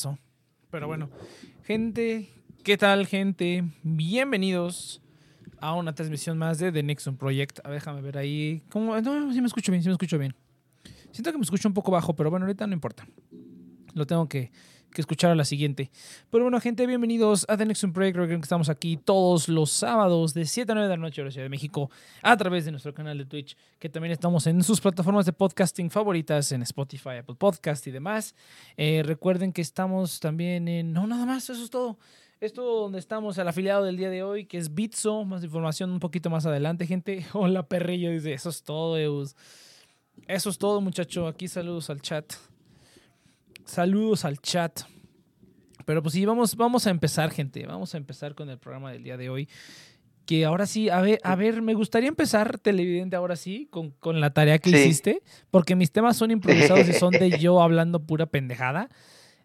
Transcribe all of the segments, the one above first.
pasó? Pero bueno, gente, ¿qué tal, gente? Bienvenidos a una transmisión más de The Nexon Project. A ver, déjame ver ahí. ¿Cómo? No, sí me escucho bien, sí me escucho bien. Siento que me escucho un poco bajo, pero bueno, ahorita no importa. Lo tengo que, que escuchar la siguiente. Pero bueno, gente, bienvenidos a The Nexon Project. Recuerden que estamos aquí todos los sábados de 7 a 9 de la noche en la Ciudad de México a través de nuestro canal de Twitch, que también estamos en sus plataformas de podcasting favoritas, en Spotify, Apple Podcast y demás. Eh, recuerden que estamos también en... No, nada más, eso es todo. Esto donde estamos, el afiliado del día de hoy, que es Bitso. Más información un poquito más adelante, gente. Hola, perrillo. Eso es todo, Eus. Eso es todo, muchacho. Aquí saludos al chat. Saludos al chat. Pero pues sí, vamos, vamos a empezar, gente. Vamos a empezar con el programa del día de hoy. Que ahora sí, a ver, a ver, me gustaría empezar, televidente, ahora sí, con, con la tarea que Sí. hiciste, porque mis temas son improvisados y son de yo hablando pura pendejada.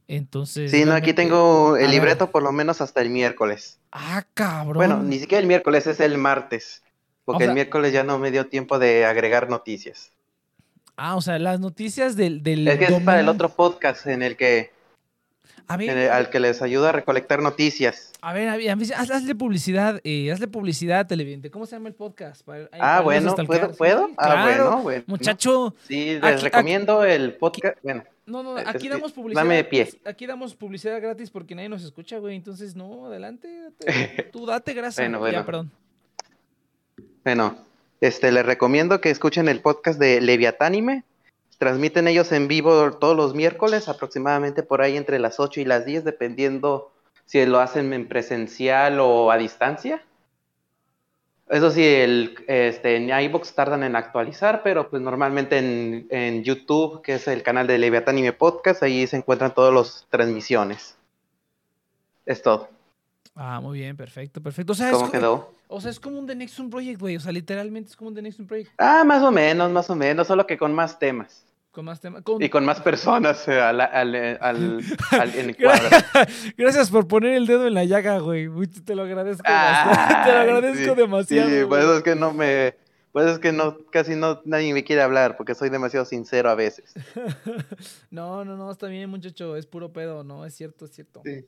Entonces. Sí, no, aquí tengo el libreto por lo menos hasta el miércoles. Ah, cabrón. Bueno, ni siquiera el miércoles, es el martes. Porque O sea- el miércoles ya no me dio tiempo de agregar noticias. Ah, o sea, las noticias del. del Es que es para el otro podcast en el que A ver, en el- al que les ayuda a recolectar noticias. a ver, a ver, haz- hazle publicidad, eh, hazle publicidad, televidente. ¿Cómo se llama el podcast? Para- Ah, bueno. ¿puedo? ¿Puedo? Ah, claro. bueno, bueno. Muchacho, Sí, les Aquí- recomiendo el podcast. Bueno, no, no, aquí damos publicidad. dame pie. Aquí damos publicidad gratis porque nadie nos escucha, güey. Entonces, no, adelante. date- tú date grasa. Bueno, Ya, bueno. perdón. bueno, este, les recomiendo que escuchen el podcast de Leviatánime. Transmiten ellos en vivo todos los miércoles, aproximadamente por ahí entre las 8 y las 10, dependiendo si lo hacen en presencial o a distancia. Eso sí, el, este, en iVoox tardan en actualizar, pero pues normalmente en, en YouTube, que es el canal de Leviatánime Podcast, ahí se encuentran todas las transmisiones. Es todo. Ah, muy bien, perfecto, perfecto. O sea, es, ¿Cómo quedó? O sea, es como un The Nexus Project, güey. O sea, literalmente es como un The Nexus Project. Ah, más o menos, más o menos, solo que con más temas. Con más temas. Con... Y con más personas eh, al, al, al- al- en el cuadro. Gracias por poner el dedo en la llaga, güey. Te lo agradezco Ah, bastante. Te lo agradezco sí, demasiado. Sí, eso es que no me. Pues es que no, casi no nadie me quiere hablar, porque soy demasiado sincero a veces. No, no, no, está bien, muchacho. Es puro pedo, ¿no? Es cierto, es cierto. Sí.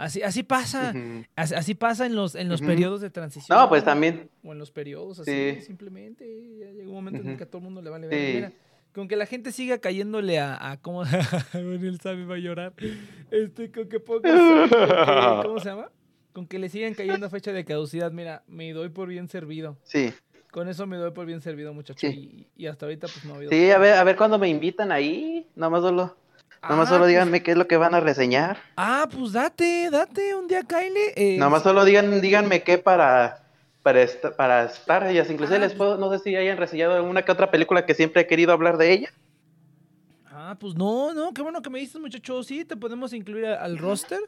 Así, así pasa. Así, así pasa en los, en los periodos de transición. No, pues también. O en los periodos, así, Sí. simplemente. Ya llega un momento en el que a todo el mundo le vale Sí. ver. Mira, con que la gente siga cayéndole a, a cómo. bueno, él sabe, va a llorar. Este, con que que- ¿Cómo se llama? Con que le sigan cayendo a fecha de caducidad. Mira, me doy por bien servido. Sí. Con eso me doy por bien servido, muchacho. Sí. Y, y hasta ahorita, pues no ha habido. Sí, a ver, a ver cuándo me invitan ahí. Nomás solo, nomás Ah, solo pues- díganme qué es lo que van a reseñar. Ah, pues date, date un día, Kyle. Eh, Nomás solo digan, díganme qué para, para, esta- para estar ellas. Inclusive Ah, les puedo, no sé si hayan reseñado alguna que otra película que siempre he querido hablar de ella. Ah, pues no, no, qué bueno que me dices, muchacho. Sí, te podemos incluir al roster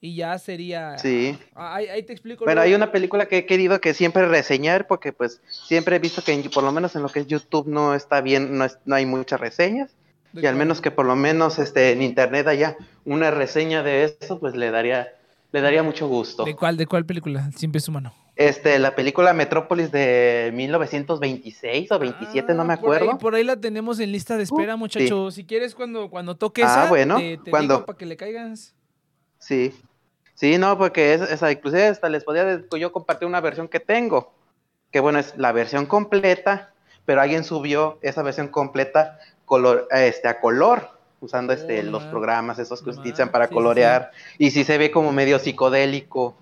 y ya sería. Sí. Ah, ahí, ahí te explico. Bueno, luego. hay una película que he querido que siempre reseñar porque pues siempre he visto que en- por lo menos en lo que es YouTube no está bien, no, es- no hay muchas reseñas ¿De y al menos que por lo menos este en internet haya una reseña de eso pues le daría le daría mucho gusto. ¿De cuál, de cuál película? Siempre es humano. Este la película Metrópolis de 1926 o 27 no me Ah, por ahí- acuerdo. Por ahí, la tenemos en lista de espera, Uh, muchacho. Si quieres, cuando, cuando toque Ah, esa, bueno, te, te ¿cuándo? digo para que le caigas. Sí. Sí, no, porque es, esa, inclusive hasta les podía yo compartir una versión que tengo, que bueno, es la versión completa, pero alguien subió esa versión completa color, este, a color, usando este, Oh, los ma- programas esos que utilizan para sí, sí, colorear, y sí se ve como medio psicodélico.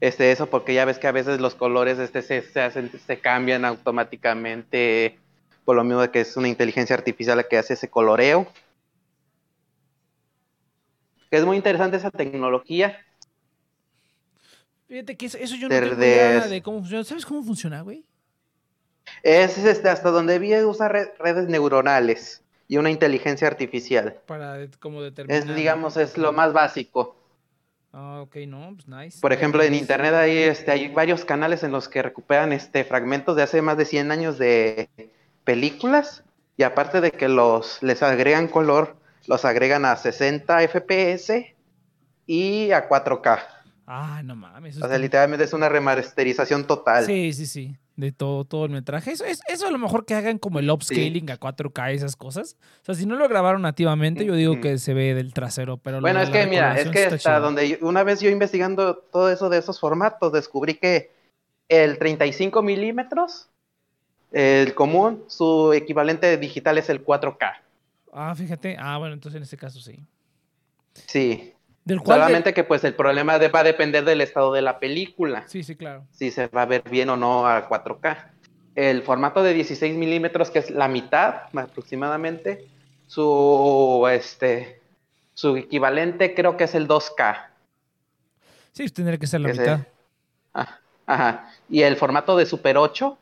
Este, eso porque ya ves que a veces los colores este, se, se hacen, se cambian automáticamente, por lo mismo de que es una inteligencia artificial la que hace ese coloreo. Es muy interesante esa tecnología. Fíjate que eso, eso yo no tengo de- idea de cómo funciona. ¿Sabes cómo funciona, güey? Es este, hasta donde vi usa re- redes neuronales y una inteligencia artificial. Para como determinar. Es, digamos, es lo más básico. Ah, ok, no, pues nice. Por ejemplo, en internet hay, este, hay varios canales en los que recuperan este, fragmentos de hace más de 100 años de películas y aparte de que los les agregan color, los agregan a 60 FPS y a 4K. Ah, no mames. O sea, literalmente es una remasterización total. Sí, sí, sí. De todo, todo el metraje. Eso, es, eso a lo mejor que hagan como el upscaling a 4K, esas cosas. O sea, si no lo grabaron nativamente, yo digo que se ve del trasero. Pero Bueno, la- es que mira, es que hasta donde yo- una vez yo investigando todo eso de esos formatos, descubrí que el 35 milímetros, el común, su equivalente digital es el 4K. Ah, fíjate. Ah, bueno, entonces en este caso sí. Sí. Del cual. de- Solamente que pues el problema de- va a depender del estado de la película, Sí, sí, claro. si se va a ver bien o no a 4K. El formato de 16 milímetros, que es la mitad aproximadamente, su este su equivalente creo que es el 2K. Sí, tendría que ser la mitad. Ah, Ajá. Y el formato de Super 8,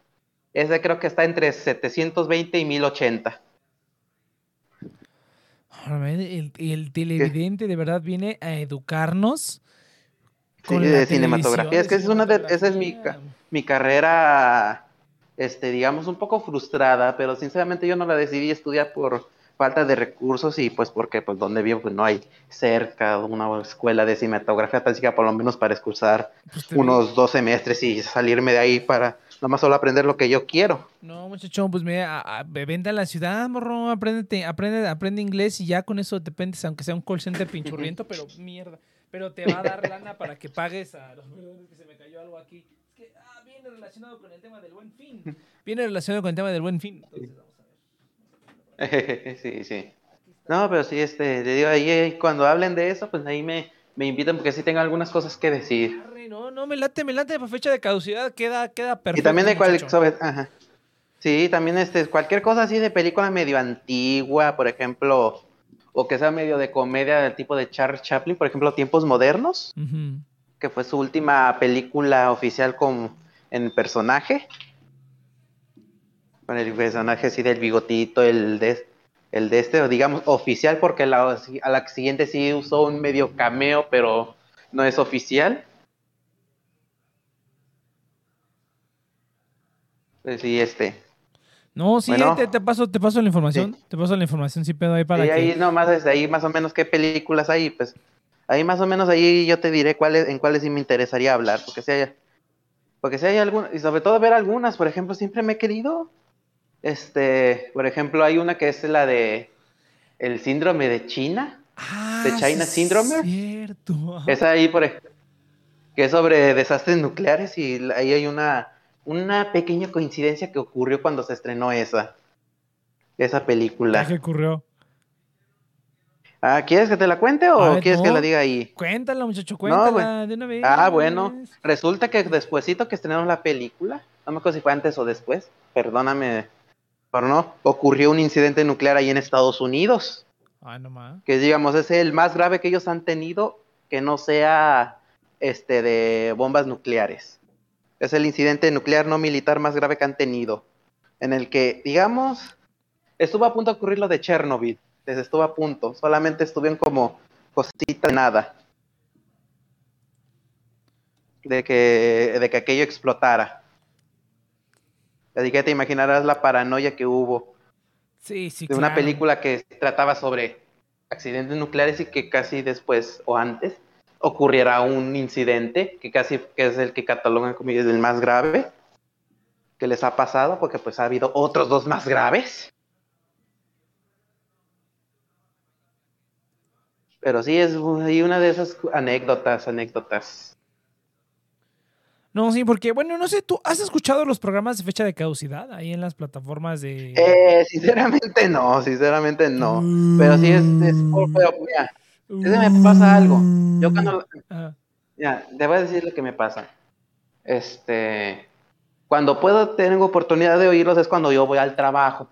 ese creo que está entre 720 y 1080. El, el televidente de verdad viene a educarnos. Sí, con de la cinematografía. Es que de esa es una de- esa es mi. Mi carrera, este, digamos, un poco frustrada, pero sinceramente yo no la decidí estudiar por falta de recursos y pues porque pues donde vivo pues no hay cerca una escuela de cinematografía tan siquiera por lo menos para excursar Pues unos dos semestres y salirme de ahí para nomás solo aprender lo que yo quiero. No, muchacho, pues mira, a- a- vente a la ciudad, morro, apréndete, aprende, aprende inglés y ya con eso dependes, aunque sea un call center pinchurriento, pero mierda. Pero te va a dar lana para que pagues a los que se me cayó algo aquí. Es que ah, viene relacionado con el tema del buen fin. Viene relacionado con el tema del buen fin. Entonces, vamos a ver. sí, sí. No, pero sí, este, te digo, ahí cuando hablen de eso, pues ahí me, me invitan porque sí tengo algunas cosas que decir. No, no, me late, me late, para fecha de caducidad queda, queda perfecto. Y también de cual, muchacho. sobre, ajá. Sí, también este, cualquier cosa así de película medio antigua, por ejemplo, o que sea medio de comedia del tipo de Charles Chaplin, por ejemplo, Tiempos Modernos, que fue su última película oficial con en personaje. Con el personaje así del bigotito, el de, el de este, o digamos oficial, porque la, a la siguiente sí usó un medio cameo, pero no es oficial. Pues sí, este. No, sí, Bueno. te, te paso, te paso la información. Sí. Te paso la información, sí, pedo ahí para y que. ahí nomás desde ahí más o menos qué películas hay, pues ahí más o menos ahí yo te diré cuáles en cuáles sí me interesaría hablar, porque si hay porque si hay algunas y sobre todo ver algunas, por ejemplo, siempre me he querido este, por ejemplo, hay una que es la de el síndrome de China, Ah, de China sí, Syndrome. Cierto. es ahí por ej- que es sobre desastres nucleares y ahí hay una una pequeña coincidencia que ocurrió cuando se estrenó esa esa película. ¿Qué ocurrió? Ah, ¿quieres que te la cuente o ver, quieres que no. la diga ahí? Cuéntala, muchacho, No, cuéntala güey. de una vez. Ah, bueno, resulta que despuesito que estrenamos la película, no me acuerdo si fue antes o después, perdóname, pero no, ocurrió un incidente nuclear ahí en Estados Unidos, Ah, nomás. que digamos es el más grave que ellos han tenido que no sea este de bombas nucleares. Es el incidente nuclear no militar más grave que han tenido, en el que, digamos, estuvo a punto de ocurrir lo de Chernobyl, les estuvo a punto, solamente estuvieron como cositas de nada de que, de que aquello explotara. Así que te imaginarás la paranoia que hubo Sí, sí, de una claro. película que trataba sobre accidentes nucleares y que casi después o antes ocurriera un incidente que casi que es el que catalogan como el más grave que les ha pasado porque pues ha habido otros dos más graves. Pero sí es una de esas anécdotas, anécdotas. No, sí, porque, bueno, no sé, ¿tú has escuchado los programas de fecha de caducidad ahí en las plataformas de. Eh, sinceramente no, sinceramente no. Pero sí es, es por- pero mira, es que me pasa algo. Yo cuando, Ah, mira, te voy a decir lo que me pasa. Este, cuando puedo, tengo oportunidad de oírlos es cuando yo voy al trabajo.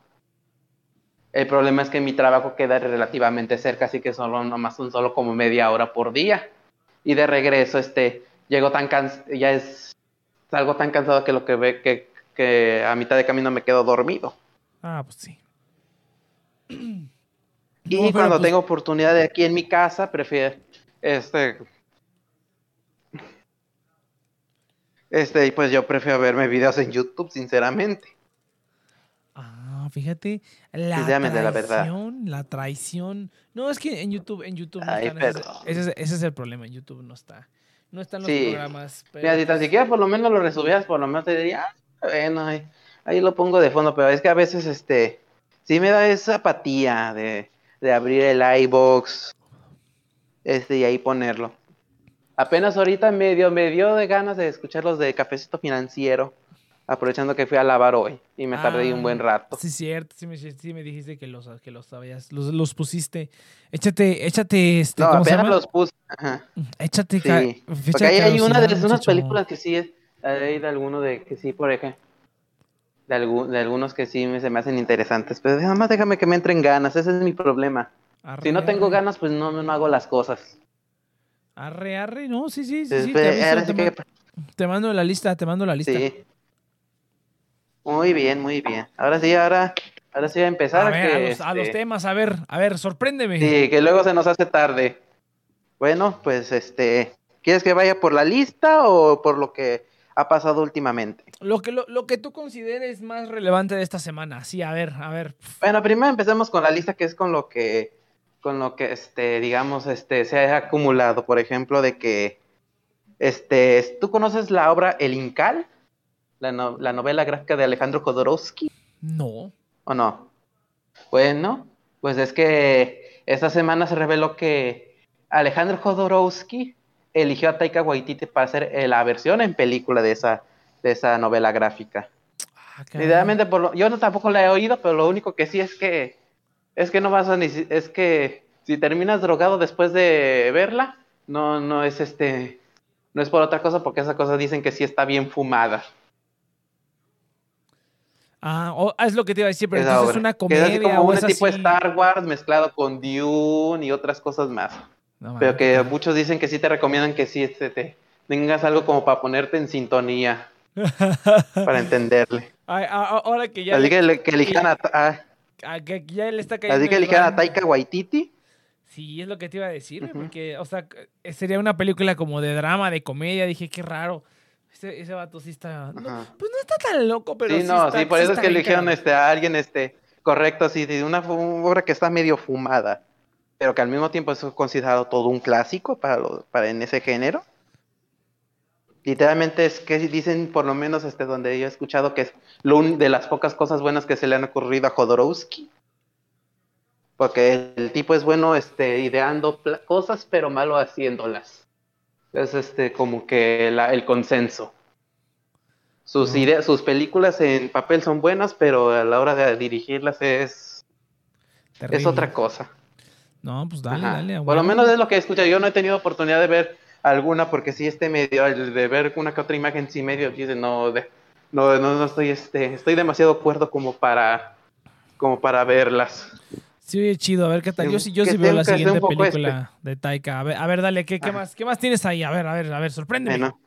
El problema es que mi trabajo queda relativamente cerca, así que solo nomás son solo como media hora por día. Y de regreso, este, llego tan cansado, ya es algo tan cansado que lo que ve que, que a mitad de camino me quedo dormido. ah, pues sí. Y No, cuando pues, tengo oportunidad de aquí en mi casa, prefiero este este pues yo prefiero verme videos en YouTube, sinceramente. Ah, fíjate. La Sinceramente, la verdad. traición, la traición. No, es que en YouTube, en YouTube no Ay, están. Ese, ese es, ese es el problema, en YouTube no está. No están los Sí. programas. Pero Mira, si tan pues, siquiera por lo menos lo resubieras, por lo menos te diría, ah, Bueno, ahí, ahí lo pongo de fondo, pero es que a veces, este, sí me da esa apatía de, de abrir el iBox, este, y ahí ponerlo. Apenas ahorita me dio, me dio de ganas de escuchar los de Cafecito Financiero, aprovechando que fui a lavar hoy y me tardé un buen Ah, rato. Sí, cierto. Sí me, sí me dijiste que los, que los sabías. Los, los pusiste. Échate, échate, este, No, ¿cómo se apenas llama? los puse. Ajá. Échate, ca- Sí, porque ahí hay una de caducidad, unas películas que sí es, hay de alguno de que sí, por ejemplo, de, algu- de algunos que sí me, se me hacen interesantes, pero nada más déjame que me entren ganas, ese es mi problema. Arre, Si no tengo arre. ganas, pues no, no hago las cosas. Arre, arre, no, sí, sí, sí, sí, Entonces, te, aviso, ahora te sí que- ma- te mando la lista, te mando la lista. sí. Muy bien, muy bien. Ahora sí, ahora, ahora sí voy a empezar. a ver, que, a, los, a los este, temas, a ver, a ver, sorpréndeme. Sí, que luego se nos hace tarde. Bueno, pues este, ¿quieres que vaya por la lista o por lo que ha pasado últimamente? Lo, que, lo, lo que tú consideres más relevante de esta semana. Sí, a ver, a ver. Bueno, primero empecemos con la lista que es con lo que, con lo que, este, digamos, este, se ha acumulado. Por ejemplo, de que, este, ¿tú conoces la obra El Incal? La, no- la novela gráfica de Alejandro Jodorowsky, No. ¿o no? Bueno, pues es que esta semana se reveló que Alejandro Jodorowsky eligió a Taika Waititi para hacer eh, la versión en película de esa, de esa novela gráfica. Ah, caray. Idealmente, por lo- yo no tampoco la he oído, pero lo único que sí es que es que no vas a ni si- es que si terminas drogado después de verla, no no es este no es por otra cosa porque esa cosa dicen que sí está bien fumada. Ah, ah, es lo que te iba a decir, pero esa entonces es una Que es así comedia como o un es tipo así. Star Wars mezclado con Dune y otras cosas más. No, Pero que muchos dicen que sí te recomiendan que sí este, te tengas algo como para ponerte en sintonía para entenderle. Ay, ahora que ya, Así que, le- que elijan a, a- a- que ya le está cayendo. así que el elijan a. Taika Waititi. Sí, es lo que te iba a decir, Ujú. porque, o sea, eh, sería una película como de drama, de comedia. Dije, qué raro. Ese, ese vato sí está. no, pues no está tan loco, pero sí, sí, no, está- sí, por eso es que eligieron este, a alguien este, correcto, así, de una obra que está medio fumada, pero que al mismo tiempo es considerado todo un clásico para, lo- para en ese género. Literalmente es que dicen, por lo menos este, donde yo he escuchado, que es lo un- de las pocas cosas buenas que se le han ocurrido a Jodorowsky. Porque el tipo es bueno este, ideando cosas, pero malo haciéndolas. Es este, como que la- el consenso. Sus, ideas, sus películas en papel son buenas, pero a la hora de dirigirlas es, es otra cosa. No, pues dale, Ajá. dale. Por lo menos es lo que he escuchado. Yo no he tenido oportunidad de ver alguna, porque sí, este medio, el de ver una que otra imagen, sí medio dice, no, de, no, no, no estoy, este, estoy demasiado cuerdo como para, como para verlas. Sí, oye, chido. A ver qué tal. Yo sí, yo sí veo la siguiente poco este. película de Taika. A ver, a ver dale, ¿qué, qué más? ¿Qué más tienes ahí? A ver, a ver, a ver, sorpréndeme. Bueno,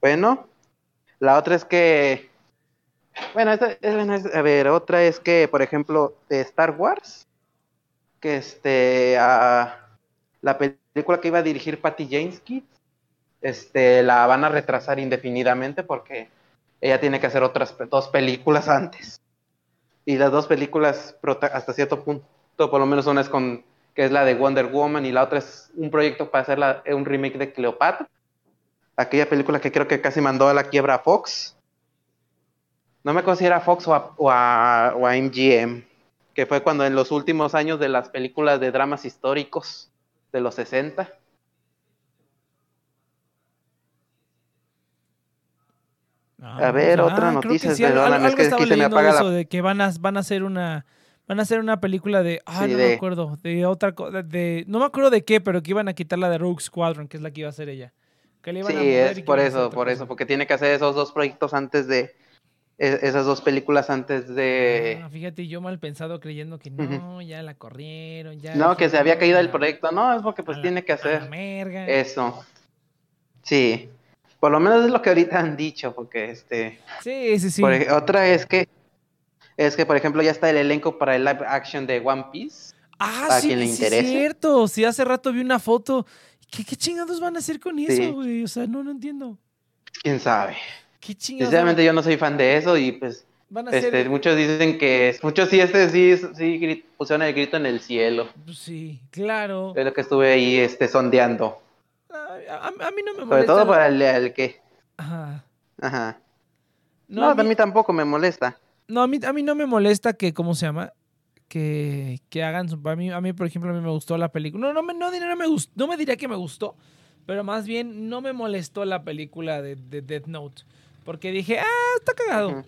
bueno, la otra es que, bueno, esta- es- a ver, otra es que, por ejemplo, de Star Wars, que este, la película que iba a dirigir Patty Jenkins, este, la van a retrasar indefinidamente porque ella tiene que hacer otras dos películas antes. Y las dos películas, hasta cierto punto, por lo menos una es con, que es la de Wonder Woman y la otra es un proyecto para hacer la- un remake de Cleopatra aquella película que creo que casi mandó a la quiebra a Fox. No me acuerdo si era Fox o a, o a- o a MGM, que fue cuando en los últimos años de las películas de dramas históricos de los 60. Ah, A ver, otra ah, que noticia, sí, algo- perdóname, es que estaba aquí se me leyendo apaga de la- eso, de que van a, van a hacer una van a hacer una película de ah Sí, no me acuerdo de otra cosa de no me acuerdo de qué pero que iban a quitar la de Rogue Squadron que es la que iba a hacer ella que le iban a Sí, es por eso, otra por cosa. eso, porque tiene que hacer esos dos proyectos antes de, esas dos películas antes de... Ah, fíjate yo mal pensado creyendo que no ya la corrieron ya No, que se había caído el "No, proyecto, no, es porque a pues la- tiene que a la hacer merga". eso. Sí, por lo menos es lo que ahorita han dicho, porque este... sí sí sí Por otra es que es que por ejemplo ya está el elenco para el live action de One Piece. ah para sí quien le sí es cierto sí hace rato vi una foto ¿Qué, qué chingados van a hacer con Sí. eso, güey? O sea, no, no entiendo. Quién sabe. ¿Qué chingados Sinceramente yo no soy fan de eso y pues van a hacer? este, muchos dicen que muchos sí este sí pusieron el grito en el cielo. Pues sí, claro. Es lo que estuve ahí este sondeando. A, a- a mí no me molesta. Sobre todo para el, el que Ajá. ajá. No, a a mí- mí tampoco me molesta. No, a mí, a mí no me molesta que, ¿cómo se llama? Que, que hagan. A mí, a mí, por ejemplo, a mí me gustó la película. No, no, me, no, no me gustó, no me diría que me gustó, pero más bien no me molestó la película de, de Death Note. Porque dije, ah, está cagado.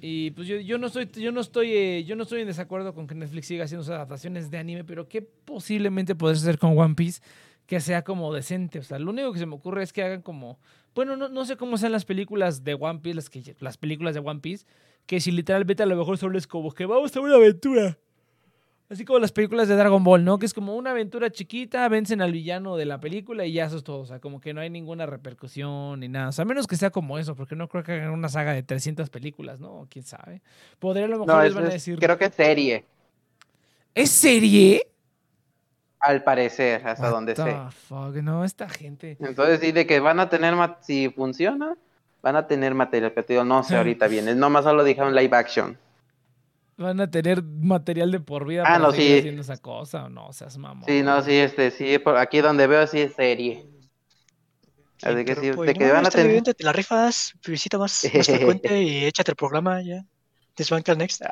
Y pues yo, yo no estoy, yo no estoy, eh, yo no estoy en desacuerdo con que Netflix siga haciendo sus adaptaciones de anime, pero ¿qué posiblemente podés hacer con One Piece que sea como decente? O sea, lo único que se me ocurre es que hagan como, bueno, no, no sé cómo sean las películas de One Piece, las, que, las películas de One Piece, que si literalmente a lo mejor solo es como que vamos a una aventura. Así como las películas de Dragon Ball, ¿no? Que es como una aventura chiquita, vencen al villano de la película y ya eso es todo. O sea, como que no hay ninguna repercusión ni nada. O sea, a menos que sea como eso, porque no creo que hagan una saga de 300 películas, ¿no? ¿Quién sabe? Podría a lo mejor No, les es- van a es- decir... creo que es serie, ¿Es serie? al parecer, hasta What donde sé. fuck? No, esta gente... Entonces, sí, de que van a tener, si funciona, van a tener material, pero te digo, no sé ahorita bien. Es nomás solo dijeron live action. Van a tener material de por vida Ah, para no, seguir sí. haciendo esa cosa, ¿o no? Seas mamón. Sí, no, sí, este, sí, por aquí donde veo sí es serie. Así que sí, Interrumpo, de y que no, van a tener- bien, te la rifas, visita más, más frecuente y échate el programa ya. Desbanca el next.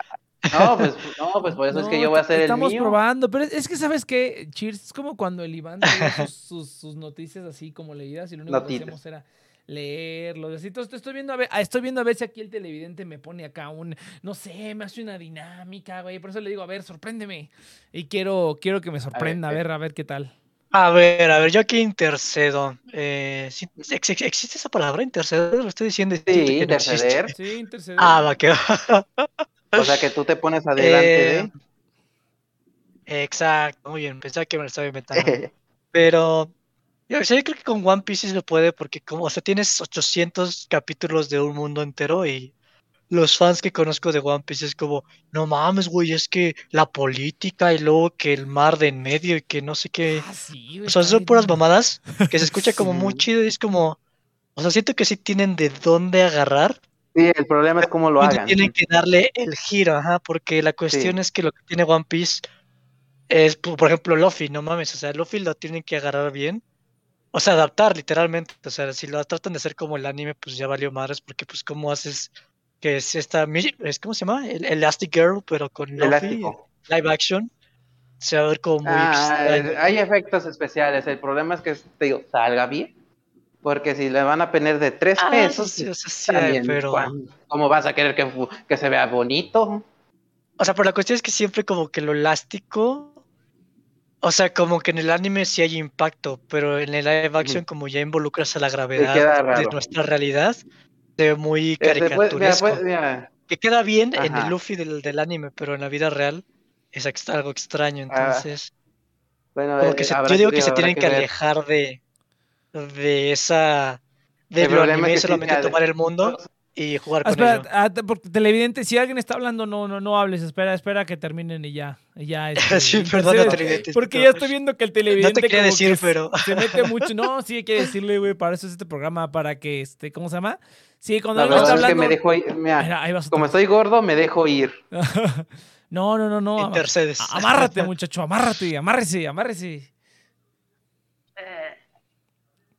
No, pues, no, pues por eso es que yo voy a hacer el Estamos mío. probando, pero es, es que, ¿sabes qué? Cheers, es como cuando el Iván sus, sus, sus noticias así como leídas y lo único que hacíamos era leerlos. Así, entonces estoy viendo, a ver, ah, estoy viendo a ver si aquí el televidente me pone acá un, no sé, me hace una dinámica, güey. Por eso le digo, a ver, sorpréndeme. Y quiero, quiero que me sorprenda, a ¿qué? ver, a ver qué tal. A ver, a ver, yo aquí intercedo. Eh, ¿sí- ex- ex- ¿Existe esa palabra, interceder? Lo estoy diciendo. Sí, no interceder. Sí, interceder. Ah, va, que va. O sea que tú te pones adelante Eh, Exacto, muy bien, pensaba que me lo estaba inventando. Pero yo, o sea, yo creo que con One Piece sí se puede porque como, o sea, tienes 800 capítulos de un mundo entero y los fans que conozco de One Piece es como, no mames, güey, es que la política y luego que el mar de en medio y que no sé qué. Ah, sí, O sea, son puras mamadas que se escucha como muy Ujú. chido y es como, o sea, siento que sí tienen de dónde agarrar, Sí, el problema es cómo lo hagan. tienen que darle el giro, ajá, porque la cuestión es que lo que tiene One Piece es, por por ejemplo, Luffy, no mames, o sea, Luffy lo tienen que agarrar bien, o sea, adaptar literalmente, o sea, si lo tratan de hacer como el anime, pues ya valió madres, porque pues cómo haces que es esta, es, ¿cómo se llama? El Elastic Girl, pero con Luffy, live action, se va a ver como muy Ah, extraño. hay efectos especiales. El problema es que te digo, salga bien. Porque si le van a poner de tres Ah, pesos, sí, o sea, sí, también, pero... ¿cuán- ¿cómo vas a querer que, que se vea bonito? O sea, pero la cuestión es que siempre como que lo elástico, o sea, como que en el anime sí hay impacto, pero en el live action como ya involucras a la gravedad de nuestra realidad, se ve muy mira, caricaturesco. pues, mira, Que queda bien en el Luffy del, del anime, pero en la vida real es algo extraño, Ah, entonces bueno, como eh, se- yo digo que se tienen que alejar de, de esa... de El lo anime sí, solamente tomar el mundo y jugar Ah, con espera, ello. ah, te- porque televidente, si alguien está hablando, no, no, no hables, espera, espera que terminen y ya. y ya este, Sí, perdona, intercedes. televidente, Porque ya estoy viendo que el televidente. quería como decir, pero- Se mete mucho. No, sí hay que decirle, güey, para eso es este programa, para que, este, ¿cómo se llama? Sí, cuando La alguien está verdad es que hablando. me dejo ir. Mira, Mira, ahí vas otra como estoy gordo, me dejo ir. no, no, no, no. Intercedes. Amárrate, muchacho, amárrate, amárrese, amárrese.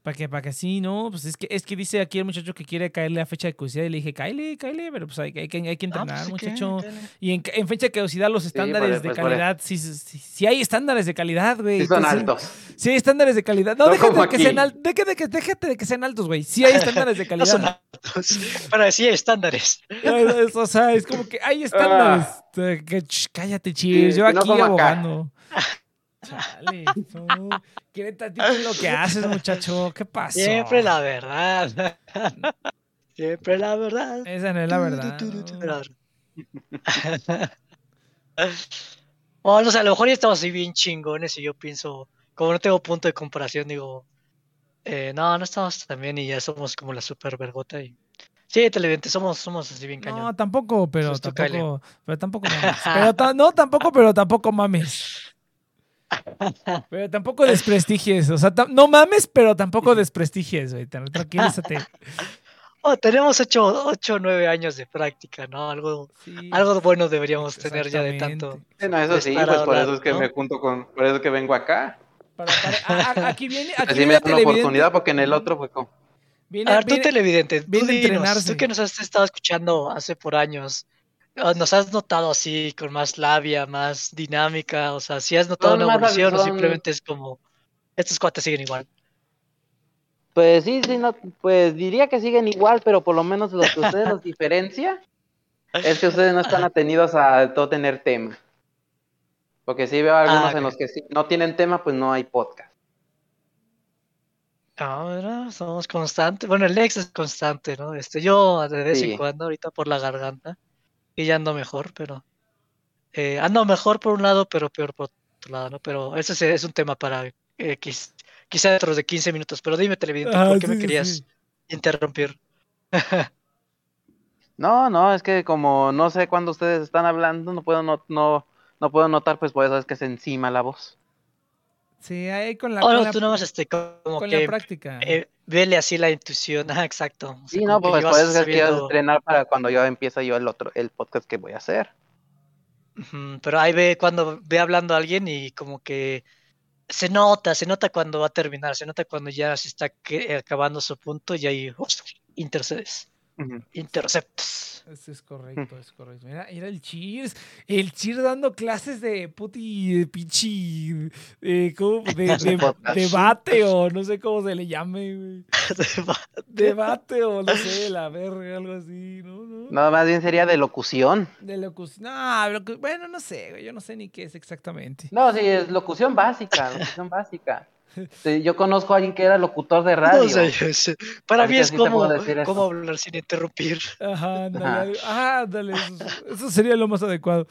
Para que, para que sí, ¿no? Pues es que, es que dice aquí el muchacho que quiere caerle a fecha de caducidad y le dije, cáele, cáele, pero pues hay, hay que, hay que Ah, entrenar, pues, sí que- muchacho. que- Y en, en fecha de caducidad los estándares de pues, calidad, sí, sí, sí, sí hay estándares de calidad, güey. Sí, son Entonces, altos. Sí hay estándares de calidad. No, No déjate de que sean altos. Déjate, que- déjate de que sean altos, güey. Sí hay estándares de No son calidad. altos, pero sí hay estándares. Es- o sea, es como que hay estándares. Que, ch, cállate, chis. Sí, Yo no aquí como acá. Chale, no. ¿Qué tantito en lo que haces, muchacho? ¿Qué pasó? Siempre la verdad. Siempre la verdad. Esa no es la verdad. Bueno, o sea, a lo mejor ya estamos así bien chingones y yo pienso, como no tengo punto de comparación, digo, eh, no, no estamos tan bien y ya somos como la super vergota y... Sí, televidente, somos, somos así bien cañón. No, tampoco, pero Justo, tampoco. Pero tampoco mames. Pero ta- no, tampoco, pero tampoco mames. Pero tampoco desprestigies. O sea, no mames, pero tampoco desprestigies, güey. Tra- Tranquilízate. Oh, tenemos ocho, ocho o nueve años de práctica, ¿no? Algo, Sí, algo bueno deberíamos tener ya de tanto. Bueno, eso sí, pues por eso es que ¿no? me junto con, por eso que vengo acá. Para- para- a- a- aquí viene, aquí Así viene me una televidente. oportunidad porque en el otro fue como. Viene, A ver, tú televidente, tú, viene a dinos, tú que nos has estado escuchando hace por años, ah, ¿nos has notado así, con más labia, más dinámica? O sea, si has notado Son una evolución o simplemente es como, estos cuates siguen igual. Pues sí, sí, no, pues diría que siguen igual, pero por lo menos lo que ustedes los diferencia es que ustedes no están atenidos a todo tener tema. Porque sí veo algunos Ah, en los que sí, no tienen tema, pues no hay podcast. Ahora somos constantes. Bueno, el ex es constante, ¿no? Este, yo de vez Sí. en cuando, ahorita por la garganta, y ya ando mejor, pero eh, ando mejor por un lado, pero peor por otro lado, ¿no? Pero ese es, es un tema para eh, quiz- quizá dentro de 15 minutos. Pero dime, televidente, Ah, ¿por qué sí, me querías sí. interrumpir? No, no, es que como no sé cuándo ustedes están hablando, no puedo no, no, no puedo notar, pues por eso es que se encima la voz. Sí, ahí con la, Oh, no, la- tú nomás este, como con la que práctica. eh, vele así la intuición. Ah, exacto. O sea, Sí, no, pues llevas por eso es que quiero sabiendo- entrenar para cuando yo empiece yo el otro, el podcast que voy a hacer. Pero ahí ve cuando ve hablando a alguien y como que se nota, se nota cuando va a terminar, se nota cuando ya se está acabando su punto y ahí intercedes, Ujú. interceptas. Eso es correcto, es correcto. Mira, mira el Cheers. El Cheers dando clases de puti, de pinche, ¿cómo? De, debate o no sé cómo se le llame, güey. Debate o no sé, la verga, algo así, ¿no? ¿No? No, más bien sería de locución. De locución. No, locu- bueno, no sé, güey. Yo no sé ni qué es exactamente. No, sí, es locución básica, locución básica. Sí, yo conozco a alguien que era locutor de radio. No sé, yo sé. Para mí es sí como, como hablar sin interrumpir. Ajá, ándale. Ajá. algo- Ajá, ándale. Eso, eso sería lo más adecuado.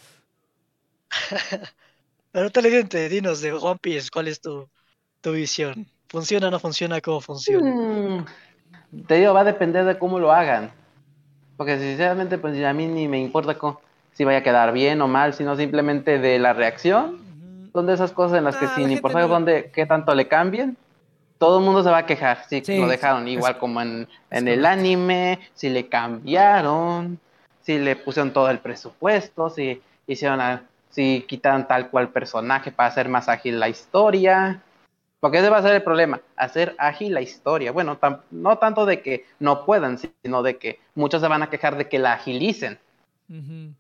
Pero televidente, dinos de One Piece, ¿cuál es tu, tu visión? ¿Funciona o no funciona? ¿Cómo funciona? Mm, te digo, va a depender de cómo lo hagan. Porque sinceramente, pues a mí ni me importa cómo- si vaya a quedar bien o mal, sino simplemente de la reacción. Son de esas cosas en las que Ah, sin importar no- dónde, qué tanto le cambien, todo el mundo se va a quejar. Si Sí, lo dejaron es- igual como en, en el correcto. anime, si le cambiaron, si le pusieron todo el presupuesto, si hicieron a- si quitaron tal cual personaje para hacer más ágil la historia. Porque ese va a ser el problema, hacer ágil la historia. Bueno, tam- no tanto de que no puedan, sino de que muchos se van a quejar de que la agilicen. Ujú.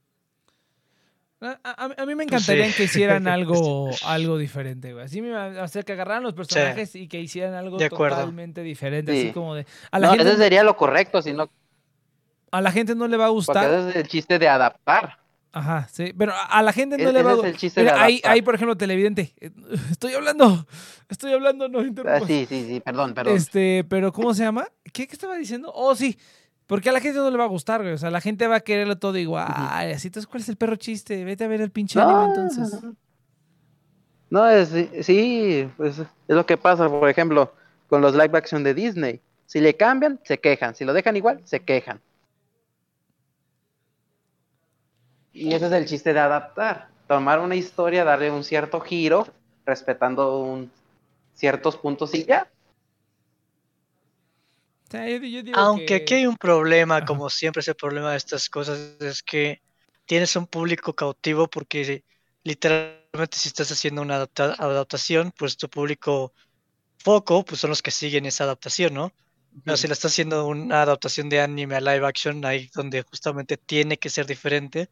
A, a- a mí me encantaría sí. que hicieran algo, algo diferente, güey. Así me, o sea, que agarraran los personajes y que hicieran algo totalmente diferente. Sí. Así como de. A la, No, gente, ese sería lo correcto, sino a la gente no le va a porque gustar. ese es el chiste de adaptar. Ajá, sí. Pero a a la gente no E- le va a gustar. el chiste de Mira, ahí, adaptar. ahí, por ejemplo, televidente. eh, Estoy hablando. Estoy hablando, no Ah, interrumpas. sí, sí, sí, perdón, perdón. Este, pero ¿cómo se llama? ¿Qué, qué estaba diciendo? Oh, sí. Porque a la gente no le va a gustar, güey. O sea, la gente va a quererlo todo igual. Así, entonces, ¿cuál es el perro chiste? Vete a ver el pinche anime entonces. No, es, sí, pues es lo que pasa, por ejemplo, con los live action de Disney. Si le cambian, se quejan. Si lo dejan igual, se quejan. Y ese es el chiste de adaptar. Tomar una historia, darle un cierto giro, respetando un- ciertos puntos y ya. O sea, yo, yo digo Aunque que- aquí hay un problema, Ajá. como siempre es el problema de estas cosas, es que tienes un público cautivo porque literalmente si estás haciendo una adapta- adaptación, pues tu público foco, pues son los que siguen esa adaptación, ¿no? Pero si la estás haciendo una adaptación de anime a live action, ahí donde justamente tiene que ser diferente,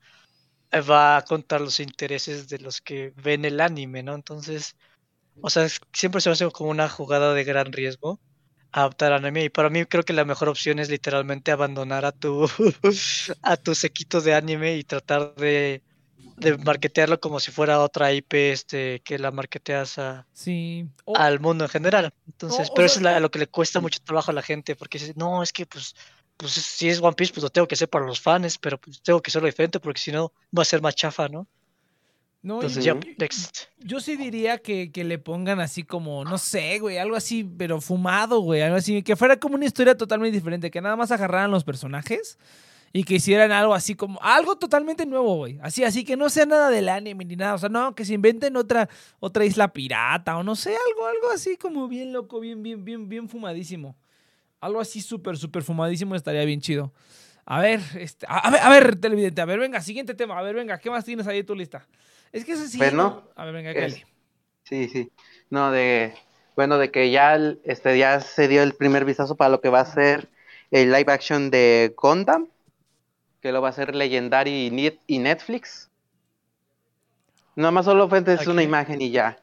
va a contar los intereses de los que ven el anime, ¿no? Entonces, o sea, siempre se me hace como una jugada de gran riesgo adaptar anime. Y para mí creo que la mejor opción es literalmente abandonar a tu a tu sequito de anime y tratar de, de marketearlo como si fuera otra IP este, que la marketeas a, Sí. O- al mundo en general. Entonces, o pero sea- eso es la- lo que le cuesta mucho trabajo a la gente, porque dice, no, es que pues, pues si es One Piece, pues lo tengo que hacer para los fans, pero pues tengo que hacerlo diferente porque si no va a ser más chafa, ¿no? No, Entonces, next. Yo sí diría que, que le pongan así como, no sé, güey, algo así, pero fumado, güey, algo así, que fuera como una historia totalmente diferente, que nada más agarraran los personajes y que hicieran algo así como, algo totalmente nuevo, güey, así, así que no sea nada del anime ni nada, o sea, no, que se inventen otra, otra isla pirata o no sé, algo, algo así como bien loco, bien, bien, bien, bien fumadísimo. Algo así súper, súper fumadísimo estaría bien chido. A ver, este, a, a ver, a ver, televidente, a ver, venga, siguiente tema, a ver, venga, ¿qué más tienes ahí en tu lista? Es que eso sí. No. A ver, venga, es-. Sí, sí. No, de. Bueno, de que ya, el- este, ya se dio el primer vistazo para lo que va a ser el live action de Gundam, que lo va a hacer Legendary y Net- y Netflix. Nada más solo es una imagen y ya.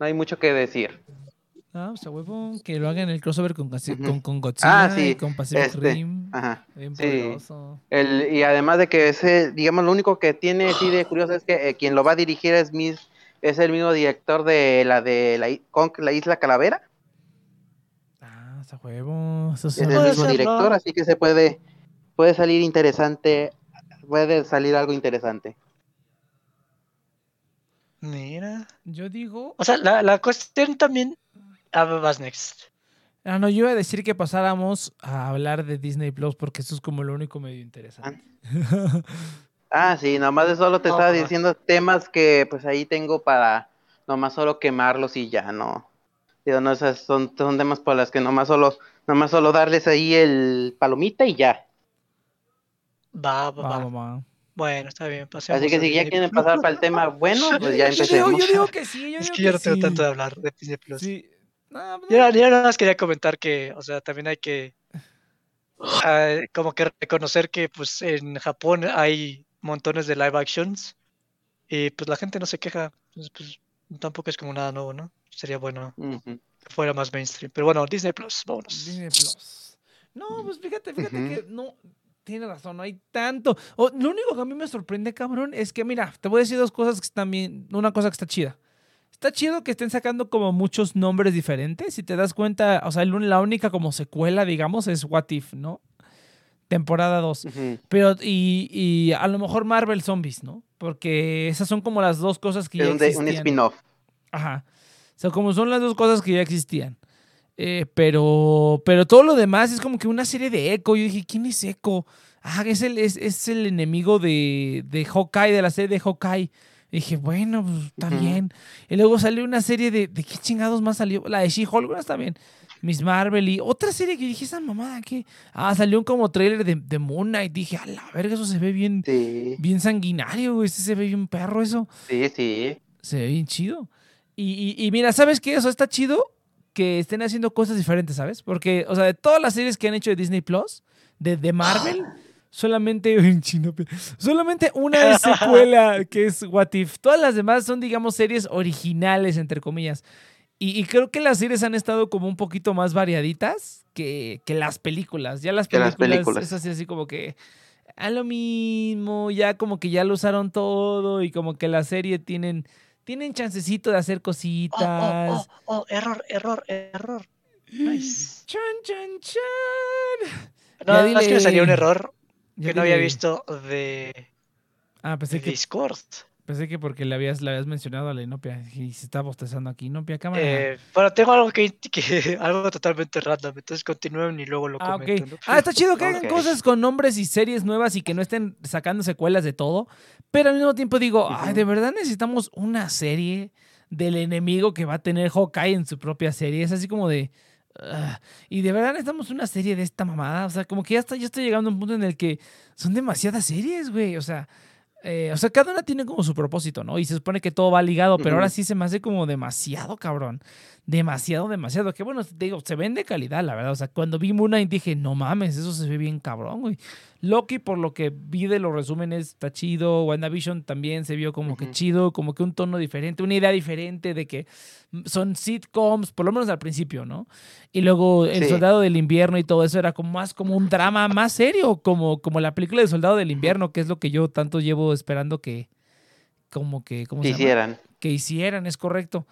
No hay mucho que decir. Ah, pues a huevo, que lo hagan el crossover con, con, con Godzilla Ah, sí, y con Pacific este, Rim. Ajá. Bien sí. El, y además de que ese, digamos, lo único que tiene así de curioso es que eh, quien lo va a dirigir es, mis, es el mismo director de la de la, Kong, la Isla Calavera. Ah, a huevo. Eso Es el mismo ser, ¿no? director, así que se puede, puede salir interesante, puede salir algo interesante. Mira. Yo digo. O sea, la, la cuestión también. Ah, vas next. Ah, no, yo iba a decir que pasáramos a hablar de Disney Plus porque eso es como lo único medio interesante. Ah, sí, nomás de solo te estaba Ajá. diciendo temas que pues ahí tengo para nomás solo quemarlos y ya, no. Digo, no, esas son, son temas por las que nomás solo, nomás solo darles ahí el palomita y ya. Va, va, Va, va. va. Bueno, está bien. Pasemos Así que si ya Disney quieren Plus. pasar para el tema bueno, pues ya Yo digo, empecemos. yo digo que sí, yo Es digo que yo no tengo sí. tanto de hablar de Disney Plus. Sí. No, pues Yo, no. yo nada más quería comentar que, o sea, también hay que ah, como que reconocer que pues en Japón hay montones de live actions y pues la gente no se queja. Pues tampoco es como nada nuevo, ¿no? Sería bueno que fuera más mainstream. Pero bueno, Disney Plus, vámonos. Disney Plus. No, pues fíjate, fíjate que no. Tiene razón, no hay tanto. Lo único que a mí me sorprende, cabrón, es que, mira, te voy a decir dos cosas que están bien. Una cosa que está chida. Está chido que estén sacando como muchos nombres diferentes. Si te das cuenta, o sea, la única como secuela, digamos, es What If, ¿no? Temporada 2. Ujú. Pero, y, y a lo mejor Marvel Zombies, ¿no? Porque esas son como las dos cosas que Es ya un, de- un existían. spin-off. Ajá. O sea, como son las dos cosas que ya existían. Eh, pero, pero todo lo demás es como que una serie de Echo. Yo dije, ¿quién es Echo? Ah, es el, es, es el enemigo de, de Hawkeye, de la serie de Hawkeye. Y dije, bueno, pues está bien. Y luego salió una serie de. ¿De qué chingados más salió? La de She-Hulk, está bien. Miss Marvel y otra serie que dije, esa mamada, ¿qué? Ah, salió un como trailer de, de Moon Knight. Dije, a la verga, eso se ve bien, Sí, bien sanguinario, güey. Ese se ve bien perro, eso sí, sí. se ve bien chido. Y, y- y mira, ¿sabes qué? O sea, está chido que estén haciendo cosas diferentes, ¿sabes? Porque, o sea, de todas las series que han hecho de Disney Plus, de, de Marvel, solamente, en chino, solamente una es secuela, que es What If. Todas las demás son, digamos, series originales, entre comillas. Y, y creo que las series han estado como un poquito más variaditas que, que las películas. Ya las las películas, películas. es así, así como que a lo mismo, ya como que ya lo usaron todo y como que la serie tienen, tienen chancecito de hacer Oh, oh, cositas. oh, oh, error, error, error. Nice. Chan, chan, chan. No, es que me salió un error que no había visto de, Ah, pensé de que, Discord. pensé que porque le habías, le habías mencionado a la Inopia y se está bostezando aquí. Inopia, cámara. Eh, bueno, tengo algo que, que- algo totalmente random, entonces continúen y luego lo Ah, comento. ¿no? Ah, está chido que hagan cosas con nombres y series nuevas y que no estén sacando secuelas de todo. Pero al mismo tiempo digo, ay, de verdad necesitamos una serie del enemigo que va a tener Hawkeye en su propia serie. Es así como de. "Ugh". y de verdad necesitamos una serie de esta mamada. O sea, como que ya está, ya estoy llegando a un punto en el que son demasiadas series, güey. O sea. eh, o sea, cada una tiene como su propósito, ¿no? Y se supone que todo va ligado, pero ahora sí se me hace como demasiado, cabrón. Demasiado, demasiado. Que bueno, te digo, se ven de calidad, la verdad. O sea, cuando vi Moon Knight dije, no mames, eso se ve bien cabrón, güey. Loki, por lo que vi de los resúmenes, está chido. WandaVision también se vio como que chido, como que un tono diferente, una idea diferente de que son sitcoms, por lo menos al principio, ¿no? Y luego El Sí. Soldado del Invierno y todo eso era como más como un drama más serio, como, como la película de Soldado del Invierno, que es lo que yo tanto llevo esperando que, como que, ¿cómo se llama? Hicieran. que hicieran, es correcto.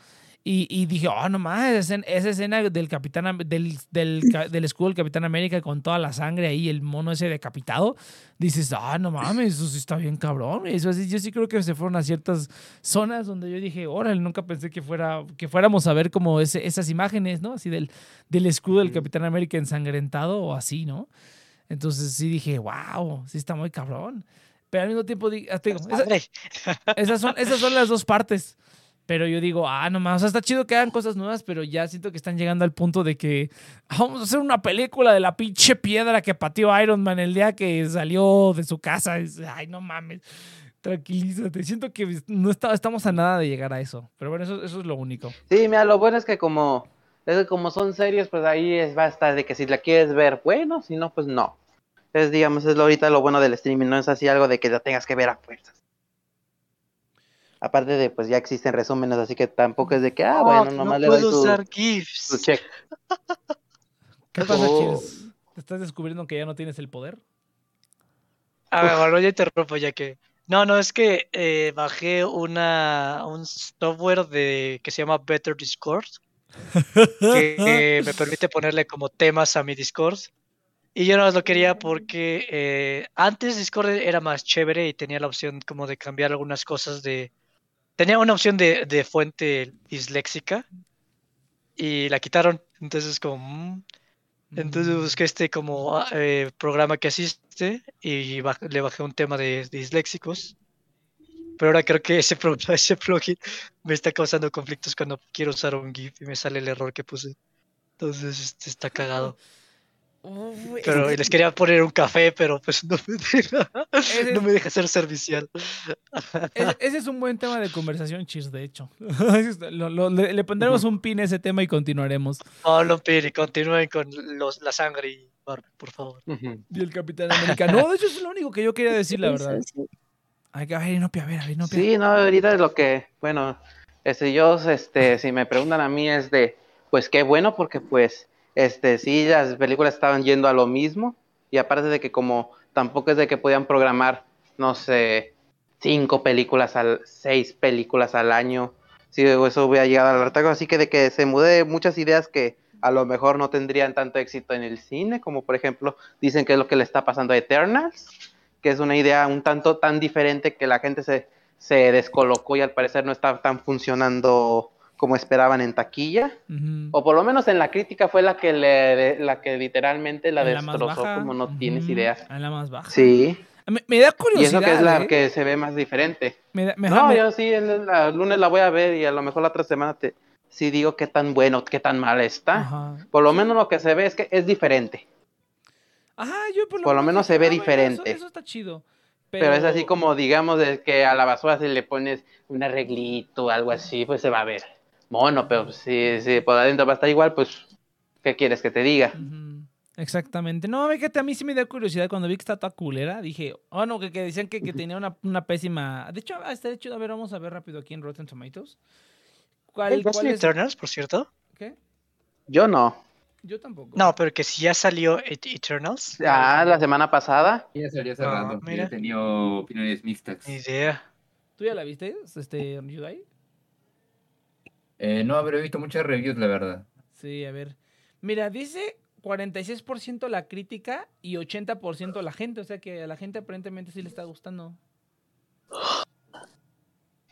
Y, y dije, oh, no más, esa, escena del capitán del, del, del escudo del Capitán América con toda la sangre ahí, el mono ese decapitado, dices, ah, no mames, eso sí está bien cabrón. Eso así, yo sí creo que se fueron a ciertas zonas donde yo dije, órale, nunca pensé que fuera, que fuéramos a ver como ese, esas imágenes, ¿no? Así del, del escudo del. Capitán América ensangrentado o así, ¿no? Entonces sí dije, wow, sí está muy cabrón. Pero al mismo tiempo, ah, digo, esas son, esas son las dos partes. Pero yo digo, ah, no más, o sea, está chido que hagan cosas nuevas, pero ya siento que están llegando al punto de que "Ah, vamos a hacer una película de la pinche piedra que pateó Iron Man el día que salió de su casa. Ay, no mames. Tranquilízate. Siento que no está, estamos a nada de llegar a eso. Pero bueno, eso, eso es lo único. Sí, mira, lo bueno es que como, es como son series, pues ahí es basta de que si la quieres ver, bueno, si no, pues no. Es, digamos, es lo, ahorita lo bueno del streaming, no es así algo de que lo tengas que ver a fuerzas. Aparte de, pues ya existen resúmenes, así que tampoco es de que, ah, No, bueno, nomás no le doy puedo su, usar su GIFs. check. ¿Qué pasa, Oh. ¿Te estás descubriendo que ya no tienes el poder? A ver, bueno, ya interrumpo ya que. No, no, es que eh, bajé una, un software de, que se llama Better Discord, que eh, me permite ponerle como temas a mi Discord. Y yo no más lo quería porque eh, antes Discord era más chévere y tenía la opción como de cambiar algunas cosas de... Tenía una opción de, de fuente disléxica y la quitaron. Entonces como... mm, entonces Mm. busqué este como eh, programa que asiste y baj- le bajé un tema de, de disléxicos. Pero ahora creo que ese, pro- ese plugin me está causando conflictos cuando quiero usar un GIF y me sale el error que puse. Entonces este, está cagado. Uy, Pero es les quería poner un café, pero pues no me deja, Ese no es- me deja ser servicial. Ese, ese es un buen tema de conversación, Cheers, de hecho. Lo- lo- le, le pondremos un pin a ese tema y continuaremos. Pablo Piri, continúen con los, la sangre y barba, por favor. Y el Capitán América. No, de hecho es lo único que yo quería decir, la verdad. Ay, a ver, Inopia, a ver, a ver, Inopia. Sí, no, ahorita es lo que, bueno, este, yo, este, si me preguntan a mí es de, pues qué bueno, porque pues, este, sí, las películas estaban yendo a lo mismo, y aparte de que como tampoco es de que podían programar, no sé, cinco películas al, seis películas al año, sí, eso hubiera llegado al hartazgo, así que de que se mudé muchas ideas que a lo mejor no tendrían tanto éxito en el cine, como por ejemplo, dicen que es lo que le está pasando a Eternals, que es una idea un tanto tan diferente que la gente se, se descolocó y al parecer no está tan funcionando como esperaban en taquilla. O por lo menos en la crítica fue la que le la que literalmente la En destrozó como no tienes idea. En la más baja. Sí. Me, me da Y curiosidad. eso que es la ¿eh? que se ve más diferente. Me da- me- No, yo sí, el, lunes la voy a ver y a lo mejor la otra semana te sí digo qué tan bueno, qué tan mal está. Ajá. Por lo menos lo que se ve es que es diferente. Ajá, yo por lo, Por lo menos se ve ah, diferente. Eso, eso está chido. Pero... es así como, digamos, de que a la basura si le pones un arreglito o algo así, pues se va a ver mono, pero si, si por adentro va a estar igual, pues, ¿qué quieres que te diga? Exactamente. No, fíjate, a mí sí me da curiosidad cuando vi que está toda culera. Dije, oh no, que, que decían que, que tenía una, una pésima. De hecho, ah, está hecho. A ver, vamos a ver rápido aquí en Rotten Tomatoes. ¿Cuál, ¿Ya cuál salió es? Eternals, por cierto? ¿Qué? Yo no. Yo tampoco. No, pero que si ya salió Et- Eternals. Ah, la semana pasada. Ya salió hace Ah, rato. mira. He tenido opiniones mixtas. Ni idea. ¿Tú ya la viste, este, Yudai? Eh, no habré visto muchas reviews, la verdad. Sí, a ver. Mira, dice 46% la crítica y 80% la gente. O sea que a la gente aparentemente sí le está gustando.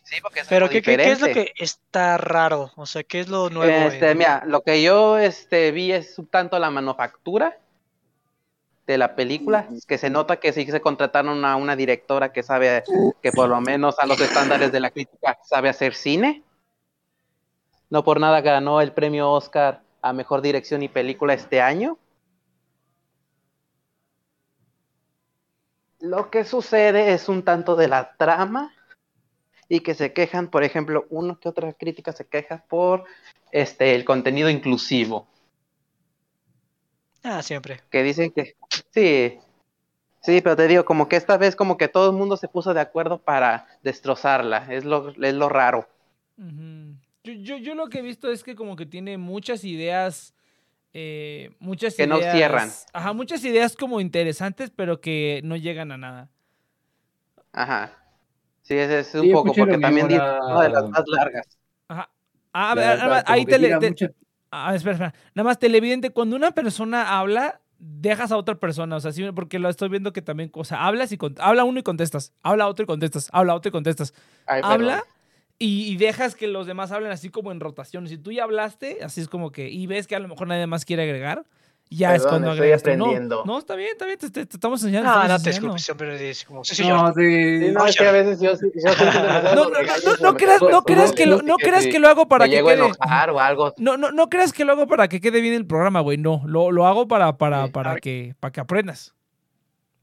Sí, porque es Pero algo ¿qué, qué, qué es lo que está raro? O sea, ¿qué es lo nuevo? Este, mira, lo que yo este, vi es un tanto la manufactura de la película, que se nota que sí se contrataron a una directora que sabe, que por lo menos a los estándares de la crítica sabe hacer cine. No por nada ganó el premio Oscar a Mejor Dirección y Película este año. Lo que sucede es un tanto de la trama y que se quejan, por ejemplo, uno que otra crítica se queja por este el contenido inclusivo, Ah, siempre. que dicen que sí, sí, pero te digo como que esta vez como que todo el mundo se puso de acuerdo para destrozarla, es lo es lo raro. Yo, yo, yo lo que he visto es que como que tiene muchas ideas. eh, muchas Que no ideas. cierran. Ajá, muchas ideas como interesantes, pero que no llegan a nada. Ajá. Sí, es, es un Sí, poco porque también dice una de las más largas. Ajá. Ah, a ver, verdad, ahí que te, le- te- mucha- Ah, espera, espera. Nada más televidente, cuando una persona habla, dejas a otra persona. O sea, sí, porque lo estoy viendo que también, o sea, hablas y cont- habla uno y contestas, habla otro y contestas, habla otro y contestas. Ay, habla perdón. Y, y dejas que los demás hablen así como en rotación. Si tú ya hablaste, así es como que, y ves que a lo mejor nadie más quiere agregar, ya es cuando estoy agregas tú. No, aprendiendo. No, está bien, está bien, te, te- te estamos enseñando. No, estamos no te disculpes, siempre es como, sí, sí, No, yo. sí. No, es que a veces yo, No, no, creas, no creas que lo, no creas que lo hago para que quede. enojar o algo. No, no, no creas que lo hago para que quede bien el programa, güey. No, lo, lo hago para, para, para, que, para que aprendas.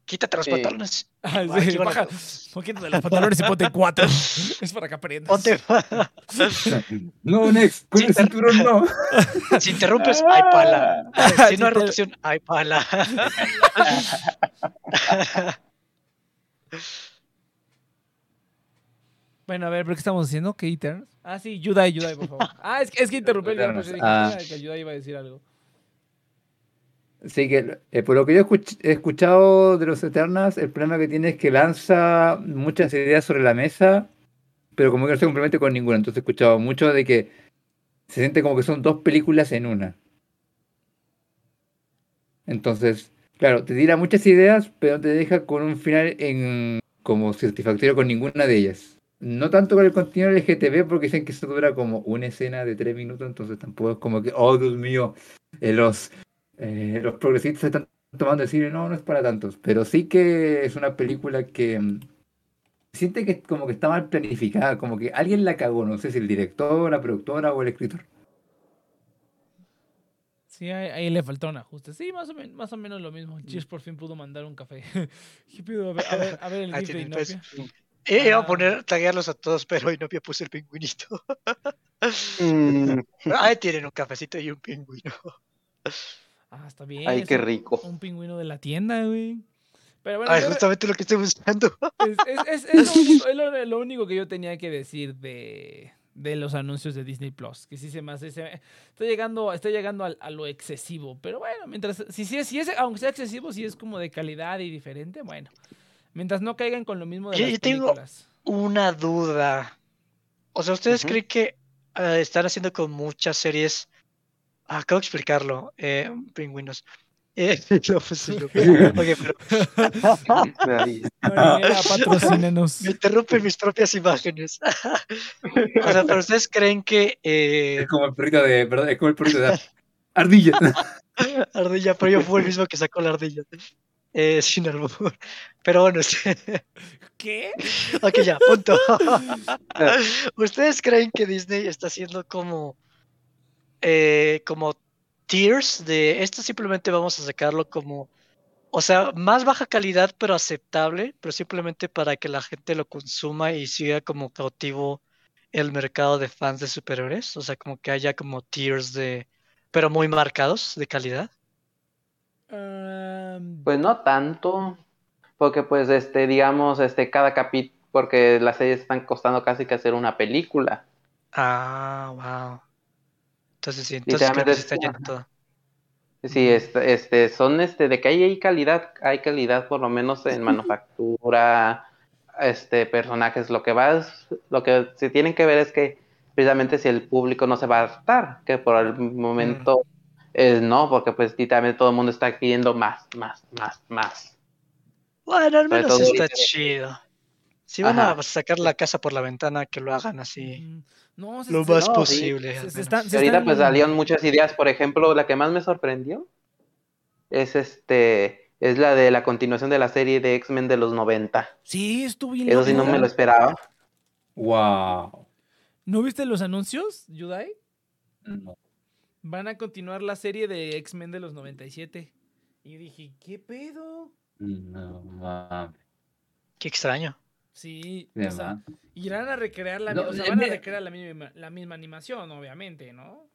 Quítate los Sí. pantalones. Ah, sí, baja, los- poquito de los pantalones y ponte cuatro. Es para que aprendas. Ponte. No, Next, con Sí, el te- cinturón no. Si interrumpes, hay pala. Si no hay rotación, hay pala. Bueno, a ver, ¿pero qué estamos haciendo? ¿Qué Eternals? Ah, sí, Yudai, Yudai, por favor. Ah, es que, es que interrumpí el guion, ah. "Ah, que Yudai iba a decir algo. Sí, que eh, por lo que yo he escuchado de los Eternals, el problema que tiene es que lanza muchas ideas sobre la mesa, pero como que no se compromete con ninguna. Entonces he escuchado mucho de que se siente como que son dos películas en una. Entonces, claro, te tira muchas ideas, pero te deja con un final en, como satisfactorio con ninguna de ellas. No tanto con el contenido LGTB, porque dicen que eso dura como una escena de tres minutos, entonces tampoco es como que, oh Dios mío, eh, los, eh, los progresistas están tomando el cine, no, no es para tantos, pero sí que es una película que mm, siente que como que está mal planificada, como que alguien la cagó, no sé si el director, la productora o el escritor. Sí, ahí, ahí le faltó un ajuste. Sí, más o, men- más o menos lo mismo. Cheers por fin pudo mandar un café. ¿Qué pido? A ver, a ver, a ver el Ahí GIF de tienen, pues. Inopia. Eh, iba Ah. a poner, taguearlos a todos, pero Inopia puso el pingüinito. Mm, Ahí tienen un cafecito y un pingüino. Ah, está bien. ay, qué rico. Un pingüino de la tienda, güey. Pero bueno, Ay, yo- justamente lo que estoy buscando. es, es- es- es lo, único, es lo- lo único que yo tenía que decir de, de los anuncios de Disney Plus. Que sí se me hace. se me- está llegando, está llegando a, lo excesivo. Pero bueno, mientras. Si, si, es, si es, aunque sea excesivo, si es como de calidad y diferente, bueno. Mientras no caigan con lo mismo de Yo- las yo tengo- películas. Una duda. O sea, ¿ustedes creen que eh, están haciendo con muchas series? Ah, acabo de explicarlo. Eh, pingüinos. Eh, no, pues sí, no. Oye, pero Ay, Marinera, patrocínenos. me interrumpen mis propias imágenes. o sea, pero ustedes creen que eh, Es como el perrito de, perdón, es como el perrito de ardilla. Ardilla, pero yo fue el mismo que sacó la ardilla. Eh, sin albur. Pero bueno, este- ¿Qué? ok, ya, punto. ¿Ustedes creen que Disney está haciendo como, eh, como tiers de esto simplemente vamos a sacarlo como, o sea, más baja calidad pero aceptable, pero simplemente para que la gente lo consuma y siga como cautivo el mercado de fans de superhéroes? O sea, como que haya como tiers de, pero muy marcados de calidad. Am, Pues no tanto, porque pues este, digamos, este, cada capítulo, porque las series están costando casi que hacer una película. Ah, wow. Entonces sí, entonces creo que está es- yendo todo. Sí, este, este, son este, de que hay, hay calidad, hay calidad por lo menos en manufactura, este, personajes, lo que va es- lo que se tienen que ver es que precisamente si el público no se va a hartar, que por el momento eh, no, porque pues literalmente todo el mundo está pidiendo más, más, más, más. Bueno, al menos está chido. Si van a sacar la casa por la ventana, que lo hagan así. No, se- Lo se- más no, sí, posible. se- están- ahorita están- pues salieron muchas ideas, por ejemplo, la que más me sorprendió es este, es la de la continuación de la serie de X-Men de los 90. Sí, estuvo bien Eso sí no me lo esperaba. wow. ¿No viste los anuncios, Yudai? No. Van a continuar la serie de X-Men de los 97. Y dije, ¿qué pedo? No mames. Qué extraño. Sí, o sea, más. irán a recrear la, mi- No, o sea, van a recrear la misma, la misma animación, obviamente, ¿no?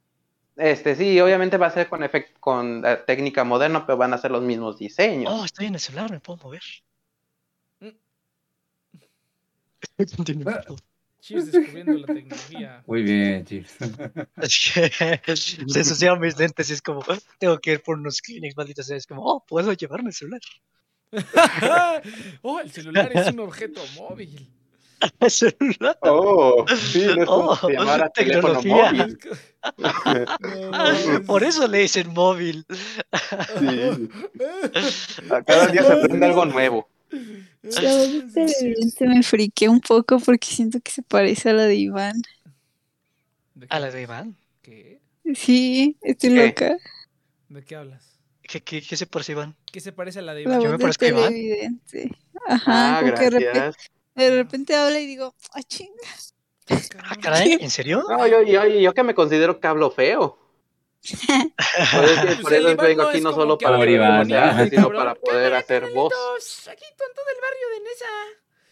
Este, sí, obviamente va a ser con efect- con técnica moderna, pero van a ser los mismos diseños. Oh, estoy en el celular, me puedo mover. Mm. Continúa. Cheers descubriendo la tecnología. Muy bien, Chips. Se ensuciaron mis lentes y es como, tengo que ir por unos clinics, maldita sea. Es como, oh, puedo llevarme el celular. oh, el celular es un objeto móvil. El celular. Oh, sí, no es como Oh, se llamara teléfono móvil. Por eso le dicen móvil. Sí. Cada día se aprende algo nuevo. La voz de televidente me friqué un poco porque siento que se parece a la de Iván. ¿De A la de? Iván. ¿Qué? Sí, estoy ¿Qué? loca. ¿De qué hablas? ¿Qué, qué, qué se parece Iván? ¿Qué se parece a la de La Iván? Yo me parezco a Iván. Ajá, Ah, de repente, de repente habla y digo, ah, chinga. Ah, caray, ¿en serio? No, yo, yo, yo que me considero que hablo feo. Por eso, Pues por eso vengo no aquí es no solo para Iván, sino para poder hacer voz. Aquí con todo el barrio de Nesa.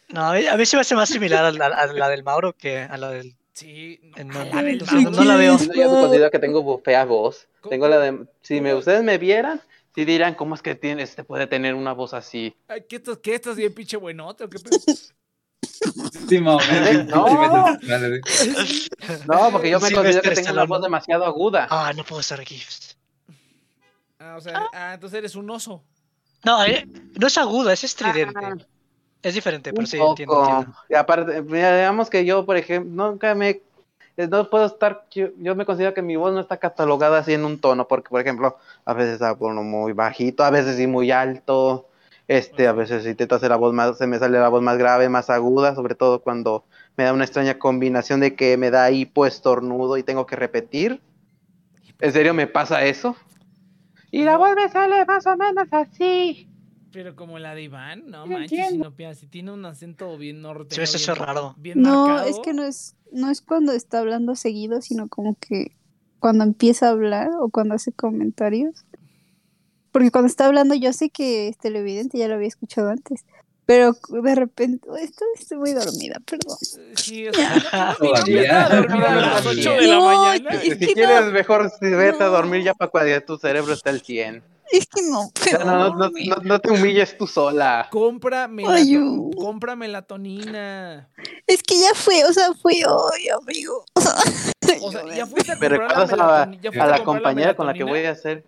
No, a mí, a mí se me hace más similar a la, a la del Mauro que a la del. Sí, no, la del no, la veo. Yo considero que tengo fea voz. ¿Cómo? Tengo la de. Si me, ustedes me vieran, sí dirán, ¿cómo es que tienes, este puede tener una voz así? Ay, ¿Qué estás, qué estás bien pinche buenote o qué? Sí. No. No, porque yo me Sí, considero que tengo una voz demasiado aguda. Ah, no puedo estar aquí. Ah, o sea, ah, entonces eres un oso. No, eh, no es aguda, es estridente. Es diferente, pero sí, entiendo, poco. entiendo. Y aparte, mira, digamos que yo, por ejemplo, nunca me. eh, No puedo estar. Yo, yo me considero que mi voz no está catalogada así en un tono, porque, por ejemplo, a veces hablo muy bajito, a veces sí muy alto. Este, a veces intento hacer la voz más, se me sale la voz más grave, más aguda, sobre todo cuando me da una extraña combinación de que me da hipo, estornudo y tengo que repetir. ¿En serio me pasa eso? Y la voz me sale más o menos así. Pero como la de Iván, no No manches, si entiendo. no piensas, si tiene un acento bien norteño. Sí, eso es bien- raro. Bien No, marcado. es que no es, no es cuando está hablando seguido, sino como que cuando empieza a hablar o cuando hace comentarios. Porque cuando está hablando yo sé que es televidente, ya lo había escuchado antes. Pero de repente, estoy, estoy muy dormida, perdón. Sí, o sea, no, Todavía. dormida a las 8 de la No, es Si que quieres, no. mejor si vete a No. dormir ya para cuando ya tu cerebro está al 100. Es que no, puedo no, no, no, dormir. no- no te humilles tú sola. Compra, Ay, melato- uh. compra melatonina. Es que ya fue, o sea, fue hoy, amigo. O sea, ya fuiste a ¿Me comprar la recuerdas a la, melatonina. ¿Ya fuiste a la compañera con la que voy a hacer?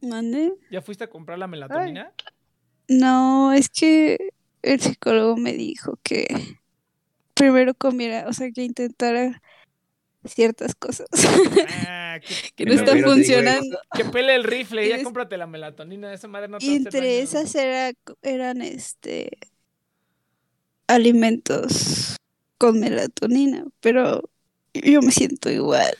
¿Mande? ¿Ya fuiste a comprar la melatonina? No, es que el psicólogo me dijo que primero comiera, o sea, que intentara ciertas cosas Ah, que, no están funcionando. que pele el rifle, ya cómprate la melatonina, esa madre no te Y entre daño. esas era, eran este alimentos con melatonina, pero yo me siento igual.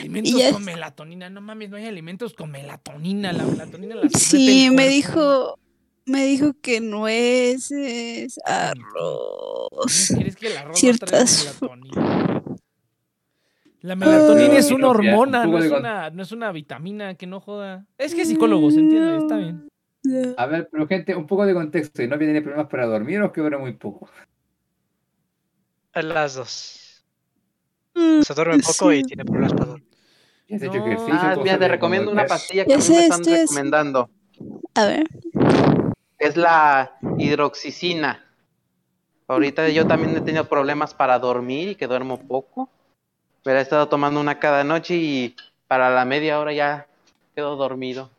Alimentos ya con melatonina, no mames, no hay alimentos con melatonina, la melatonina la Sí, me dijo, me dijo que nueces, arroz. ¿Quieres que el arroz no ciertas traiga melatonina? La melatonina Ah. es una hormona, no es una, no es una vitamina, que no joda. Es que es psicólogo, se entiende, está bien. A ver, pero gente, un poco de contexto. ¿Y no tiene problemas para dormir o que duerme muy poco? Las dos. Mm, Se duerme poco y tiene problemas para dormir. ¿Ya has hecho No. ejercicio? Ah, mira, te recomiendo una pastilla que Ya a me están estoy así. recomendando. A ver. Es la hidroxicina. Ahorita yo también he tenido problemas para dormir y que duermo poco. Pero he estado tomando una cada noche y para la media hora ya quedo dormido.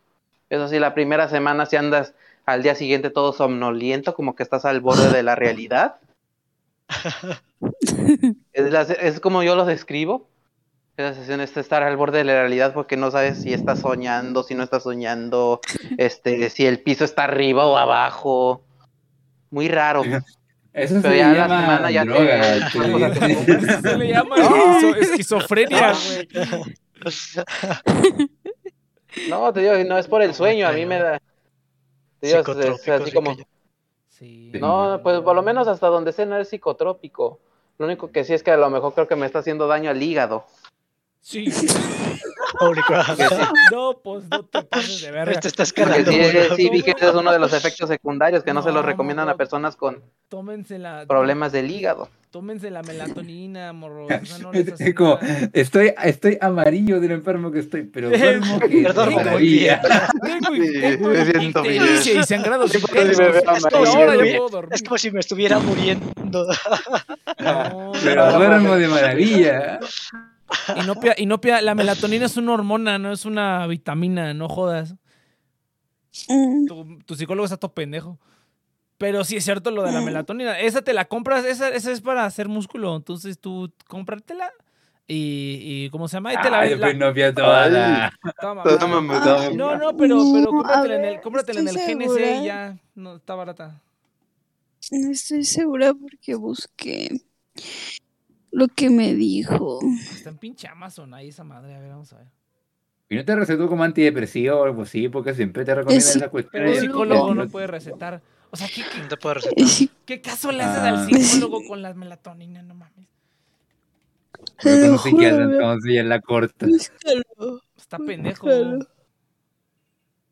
Eso sí, la primera semana si andas al día siguiente todo somnoliento, como que estás al borde de la realidad. Es, la- es como yo lo describo. Esa sensación es estar al borde de la realidad porque no sabes si estás soñando, si no estás soñando, este, si el piso está arriba o abajo. Muy raro. Eso se Pero ya la llama semana ya te- droga. te- Chuy. Eso se le llama esquizo- esquizofrenia. No, te digo, no es por el sueño, a mí me da. Te digo, es- así sí como. Sí. No, pues por lo menos hasta donde sé no es psicotrópico. Lo único que sí es que a lo mejor creo que me está haciendo daño al hígado. Sí. No, pues no te pases de verga. Esto está Porque escalando. sí, sí, sí vi que ese es uno de los efectos secundarios que no, se los No, recomiendan morro. a personas con Tómense la, problemas del hígado. tómense la melatonina, morro. O sea, no les Es como, estoy, estoy amarillo de lo enfermo que estoy, pero duermo que ictericia y veo Es como si Ahora me ya vi- puedo dormir. Es como si me estuviera muriendo. No, Pero no. duermo de maravilla. Inopia, Inopia, la melatonina es una hormona, no es una vitamina, no jodas. Mm, Tu, tu psicólogo está todo pendejo. Pero sí es cierto lo de la melatonina. Esa te la compras, esa, esa es para hacer músculo. Entonces tú cómpratela y, y ¿cómo se llama? Ahí te la, Ay, la- pues no toda la... toma, toma. No, no, pero, pero No, cómpratela en el, cómpratela en el GNC y ya. No, está barata. No estoy segura porque busqué lo que me dijo. Está en pinche Amazon ahí esa madre. A ver, vamos a ver. ¿Y no te recetó como antidepresivo o algo así? Porque siempre te recomiendan sí, esa Pero cuestión. el psicólogo no- puede recetar. O sea, ¿qué, qué, No te puedo recetar. Qué caso le haces Ah. al psicólogo con la melatonina? No mames. Pero lo con psiquiatra, juro, entonces ya en la corta. búscalo. Está pendejo. Búscalo.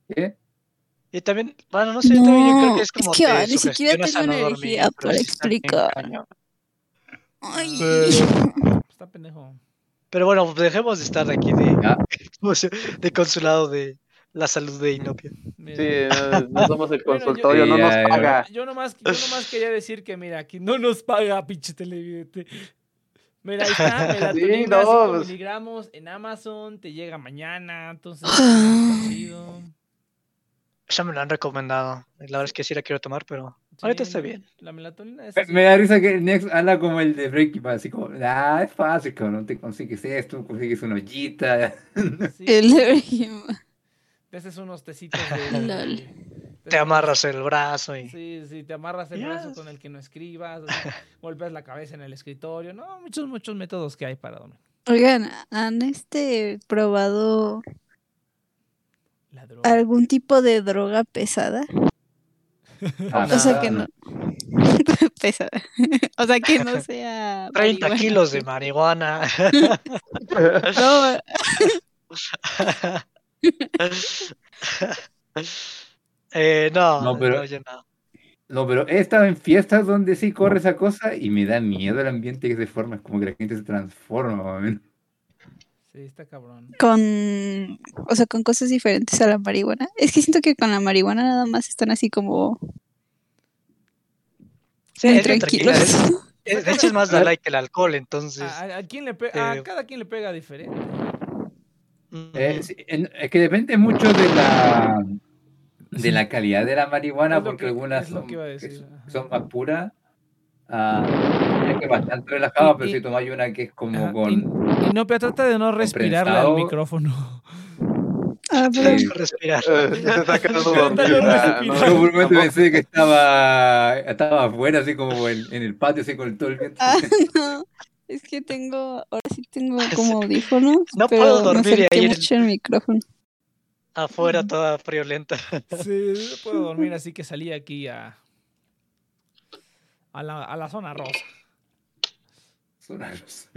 ¿Qué? Y también, bueno, no sé, yo también yo creo que es como es que te ah, ni siquiera tengo energía dormir, para explicar. Ay. Está pendejo. Pero bueno, dejemos de estar aquí de, Ah, de consulado de la salud de Inopia. Sí, no, no somos el Bueno, yo- consultorio, no Sí, nos paga. Yo nomás, yo nomás quería decir que, mira, aquí no nos paga, pinche televidente. Mira, ahí está, melatonina, no, 5 pues. miligramos en Amazon, te llega mañana, entonces Ah. Ya me lo han recomendado. La verdad es que sí la quiero tomar, pero ahorita está no, bien. La melatonina es Me, así. me da risa que el Nex habla como el de Breaking Bad, así como, ah, es fácil, cabrón, te consigues esto, consigues una ollita. Sí, El régimen. te haces unos tecitos de... Lol. Te amarras el brazo y... Sí, sí, te amarras el brazo con el que no escribas, así, golpeas la cabeza en el escritorio, no, muchos, muchos métodos que hay para dormir. Oigan, ¿han este probado La droga. algún tipo de droga pesada? Ah, O sea que no. pesada. O sea que no sea. 30 marihuana. kilos de marihuana. No, eh, no, No, no, pero- yo no. No, pero he estado en fiestas donde sí corre esa cosa y me da miedo el ambiente que se forma, es como que la gente se transforma, man. Sí, está cabrón. con. O sea, con cosas diferentes a la marihuana. Es que siento que con la marihuana nada más están así como. Sí, muy es tranquilos. es- es- de hecho es más de like que el alcohol, entonces... ¿A, a- a quién le pega? A eh, cada quien le pega diferente. mm, Eh, sí, en- es que depende mucho de la de la calidad de la marihuana, Es porque que- algunas es son, son más puras. Ah, es que bastante relajado, Y- pero y- si tomas una que es como Ajá, con. Y, y no, pero trata de no respirarle al micrófono. Ah, Sí. pero. Tengo que respirar. Eh, se respirar. ¿no? Yo por un momento pensé que estaba, estaba afuera, así como en, en el patio, así con todo el viento. Ah, no. Es que tengo. Ahora sí tengo como audífonos. No pero puedo me dormir y acerqué ahí mucho el micrófono. Afuera toda friolenta. Sí, no puedo dormir, así que salí aquí a. A la, a la zona rosa. Son raros.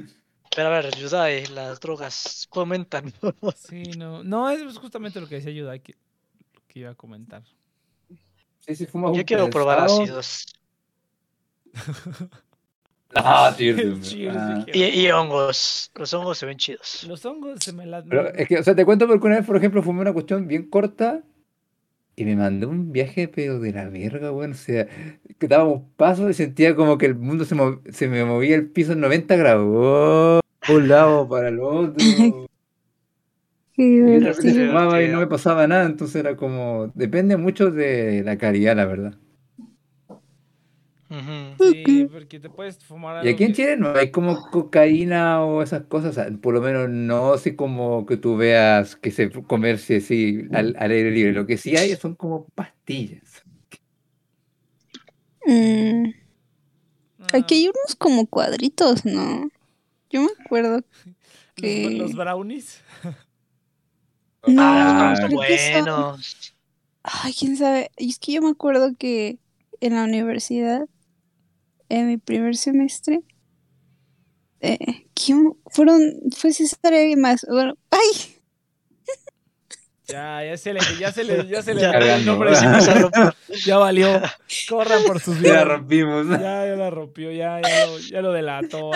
Pero a ver, Yudai, las drogas comentan. Sí, no. No, es justamente lo que decía Yudai que, lo que iba a comentar. Sí, sí, fumas Yo quiero probar ácidos. Ah. Cheers, Ah. Y, y hongos. Los hongos se ven chidos. Los hongos se me la. Pero es que, o sea, te cuento porque una vez, por ejemplo, fumé una cuestión bien corta y me mandó un viaje, pero de la verga, weón. O sea, que dábamos pasos y sentía como que el mundo se, mov- se me movía el piso en 90 grados. Oh, un lado para el otro. Y de divertido. repente fumaba y no me pasaba nada, entonces era como. Depende mucho de la calidad, la verdad. Ujú. Sí, porque te puedes fumar Y aquí en Chile no hay como cocaína o esas cosas, sea, por lo menos no así como que tú veas que se comerse así al, al aire libre. Lo que sí hay son como pastillas. Mm, Ah, aquí hay unos como cuadritos, ¿no? Yo me acuerdo. los, que- los brownies. No, Ah, Ah, que son- buenos. Ay, quién sabe. Y es que yo me acuerdo que en la universidad, en mi primer semestre, eh, ¿quién fueron? Fue César y más. Bueno, ¡ay! Ya, ya se le, ya se le, ya se le Ya. cayó el nombre. Se Ya, rompió. ya valió. Corran por sus Ya vidas. la rompimos. Ya, ya la rompió, ya, ya lo, ya lo delató.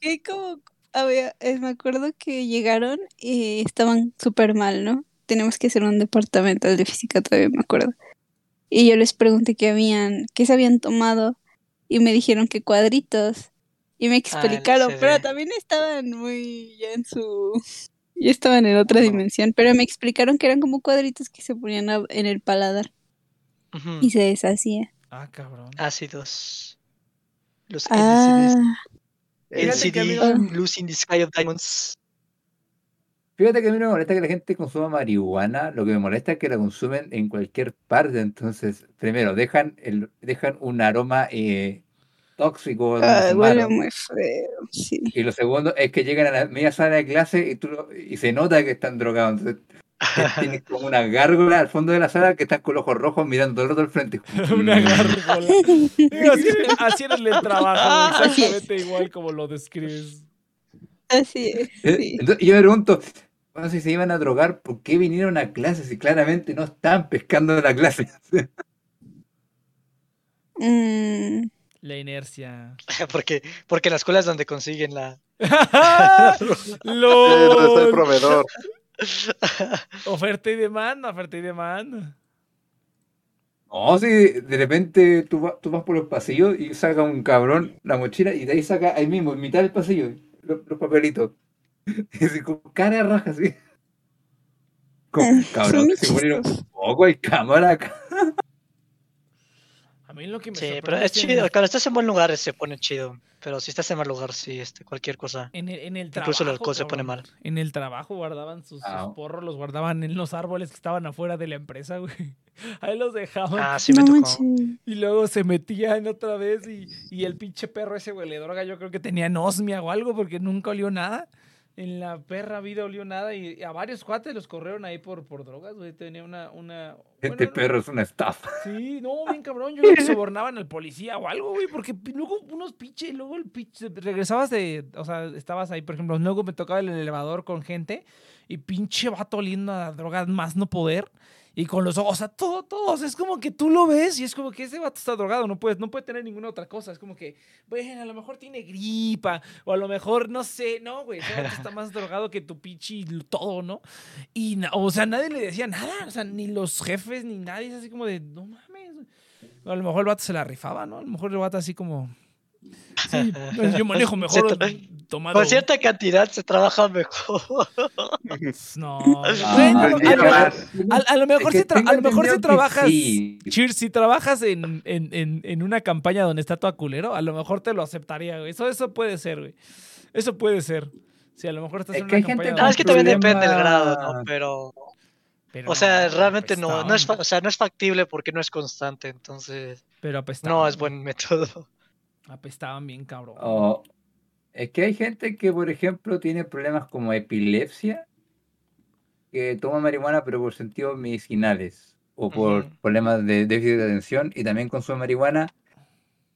Que como había, eh, me acuerdo que llegaron y estaban súper mal, ¿no? Tenemos que hacer un departamento de física todavía, me acuerdo. Y yo les pregunté qué habían, qué se habían tomado y me dijeron que cuadritos. Y me explicaron, pero también estaban muy ya en su ya estaban en otra dimensión, pero me explicaron que eran como cuadritos que se ponían a- en el paladar y se deshacía. Ah, cabrón. Ácidos. Los Ah, LCDs. LCD, no- Lucy in the Sky of Diamonds. Fíjate que a mí no me molesta que la gente consuma marihuana, lo que me molesta es que la consumen en cualquier parte. Entonces, primero, dejan, el, dejan un aroma eh, tóxico. ah, huele muy feo, sí. Y lo segundo es que llegan a la media sala de clase y, tú lo- y se nota que están drogados. Entonces, Tienes como una gárgola al fondo de la sala que están con los ojos rojos mirando todo el al frente. Una gárgola. Digo, así, así era el trabajo, exactamente igual como lo describes. Así es. Eh, Sí. Entonces, yo me pregunto, bueno, si se iban a drogar, ¿por qué vinieron a clase si claramente no estaban pescando la clase? Mm, La inercia. porque, porque la escuela es donde consiguen la. El proveedor. Oferta y demanda, oferta y demanda. No, si de repente tú, va- tú vas por los pasillos y saca un cabrón la mochila y de ahí saca ahí mismo, en mitad del pasillo, los, los papelitos. Y así, con cara raja, así. Como, Eh, cabrón, se murieron chistoso. un poco, hay cámara acá. A mí lo que me Sí, pero es que en chido. el- Cuando estás en buen lugar se pone chido. Pero si estás en mal lugar, sí, este, cualquier cosa. En el, en el trabajo. Incluso el alcohol se pone mal. En el trabajo guardaban sus, sus Ah. porros, los guardaban en los árboles que estaban afuera de la empresa, güey. Ahí los dejaban. Ah, sí no me tocó. manches. Y luego se metían otra vez y, y el pinche perro ese güey le droga, yo creo que tenía anosmia o algo porque nunca olió nada. En la perra vida olió nada y a varios cuates los corrieron ahí por, por drogas, güey. Tenía una... una Este bueno, no- perro es una estafa. Sí, no, bien cabrón. Yo creo que sobornaban al policía o algo, güey, porque luego unos pinches, luego el pinche, regresabas de, o sea, estabas ahí, por ejemplo, luego me tocaba el elevador con gente y pinche vato oliendo a drogas más no poder. Y con los ojos, o sea, todo, todo, o sea, es como que tú lo ves y es como que ese vato está drogado, no puede, no puede tener ninguna otra cosa. Es como que, bueno, a lo mejor tiene gripa, o a lo mejor, no sé, no, güey, ese vato está más drogado que tu pinche todo, ¿no? Y, o sea, nadie le decía nada, o sea, ni los jefes, ni nadie, es así como de, no mames. güey". A lo mejor el vato se la rifaba, ¿no? A lo mejor el vato así como, sí, pues, yo manejo mejor Sí, tomado. Con cierta cantidad se trabaja mejor. No, Ah, a, lo- mejor si a lo mejor si trabajas, sí. Cheers, si trabajas en, en, en, en una campaña donde está todo culero, a lo mejor te lo aceptaría, güey. Eso, eso puede ser, güey. Eso puede ser. Si a lo mejor estás Es en que una hay gente campaña con No, donde- es que también problema- depende del grado, ¿no? Pero, pero o sea, no, realmente no, no es, o sea, no es factible porque no es constante, entonces Pero apestaban. no es buen método. Apestaban bien, cabrón. O- es que hay gente que, por ejemplo, tiene problemas como epilepsia, que toma marihuana pero por sentidos medicinales o por problemas de déficit de atención y también consume marihuana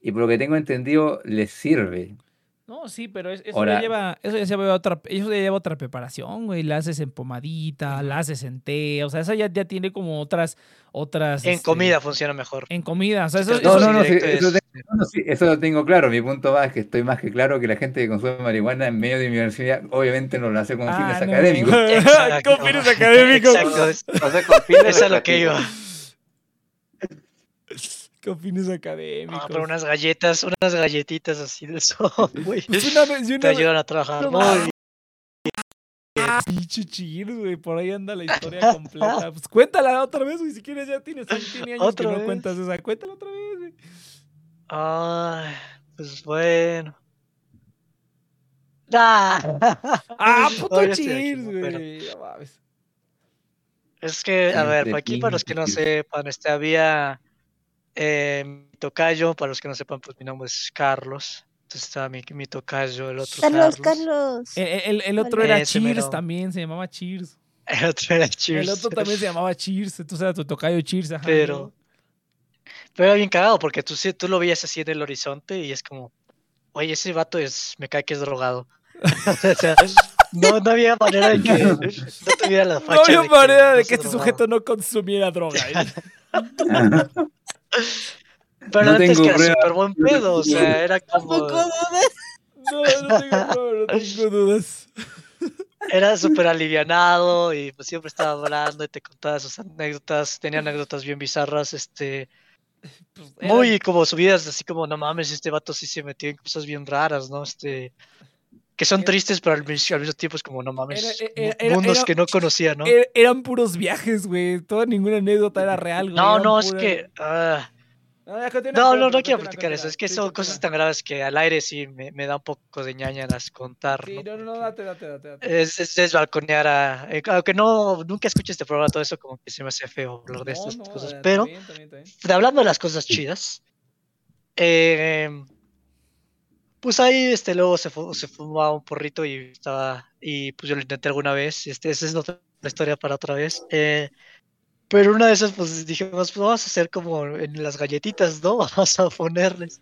y por lo que tengo entendido les sirve. No, sí, pero es- eso Ahora- ya lleva, eso ya lleva otra, eso ya lleva otra preparación, güey. La haces en pomadita, la haces en té, o sea, eso ya, ya tiene como otras, otras. En este, comida funciona mejor. En comida, o sea, eso, No, eso- no, no, sí, directo eso, es- tengo, no, no, sí, eso lo tengo claro. Mi punto va es que estoy más que claro que la gente que consume marihuana en medio de mi universidad obviamente no lo hace con Ah, fines no. académicos. Exacto. Con fines académicos. Exacto, O sea, con fines es a lo que iba. Con fines académicos. Ah, pero unas galletas, unas galletitas así de eso, güey. Pues una vez, yo Te vez- ayudan a trabajar No muy bien. Pinche Cheers, güey, por ahí anda la historia completa. Pues cuéntala otra vez, güey, si quieres ya tienes, tiene años que ¿Otra no vez? cuentas esa. Cuéntala otra vez, güey. Ay, pues bueno. ¡Ah! Ah, puto No, no, pero- güey. no mames. Es que, a ver, para aquí, para los que no sepan, este, había eh, mi tocayo, para los que no sepan, pues mi nombre es Carlos. Entonces estaba mi, mi tocayo, el otro Carlos, Carlos. Carlos. El, el- el otro Hola. era Ese Cheers mero. también, se llamaba Cheers. El otro era Cheers. El otro también se llamaba Cheers, entonces era tu tocayo Cheers, ajá. Pero, pero era bien cagado porque tú, lo veías así en el horizonte y es como, oye, ese vato es, me cae que es drogado. o sea, no, no había manera de que no tuviera la facha. No había de manera de que este drogado. sujeto no consumiera droga. ¿eh? Pero No antes tengo que era súper buen pedo, o sea, era como. Tampoco dudas. No, no tengo, no tengo dudas. Era súper alivianado y pues siempre estaba hablando y te contaba sus anécdotas, tenía anécdotas bien bizarras, este, Pues, era- muy como subidas así como, no mames, este vato sí se metió en cosas bien raras, ¿no? Este, que son tristes, pero al mismo, al mismo tiempo es como, no mames, Era- era- era- mundos era- que no conocía, ¿no? er- eran puros viajes, güey. Toda ninguna anécdota era real, güey. No, no, es puras- que... ah, No, No, no, no quiero platicar eso. Es que Sí, son cosas tan graves que al aire sí me, me da un poco de ñañaras contar, Sí, ¿no? no, no, date, date, date. date. Es, es desbalconear a... eh, aunque no, nunca escuché este programa, todo eso como que se me hace feo hablar de estas cosas. Pero, bien, está bien. hablando de las cosas chidas, eh, pues ahí este luego se, fu- se fumaba un porrito y estaba... Y pues yo lo intenté alguna vez. Este, ese es otro la historia para otra vez. Eh, pero una de esas, pues dijimos, pues vamos a hacer como en las galletitas, ¿no? Vamos a ponerles.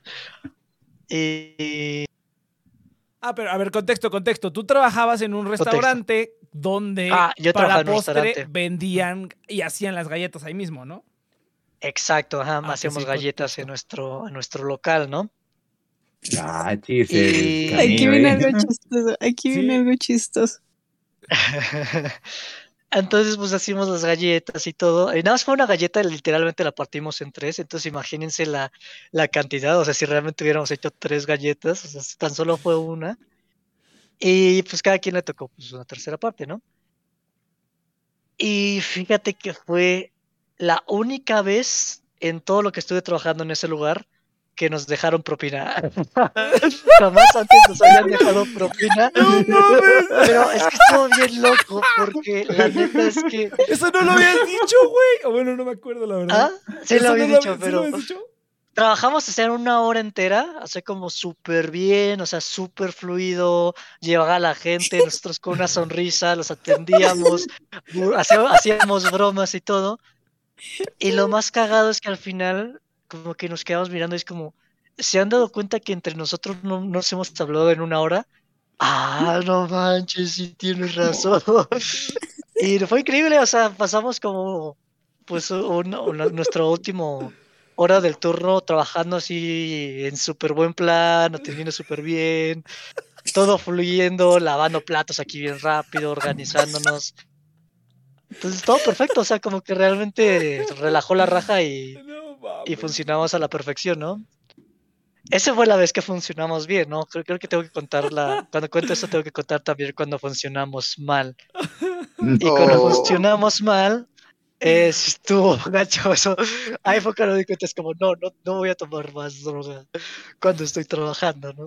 Y. Ah, pero a ver, contexto, contexto. Tú trabajabas en un restaurante donde Ah, yo para en un postre restaurante. vendían y hacían las galletas ahí mismo, ¿no? Exacto, ajá, Ah, hacíamos sí, galletas contexto. en nuestro, en nuestro local, ¿no? Ah, chis, Y- Aquí viene algo chistoso. Aquí viene Sí. algo chistoso. Entonces, pues hacíamos las galletas y todo. Y nada más fue una galleta, literalmente la partimos en tres. Entonces, imagínense la, la cantidad. O sea, si realmente hubiéramos hecho tres galletas, o sea, si tan solo fue una. Y pues cada quien le tocó pues, una tercera parte, ¿no? Y fíjate que fue la única vez en todo lo que estuve trabajando en ese lugar que nos dejaron propina. Jamás antes nos habían dejado propina. Pero es que estuvo bien loco porque la neta es que. Eso no lo habías dicho, güey. O bueno, no me acuerdo, la verdad. Ah, sí lo había no dicho, ¿sí lo pero habías dicho? trabajamos o sea, en una hora entera, o sea, como súper bien, o sea, súper fluido, llevaba a la gente, nosotros con una sonrisa, los atendíamos, hacíamos bromas y todo. Y lo más cagado es que al final, como que nos quedamos mirando, y es como, ¿se han dado cuenta que entre nosotros no nos hemos hablado en una hora? Ah, no manches, sí tienes razón. Y fue increíble, o sea, pasamos como, pues, un- un- nuestro último hora del turno trabajando así en súper buen plan, atendiendo súper bien, todo fluyendo, lavando platos aquí bien rápido, organizándonos. Entonces todo perfecto, o sea, como que realmente relajó la raja y, No, y mames. funcionamos a la perfección, ¿no? Esa fue la vez que funcionamos bien, ¿no? Creo, creo que tengo que contar la... Cuando cuento eso tengo que contar también cuando funcionamos mal. Y cuando funcionamos mal, sí estuvo gacho eso. Ahí fue cuando di cuenta, es como, no, no, no voy a tomar más droga cuando estoy trabajando, ¿no?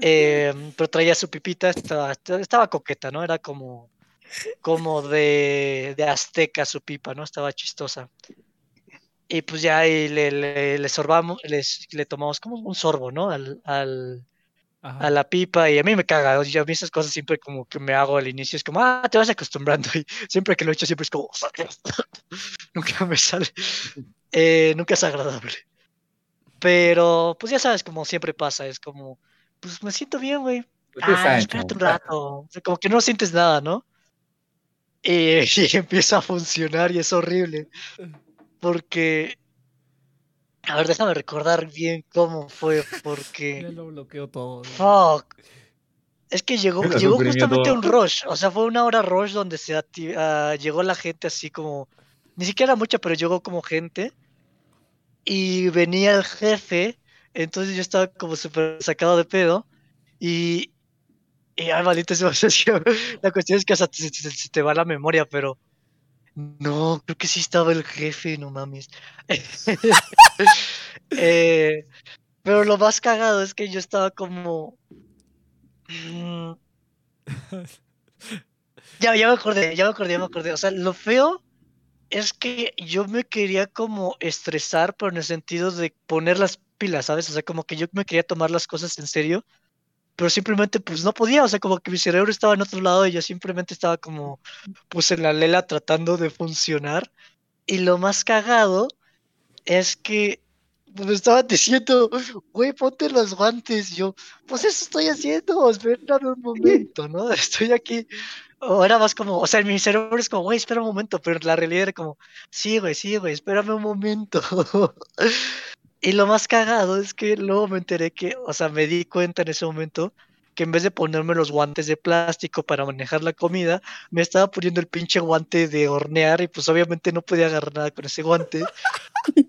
Eh, pero traía su pipita, estaba, estaba coqueta, ¿no? Era como, como de, de azteca su pipa, ¿no? Estaba chistosa. Y pues ya ahí le, le, le sorbamos, les, le tomamos como un sorbo, ¿no? Al, al, a la pipa y a mí me caga, yo a mí esas cosas siempre como que me hago al inicio, es como, ah, te vas acostumbrando y siempre que lo he hecho siempre es como, nunca me sale, Eh, nunca es agradable. Pero, pues ya sabes, como siempre pasa, es como, pues me siento bien, güey. Ustedes Ah, espérate un rato. O sea, como que no sientes nada, ¿no? Y, y empieza a funcionar y es horrible. Porque, a ver, déjame recordar bien cómo fue, porque... Ya lo bloqueo todo. Fuck. Es que llegó, llegó justamente todo. un rush. O sea, fue una hora rush donde se ah, llegó la gente así como. Ni siquiera mucha, pero llegó como gente. Y venía el jefe. Entonces yo estaba como súper sacado de pedo. Y. Y ay, maldita La cuestión es que hasta se, se- se te va la memoria, pero. No, creo que sí estaba el jefe, no mames. Eh, pero lo más cagado es que yo estaba como. mm, Ya, ya me acordé, ya me acordé, ya me acordé. O sea, lo feo es que yo me quería como estresar, pero en el sentido de poner las pilas, ¿sabes? O sea, como que yo me quería tomar las cosas en serio, pero simplemente pues no podía, o sea, como que mi cerebro estaba en otro lado y yo simplemente estaba como pues en la lela tratando de funcionar. Y lo más cagado es que pues, me estaban diciendo, güey, ponte los guantes. Y yo, pues eso estoy haciendo, espérame un momento, ¿no? Estoy aquí. O era más como, o sea, mi cerebro es como, güey, espera un momento, pero la realidad era como, sí, güey, sí, güey, espérame un momento. Y lo más cagado es que luego me enteré que, o sea, me di cuenta en ese momento que en vez de ponerme los guantes de plástico para manejar la comida, me estaba poniendo el pinche guante de hornear y pues obviamente no podía agarrar nada con ese guante.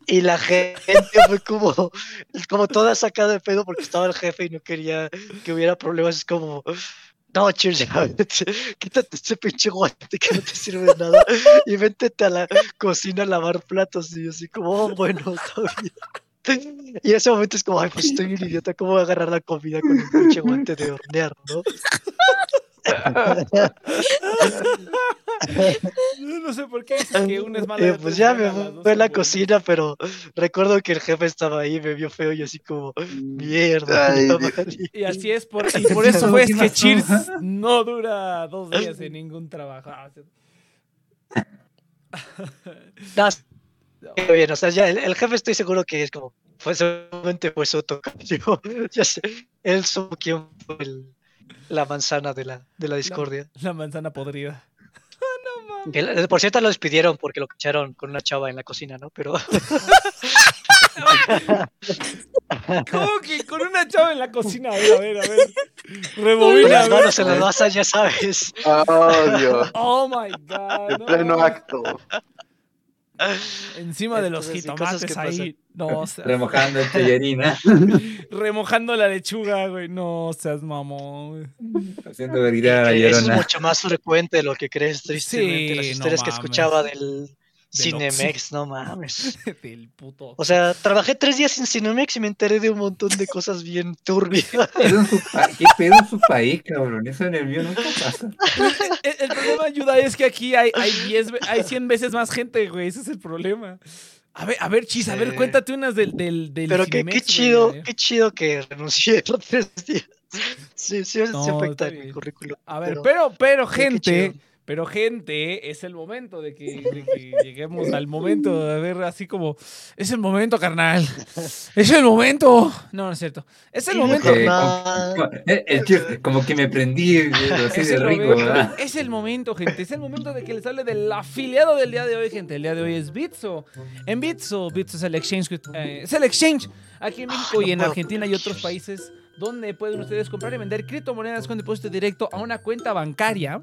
Y la gente fue como, como toda sacada de pedo porque estaba el jefe y no quería que hubiera problemas. Es como, no, cheers, quítate ese pinche guante que no te sirve de nada y véntete a la cocina a lavar platos. Y yo así como, oh, bueno, está bien. Y en ese momento es como, ay, pues estoy un idiota, ¿cómo voy a agarrar la comida con un pinche guante de hornear, no? No, no sé por qué que una es mala. Eh, pues es ya me fue a la cocina, pero recuerdo que el jefe estaba ahí, me vio feo y así como, mierda. Ay, Dios. valí". Y así es por, y por eso fue ¿Qué que? Cheers no dura dos días en ningún trabajo. Ah. No, qué bien, o sea, ya el, el jefe estoy seguro que es como, fue seguramente fue su tocayo. Ya sé, él supo quién fue el- la manzana de la, de la discordia. La manzana podrida. Que la- por cierto, lo despidieron porque lo cacharon con una chava en la cocina, ¿no? Pero ¿Cómo que con una chava en la cocina? A ver, a ver, a ver. Rebobina, las manos en las masas, ya sabes. Oh, Dios. Oh my god. En no. pleno acto. Encima de los Entonces, jitomates que ahí. No, seas- Remojando el tallarina, remojando la lechuga, güey. No seas mamón. haciendo gritar a la Que eso es llorona. mucho más frecuente de lo que crees, tristemente. las Sí, no historias que mames. escuchaba del Cinemex, no mames. Del puto. O sea, trabajé tres días en Cinemex y me enteré de un montón de cosas bien turbias. ¿Qué pedo en su pa- ¿Qué pedo en su país, cabrón? Eso en el mío nunca pasa. el, el problema, ayuda, es que aquí hay, hay, 10 ve- hay 100 veces más gente, güey. Ese es el problema. A ver, a ver, Chis, a ver, cuéntate unas del, del, del Pero qué, chido, qué chido que renuncié los tres días. Sí, sí, No, sí afecta mi currículum. A ver, pero- pero, gente. Pero gente, es el momento de que, de que lleguemos al momento de ver así como, es el momento, carnal. Es el momento. No, no es cierto. Es el momento. Como- el, que me prendí eh, así Es de rico, momento, es el momento, gente. Es el momento de que les hable del afiliado del día de hoy, gente. El día de hoy es Bitso. En Bitso, Bitso es el exchange, eh, es el exchange aquí en México Ay, no y en Argentina y otros países donde pueden ustedes comprar y vender criptomonedas con depósito directo a una cuenta bancaria.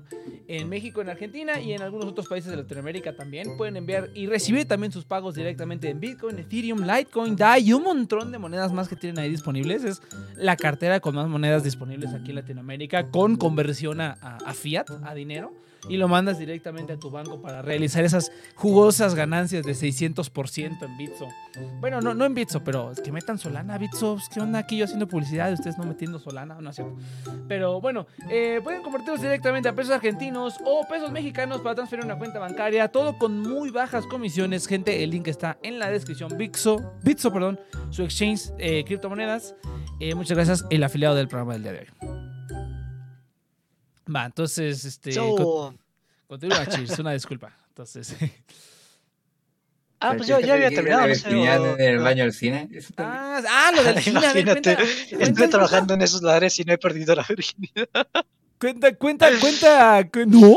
En México, en Argentina y en algunos otros países de Latinoamérica también pueden enviar y recibir también sus pagos directamente en Bitcoin, Ethereum, Litecoin, DAI y un montón de monedas más que tienen ahí disponibles. Es la cartera con más monedas disponibles aquí en Latinoamérica con conversión a, fiat, a dinero. Y lo mandas directamente a tu banco para realizar esas jugosas ganancias de 600% en Bitso. Bueno, no, no en Bitso, pero que metan Solana, Bitso. pues, ¿Qué onda aquí yo haciendo publicidad y ustedes no metiendo Solana? No es cierto. Pero bueno, eh, pueden convertirlos directamente a pesos argentinos o pesos mexicanos para transferir una cuenta bancaria. Todo con muy bajas comisiones, gente. El link está en la descripción. Bitso, Bitso, perdón, su exchange eh, criptomonedas. Eh, muchas gracias, el afiliado del programa del día de hoy. Va, entonces, este. con- So, continúa, Cheers, una disculpa. Entonces. ah, pues yo ya había terminado, no sé. o- en el baño del cine. Ah, ah, lo del cine. Imagínate, estoy trabajando en esos lares y no he perdido la virginidad. cuenta, cuenta, cuenta. cu- No,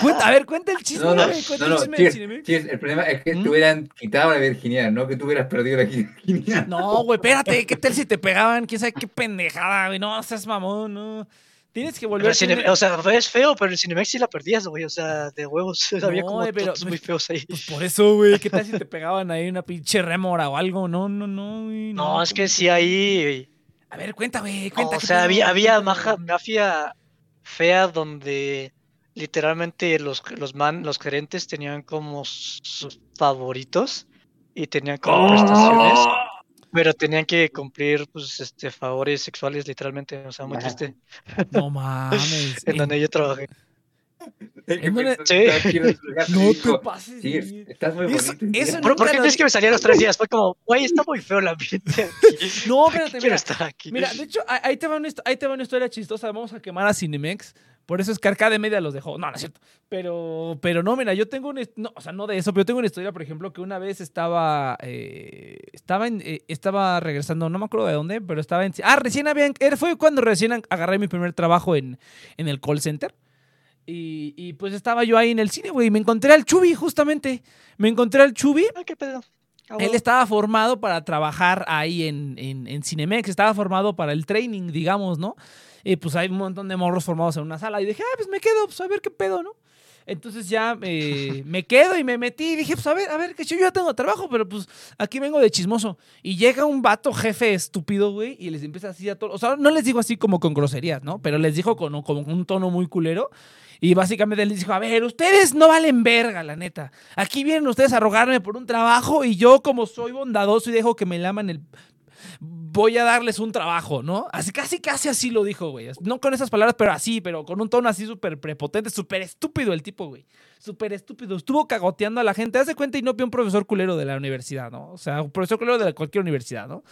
cuenta, a ver, cuenta el chisme, No, no, güey, cuenta no, el chisme del Cheers. Cheers, el problema es que ¿Mm? te hubieran quitado la virginidad, no que tú hubieras perdido la virginidad. No, güey, espérate, ¿qué tal si te pegaban? ¿Quién sabe qué pendejada, güey? No, seas mamón, no. Tienes que volver Cine- o sea, es feo, pero en Cinemex sí la perdías, güey. O sea, de huevos. Había No, como eh, pero- totos muy feos ahí. Pues por eso, güey, ¿qué tal si te pegaban ahí una pinche rémora o algo? No, no, no, güey. No, es que sí ahí. A ver, cuenta, güey, cuenta. O sea, había, había maja- mafia fea donde literalmente los, los, man, los gerentes tenían como sus favoritos y tenían como prestaciones, pero tenían que cumplir pues este favores sexuales literalmente, o sea, muy triste. No mames. En en- donde yo trabajé. ¿En dónde- Sí. No te pases. Sí, estás muy Eso- bonito. eso ¿Por, por qué crees que me salía los tres días? Fue como, güey, está muy feo el ambiente aquí. No, ¿Por qué espérate, mira. estar aquí? Mira, de hecho, ahí te, va una, ahí te va una historia chistosa. Vamos a quemar a Cinemex. Por eso es que Arcade Media los dejó. No, no es cierto. Pero, pero no, mira, yo tengo una... No, o sea, no de eso, pero yo tengo una historia, por ejemplo, que una vez estaba... eh, estaba, en- eh, estaba regresando, no me acuerdo de dónde, pero estaba en... Ah, recién habían... Fue cuando recién ag- agarré mi primer trabajo en, en el call center. Y, y, pues estaba yo ahí en el cine, güey, y me encontré al Chubi, justamente. Me encontré al Chubi Ah, qué pedo. Ah, él estaba formado para trabajar ahí en, en, en Cinemex, estaba formado para el training, digamos, ¿no? Y pues hay un montón de morros formados en una sala y dije, ah, pues me quedo, pues a ver qué pedo, ¿no? Entonces ya eh, me quedo y me metí y dije, pues a ver, a ver, que yo ya tengo trabajo, pero pues aquí vengo de chismoso. Y llega un vato jefe estúpido, güey, y les empieza así a todos, o sea, no les digo así como con groserías, ¿no? Pero les dijo con, como un tono muy culero. Y básicamente les dijo, a ver, ustedes no valen verga, la neta. Aquí vienen ustedes a rogarme por un trabajo y yo como soy bondadoso y dejo que me laman el... Voy a darles un trabajo, ¿no? Así casi, casi así lo dijo, güey. No con esas palabras, pero así, pero con un tono así súper prepotente, súper estúpido el tipo, güey. Súper estúpido. Estuvo cagoteando a la gente. Haz de cuenta y no un profesor culero de la universidad, ¿no? O sea, un profesor culero de cualquier universidad, ¿no?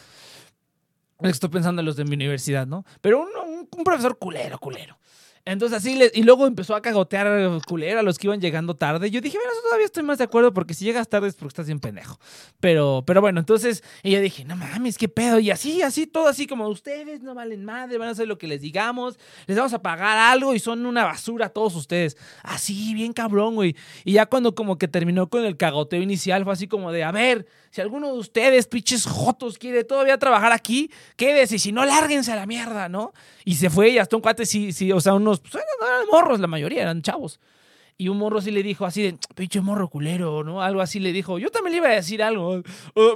Estoy pensando en los de mi universidad, ¿no? Pero un profesor culero, culero. Entonces así, le- y luego empezó a cagotear culero a los que iban llegando tarde. Yo dije, bueno, eso todavía estoy más de acuerdo porque si llegas tarde es porque estás bien pendejo. Pero, pero bueno, entonces, yo dije, no mames, qué pedo. Y así, así, todo así como ustedes no valen madre, van a hacer lo que les digamos, les vamos a pagar algo y son una basura todos ustedes. Así, bien cabrón, güey. Y ya cuando como que terminó con el cagoteo inicial, fue así como de, a ver, si alguno de ustedes, pinches jotos, quiere todavía trabajar aquí, quédese, si no, lárguense a la mierda, ¿no? Y se fue y hasta un cuate sí, sí, o sea, unos, pues eran, eran morros, la mayoría eran chavos. Y un morro sí le dijo así de, pinche morro culero, ¿no? Algo así le dijo. Yo también le iba a decir algo.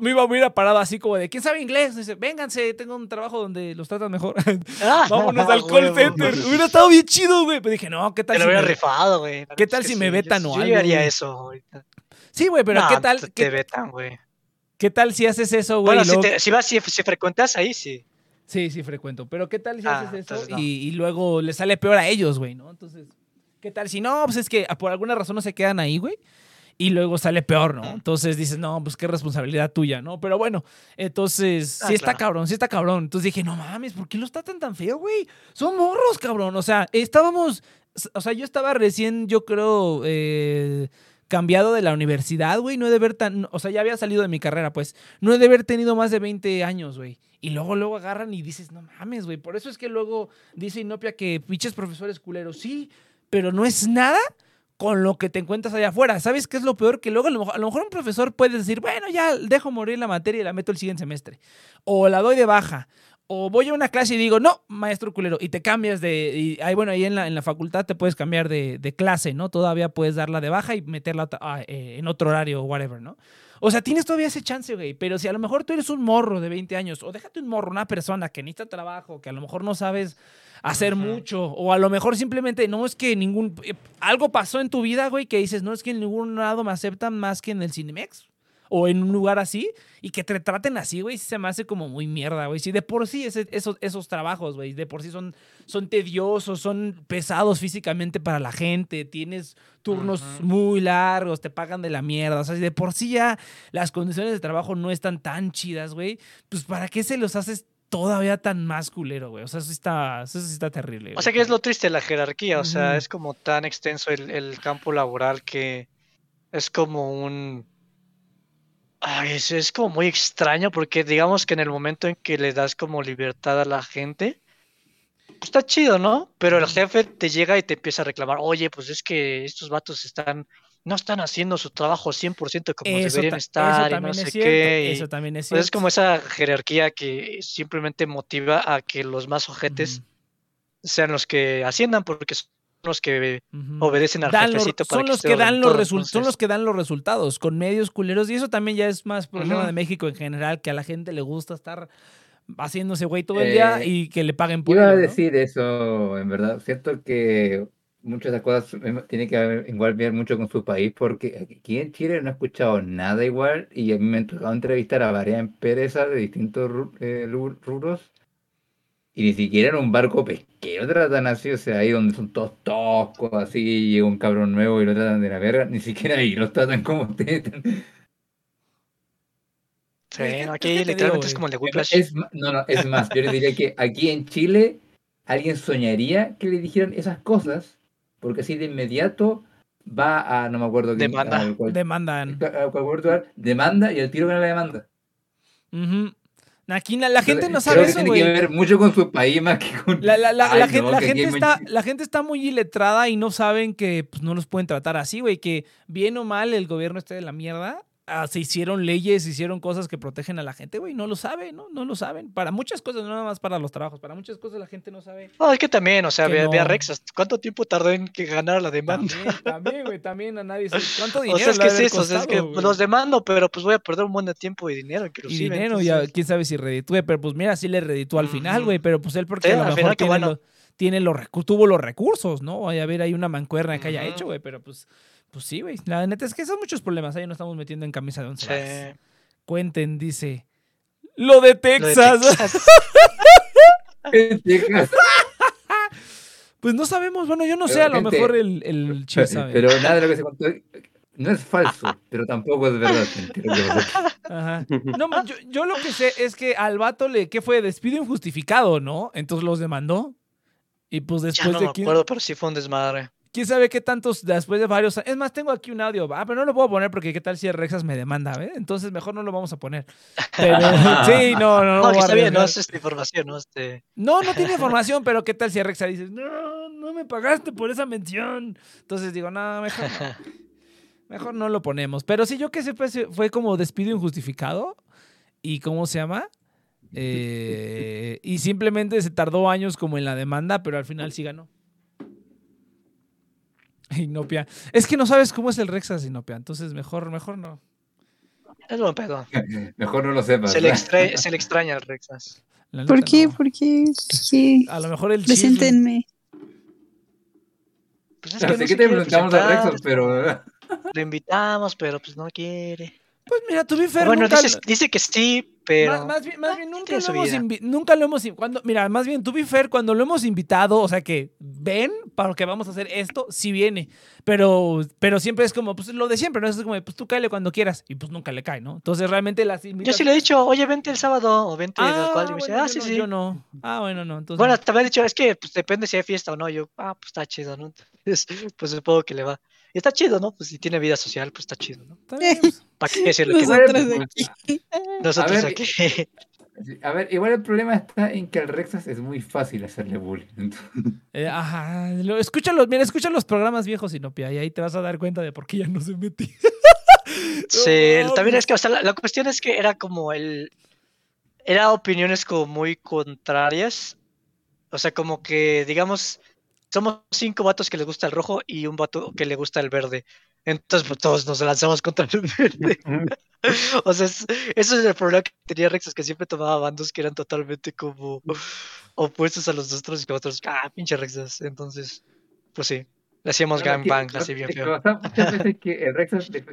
Me iba a hubiera parado así como de, ¿quién sabe inglés? Dice, vénganse, tengo un trabajo donde los tratan mejor. Ah, Vámonos al call center. Hubiera estado bien chido, güey. Pero dije, no, ¿qué tal Te lo si hubiera me- rifado, güey. ¿Qué tal si me vetan yo, o yo algo, haría güey? eso ahorita. Sí, güey, pero No, ¿qué tal? Te ¿Qué, vetan, güey. qué tal si haces eso, güey? Bueno, te- si vas, si, si frecuentas ahí, sí. Sí, sí, frecuento. Pero ¿qué tal si Ah, haces eso entonces no. y, y luego le sale peor a ellos, güey, ¿no? Entonces, ¿qué tal si no? Pues es que por alguna razón no se quedan ahí, güey. Y luego sale peor, ¿no? Entonces dices, no, pues qué responsabilidad tuya, ¿no? Pero bueno, entonces, Ah, sí está cabrón, sí está cabrón. Entonces dije, no mames, ¿por qué los tratan tan feo, güey? Son morros, cabrón. O sea, estábamos, o sea, yo estaba recién, yo creo, eh, cambiado de la universidad, güey. No he de haber tan, o sea, ya había salido de mi carrera, pues. No he de haber tenido más de 20 años, güey. Y luego, luego agarran y dices, no mames, güey. Por eso es que luego dice Inopia que pinches profesores culeros, sí, pero no es nada con lo que te encuentras allá afuera. ¿Sabes qué es lo peor? Que luego a lo, mejor, un profesor puede decir, bueno, ya dejo morir la materia y la meto el siguiente semestre. O la doy de baja. O voy a una clase y digo, no, maestro culero, y te cambias de. Y ahí, bueno, ahí en la, en la facultad te puedes cambiar de, clase, ¿no? Todavía puedes darla de baja y meterla eh, en otro horario o whatever, ¿no? O sea, tienes todavía ese chance, güey. Pero si a lo mejor tú eres un morro de 20 años, o déjate un morro, una persona que necesita trabajo, que a lo mejor no sabes hacer mucho, o a lo mejor simplemente no es que ningún. eh, algo pasó en tu vida, güey, que dices, no es que en ningún lado me aceptan más que en el Cinemex. O en un lugar así, y que te traten así, güey, se me hace como muy mierda, güey. Si de por sí ese- esos, esos trabajos, güey, de por sí son, son tediosos, son pesados físicamente para la gente, tienes turnos muy largos, te pagan de la mierda. O sea, si de por sí ya las condiciones de trabajo no están tan chidas, güey, pues ¿para qué se los haces todavía tan más culero, güey? O sea, eso sí está, eso está terrible. O güey. sea que es lo triste la jerarquía, o sea, es como tan extenso el, el campo laboral que es como un... Ay, es, es como muy extraño porque digamos que en el momento en que le das como libertad a la gente, pues está chido, ¿no? Pero el jefe te llega y te empieza a reclamar, oye, pues es que estos vatos están, no están haciendo su trabajo 100% como Eso deberían ta- estar eso y no sé cierto, qué. y- Eso también es pues es cierto. como esa jerarquía que simplemente motiva a que los más ojetes sean los que asciendan porque son los que obedecen al Dan jefecito para son que los que dan los todo, resul- son los que dan los resultados con medios culeros y eso también ya es más problema Ujú. de México en general que a la gente le gusta estar haciéndose güey todo el día Eh, y que le paguen por Iba a ello, ¿no? decir eso, en verdad. Siento que muchas de esas cosas em, tienen que ver, igual ver mucho con su país, porque aquí en Chile no he escuchado nada igual y a mí me ha tocado entrevistar a varias empresas de distintos eh, rubros y ni siquiera en un barco pesquero tratan así, o sea, ahí donde son todos toscos, así llega un cabrón nuevo y lo tratan de la verga, ni siquiera ahí los tratan como ustedes. Sí, no, aquí digo, literalmente es como el de Whiplash. Es, no, no, es más, yo les diría que aquí en Chile alguien soñaría que le dijeran esas cosas, porque así de inmediato va a, no me acuerdo quién, Demanda. al cual- Demandan. demanda y el tiro gana la demanda. Ujú. Aquí la, la gente no sabe creo eso, tiene güey. que ver mucho con su país más que con... La, la- la- Ay, la no, gente en está, la gente está muy iletrada y no saben que pues, no los pueden tratar así, güey. Que bien o mal el gobierno esté de la mierda. Ah, se hicieron leyes, se hicieron cosas que protegen a la gente, güey. No lo saben, ¿no? No lo saben. Para muchas cosas, no nada más para los trabajos. Para muchas cosas la gente no sabe. No, es que también, o sea, Que ve, ve a no. Rex, ¿hasta ¿cuánto tiempo tardó en que ganara la demanda? También, también, güey. También a nadie se... ¿Cuánto O dinero sea, es que es eso, o sea, es que los demando, pero pues voy a perder un buen de tiempo y dinero, Y dinero, ya quién sabe si reditúe, pero pues mira, sí le reditúe al final, güey, pero pues él porque Sí, a lo mejor final, tiene, bueno. los- tiene los tuvo los recursos, ¿no? Vaya a ver, hay una mancuerna que haya hecho, güey, pero pues, pues sí, güey. La neta es que son muchos problemas, ahí nos estamos metiendo en camisa de once. Sí. Cuenten, dice. Lo de Lo de Texas. Texas. Texas. pues no sabemos, bueno, yo no sé, a lo mejor el, el sabe. Pero nada de lo que se contó no es falso, pero tampoco es verdad. lo. Ajá. No, yo, yo lo que sé es que al vato le, ¿qué fue? Despido injustificado, ¿no? Entonces los demandó. Y pues Ya después no de me quién, acuerdo, pero sí fue un desmadre. Quién sabe qué tantos, después de varios Es más, tengo aquí un audio. Ah, pero no lo puedo poner porque qué tal si el Rexas me demanda, ¿eh? Entonces mejor no lo vamos a poner. Pero sí, no, no, no. No, que está bien, no es esta información, ¿no? Este, No, no tiene información, pero qué tal si Rexa dice, no, no me pagaste por esa mención. Entonces digo, no, mejor no. Mejor no lo ponemos. Pero sí, yo que sé, pues, fue como despido injustificado. ¿Y cómo se llama? Eh, y simplemente se tardó años como en la demanda, pero al final sí ganó. Inopia. Es que no sabes cómo es el Rexas, Inopia. Entonces mejor, mejor no. es buen pedo. Mejor no lo sepas. Se le, extra- se le extraña al Rexas. ¿Por qué? no. ¿Por qué? ¿Por qué? A lo mejor el chisme- Preséntenme. Pues es no que te presentamos a Rexos, pero. Lo invitamos, pero pues no quiere. Pues mira, tu Fair bueno, dice, dice que sí, pero. Más, más bien, más bien, nunca lo hemos nunca lo hemos cuando mira más bien be fair cuando lo hemos invitado o sea que ven para que vamos a hacer esto sí viene pero pero siempre es como pues lo de siempre no es como pues tú cáele cuando quieras y pues nunca le cae no entonces realmente las Yo invitaciones sí le he dicho, oye, vente el sábado o vente ah, el cual. Y me dice, bueno, ah, yo sí, no, sí. yo no ah bueno no entonces Bueno, te había dicho, es que pues depende si hay fiesta o no. Yo, ah, pues está chido, ¿no? Entonces, pues supongo que le va. Y está chido, ¿no? Pues si tiene vida social, pues está chido, ¿no? pues. ¿Para qué decirle que no? Nosotros Bueno, aquí. Nosotros A ver, aquí. A ver, igual el problema está en que al Rexas es muy fácil hacerle bullying. Eh, ajá lo, escucha los mira escucha los programas viejos Sinopia y ahí te vas a dar cuenta de por qué ya no se metí Sí, No también es que, o sea, la, la cuestión es que era como el. Era opiniones como muy contrarias. O sea, como que, digamos, somos cinco vatos que les gusta el rojo y un vato que le gusta el verde. Entonces, pues todos nos lanzamos contra el verde. O sea, es- eso es el problema que tenía Rex, es que siempre tomaba bandos que eran totalmente como opuestos a los otros y que otros, ah, pinche Rexas. Entonces, pues sí, le hacíamos Claro, que- gangbang así bien es feo. muchas veces que el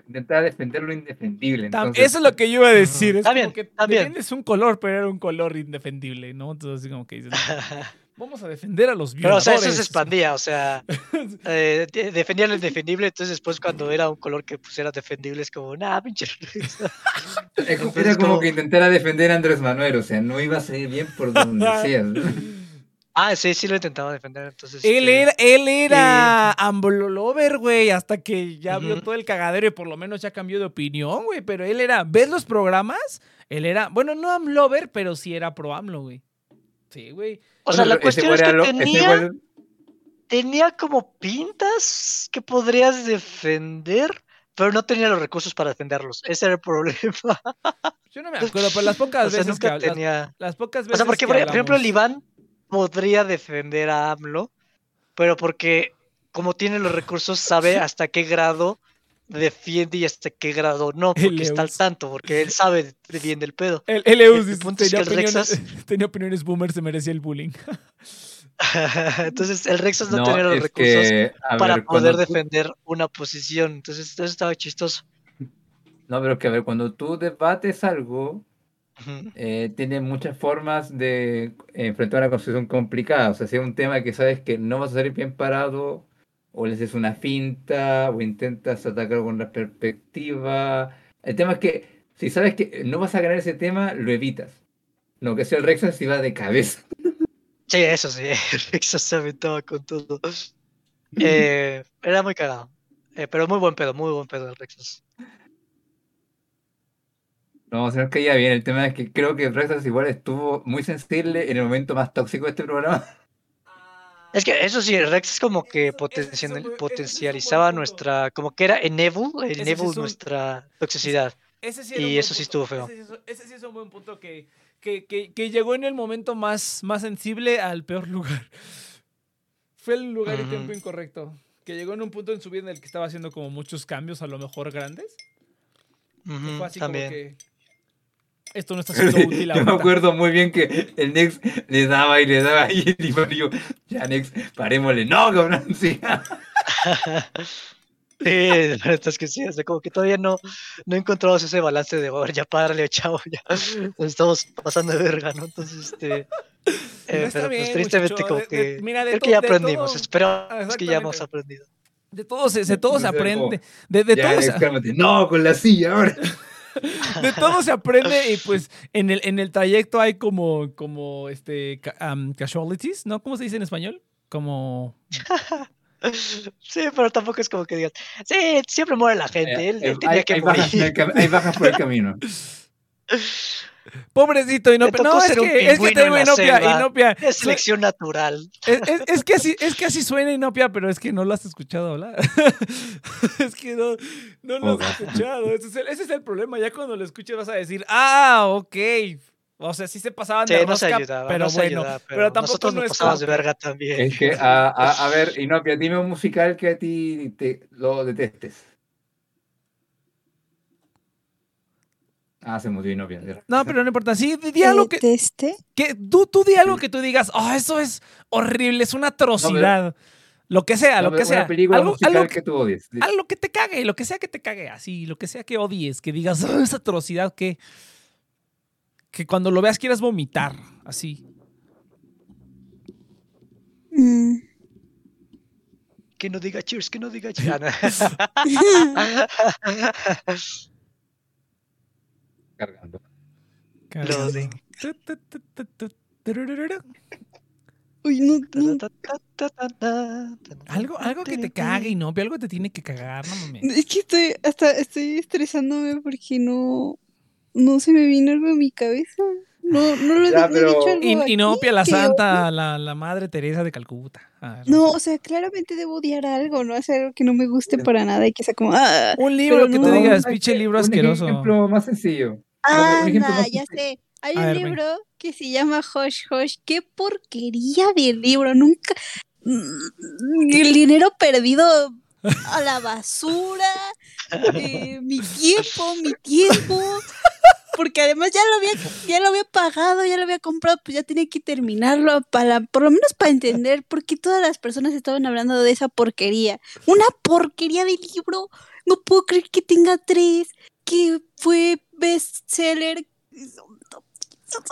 intentaba defender lo indefendible. Entonces, Eso es lo que yo iba a decir. Es Está como bien, que está bien. defiendes un color, pero era un color indefendible, ¿no? Entonces, así como que dices, vamos a defender a los Pero, o violadores. sea, eso se expandía, o sea, eh, de- defendía lo indefendible, entonces después cuando era un color que pues era defendible es como, nah, pinche. Rexas". es como- entonces era como como- que intentara defender a Andrés Manuel, o sea, no iba a salir bien por donde sea. ah, sí, sí lo intentaba defender, entonces. Él este, era, él era Ambulolover, güey, hasta que ya vio todo el cagadero y por lo menos ya cambió de opinión, güey. Pero él era, ¿ves los programas? Él era, bueno, no Amlover, pero sí era pro AMLO, güey. Sí, güey. O sea, la Bueno, cuestión es que lo- tenía, tenía como pintas que podrías defender, pero no tenía los recursos para defenderlos. Ese era el problema. Yo no me acuerdo, pero las pocas O sea, veces que nunca tenía. las pocas O sea, porque, que por por ejemplo, el Iván podría defender a AMLO, pero porque como tiene los recursos, sabe hasta qué grado defiende y hasta qué grado no, El porque está al tanto, porque él sabe bien del pedo. El, el Eus El dice, punto es tenía, que el opiniones, Rexas- tenía opiniones boomer, se merecía el bullying. Entonces, el Rexas no, No, tenía los recursos que, para ver, poder cuando defender una posición. Entonces, eso estaba chistoso. No, pero que a ver, cuando tú debates algo, eh, tiene muchas formas de enfrentar una conversación complicada. O sea, si es un tema que sabes que no vas a salir bien parado, o le haces una finta, o intentas atacar con la perspectiva. El tema es que si sabes que no vas a ganar ese tema, lo evitas. No, que sea el Rexas si va de cabeza. Sí, eso sí, el Rexas se aventaba con todo. Eh, era muy cagado. Eh, pero muy buen pedo, muy buen pedo el Rexas. No, se nos caía bien. El tema es que creo que Rexas igual estuvo muy sensible en el momento más tóxico de este programa. Es que eso sí, Rex es como que potencializaba nuestra, como que era enable, sí enable un- nuestra toxicidad. Ese sí Y eso sí estuvo feo. Ese, sí es- ese sí es un buen punto que, que, que, que llegó en el momento más, más sensible al peor lugar. Fue el lugar y Ujú. tiempo incorrecto. Que llegó en un punto en su vida en el que estaba haciendo como muchos cambios, a lo mejor grandes. fue así también. como que. Esto no está siendo útil Yo me acuerdo muy bien que el Nex le daba y le daba y el Iván dijo, ya Nex, parémosle. No, cabrón, sí. Sí, la es que sí, como que todavía no, no encontramos ese balance de, "Bueno, ya párale, chavo, ya nos estamos pasando de verga, ¿no? Entonces, este, eh, Pero está pero pues bien, tristemente muchacho, como de- que, de- mira, de creo que ya aprendimos, todo- espero Ah, que ya hemos aprendido. De todo se, de todo se aprende. De, de ya, todo se. No, con la silla ahora. de todo se aprende y pues en el, en el trayecto hay como, como este, am, casualties, ¿no? ¿Cómo se dice en español? como... Sí, pero tampoco es como que digas, sí, siempre muere la gente, él, Eh, tenía que morir. hay bajas por el camino. Pobrecito Inopia. No, es que, es que pingüino te digo en la Inopia, selva. Inopia. Es selección natural. Es, es- es que así, es que así suena Inopia, pero es que no lo has escuchado hablar. es que no, no lo has escuchado. Ese es, el, ese es el problema. Ya cuando lo escuches vas a decir, ah, ok. O sea, sí se pasaban Sí, de rosca, ayudaba, pero bueno. ayudaba, pero tampoco nosotros no pasamos de verga también. Es que, a, a, a ver, Inopia, dime un musical que a ti te, lo detestes. Ah, se murió Inopia. No, pero no importa. Sí, di, algo que, Deteste. que tú, tú di algo que tú digas, oh, eso es horrible, es una atrocidad. lo que sea, No, lo que sea. Algo, algo que tú odies. algo que te cague, lo que sea que te cague, así, lo que sea que odies, que digas, "Oh, esa atrocidad que, que cuando lo veas quieras vomitar, así. Mm. Que no diga cheers, que no diga cheers. Cargando. Uy, no, no. Algo, algo que te cague y no, algo te tiene que cagar, no mames. Es que estoy hasta estoy estresándome porque no no se me vino algo en mi cabeza. No, no lo he, Ya, he dicho pero- algo Y, aquí y no, Pia, la santa, la, la madre Teresa de Calcuta. A ver. No, o sea, claramente debo odiar algo, no hacer algo que no me guste para nada y que sea como ah, Un libro pero que no. tú digas, un pinche libro un asqueroso. ejemplo más sencillo. Ejemplo más ya sé. Hay un ver, ven. libro que se llama Hush Hush. Qué porquería de libro. Nunca. Mm, El dinero perdido a la basura. eh, mi tiempo, mi tiempo. Porque además ya lo había, ya lo había pagado, ya lo había comprado, pues ya tenía que terminarlo para, por lo menos para entender por qué todas las personas estaban hablando de esa porquería. Una porquería de libro. No puedo creer que tenga tres, que fue bestseller.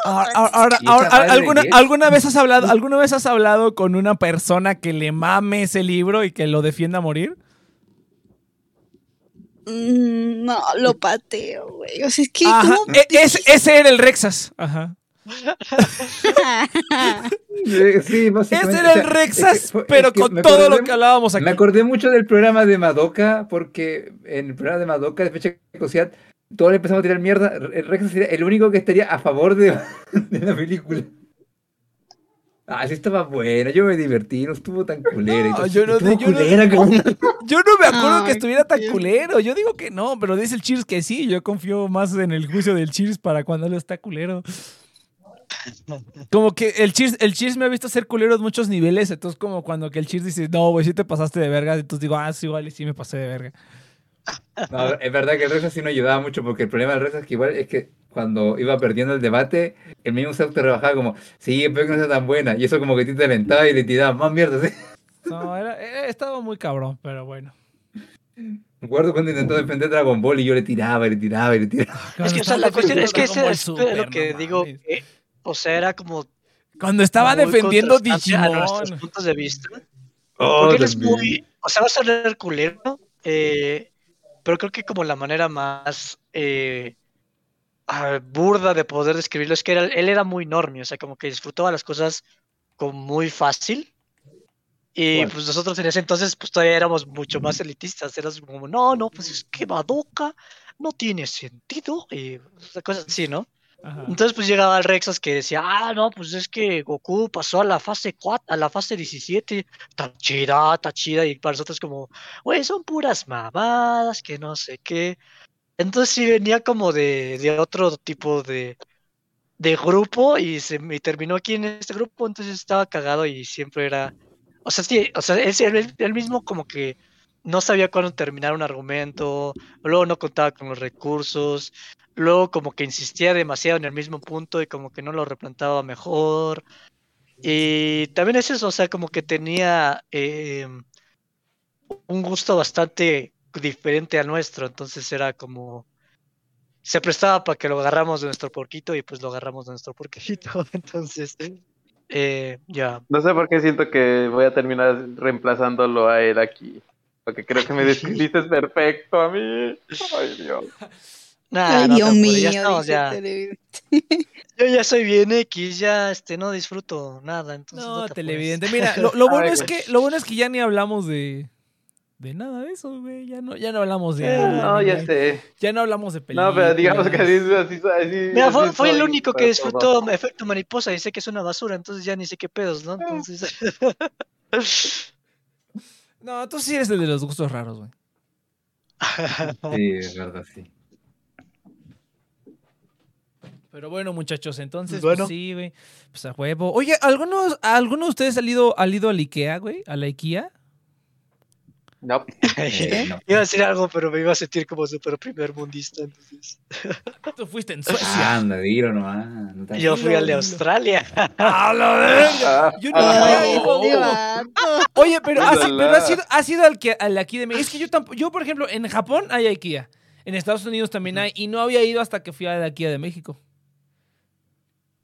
Ahora, ahora, ahora, ¿Y esa ahora, ¿alguna, es? ¿alguna vez has hablado, alguna vez has hablado con una persona que le mame ese libro y que lo defienda a morir? Mm, No, lo pateo, güey. O sea, es que. Ajá, ¿cómo e- ese, ese era el Rexas. Ajá. Eh, Sí, básicamente. Ese era el Rexas, es que fue- pero es que con todo lo que hablábamos aquí. Me acordé mucho del programa de Madoka, porque en el programa de Madoka de fecha Cosiat, todos le empezamos a tirar mierda. El Rex sería el único que estaría a favor de, de la película. Ah, sí estaba buena, yo me divertí, no estuvo tan culera. No, yo no- Estuvo yo no- culera, como- Yo no me acuerdo que estuviera tan Dios. culero. Yo digo que no, pero dice el Cheers que sí. Yo confío más en el juicio del Cheers para cuando lo está culero. Como que el Cheers, el Cheers me ha visto ser culero en muchos niveles. Entonces, como cuando que el Cheers dice, no, güey, sí te pasaste de verga. Entonces digo, ah, sí, igual, y sí me pasé de verga. No, es verdad que el Rex sí no ayudaba mucho, porque el problema del Rex es que igual es que cuando iba perdiendo el debate, el mismo se te rebajaba como, sí, espero que no sea tan buena. Y eso como que te alentaba y le tiraba más mierda. ¿sí? No, era, era- estaba muy cabrón, pero bueno. Me acuerdo cuando intentó defender Dragon Ball y yo le tiraba y le tiraba y le tiraba. Es que, o sea, la cuestión es que ese es Super, lo que no digo. o sea, era como. Cuando estaba defendiendo contrastante A nuestros Digimon. puntos de vista. Oh, Porque él es muy. O sea, va a sonar culero. eh, pero creo que como la manera más. eh, ah, burda de poder describirlo es que era- él era muy normie. O sea, como que disfrutaba las cosas con muy fácil. Y pues nosotros en ese entonces pues todavía éramos mucho más elitistas. Eras como, no, no, pues es que Madoka no tiene sentido. Y cosas así, ¿no? Entonces pues llegaba el Rexas que decía, ah, no, pues es que Goku pasó a la fase 4, a la fase 17, tan chida, tan chida, y para nosotros como, güey, son puras mamadas, que no sé qué. Entonces sí venía como de, de otro tipo de, de grupo y se y terminó aquí en este grupo, entonces estaba cagado y siempre era, o sea, sí, o sea, él, él- él mismo como que no sabía cuándo terminar un argumento, luego no contaba con los recursos, luego como que insistía demasiado en el mismo punto y como que no lo replantaba mejor. Y también es eso, o sea, como que tenía eh, un gusto bastante diferente al nuestro, entonces era como... Se prestaba para que lo agarramos de nuestro porquito y pues lo agarramos de nuestro porquito, entonces... eh, ya. No sé por qué siento que voy a terminar reemplazándolo a él aquí. Porque creo que me describiste perfecto a mí. Ay, Dios. Nah, Ay, no Dios mío, ya estamos, dice ya. televidente. Yo ya soy bien X, ya este, no disfruto nada. Entonces no, No, te apures. televidente. Mira, lo, lo bueno es que lo bueno es que ya ni hablamos de de nada de eso, güey. Ya no, ya no hablamos de Eh, no, ya sé. ya no hablamos de películas. No, pero digamos que así, así, así, Mira, fue, así fue el único que disfrutó todo. efecto mariposa y sé que es una basura, entonces ya ni sé qué pedos, ¿no? Entonces. No, tú sí eres el de los gustos raros, güey. Sí, es verdad, sí. Pero bueno, muchachos, entonces, Bueno. pues sí, güey. Pues a huevo. Oye, ¿algunos, ¿alguno de ustedes ha ido, ha ido al Ikea, güey? ¿A la Ikea? No, Eh, no. Iba a decir algo, pero me iba a sentir como súper primer mundista, entonces. Tú fuiste en Suecia. Anda, dilo nomás. no te- Yo fui al de. Australia. ¡A la verga! Ah, Yo no ah, había Ay, ido. este vato. Oye, pero, has, pero has ido, has ido al, que, al aquí de México. Es que yo tampoco. Yo, por ejemplo, en Japón hay IKEA. En Estados Unidos también hay. Y no había ido hasta que fui al IKEA de México.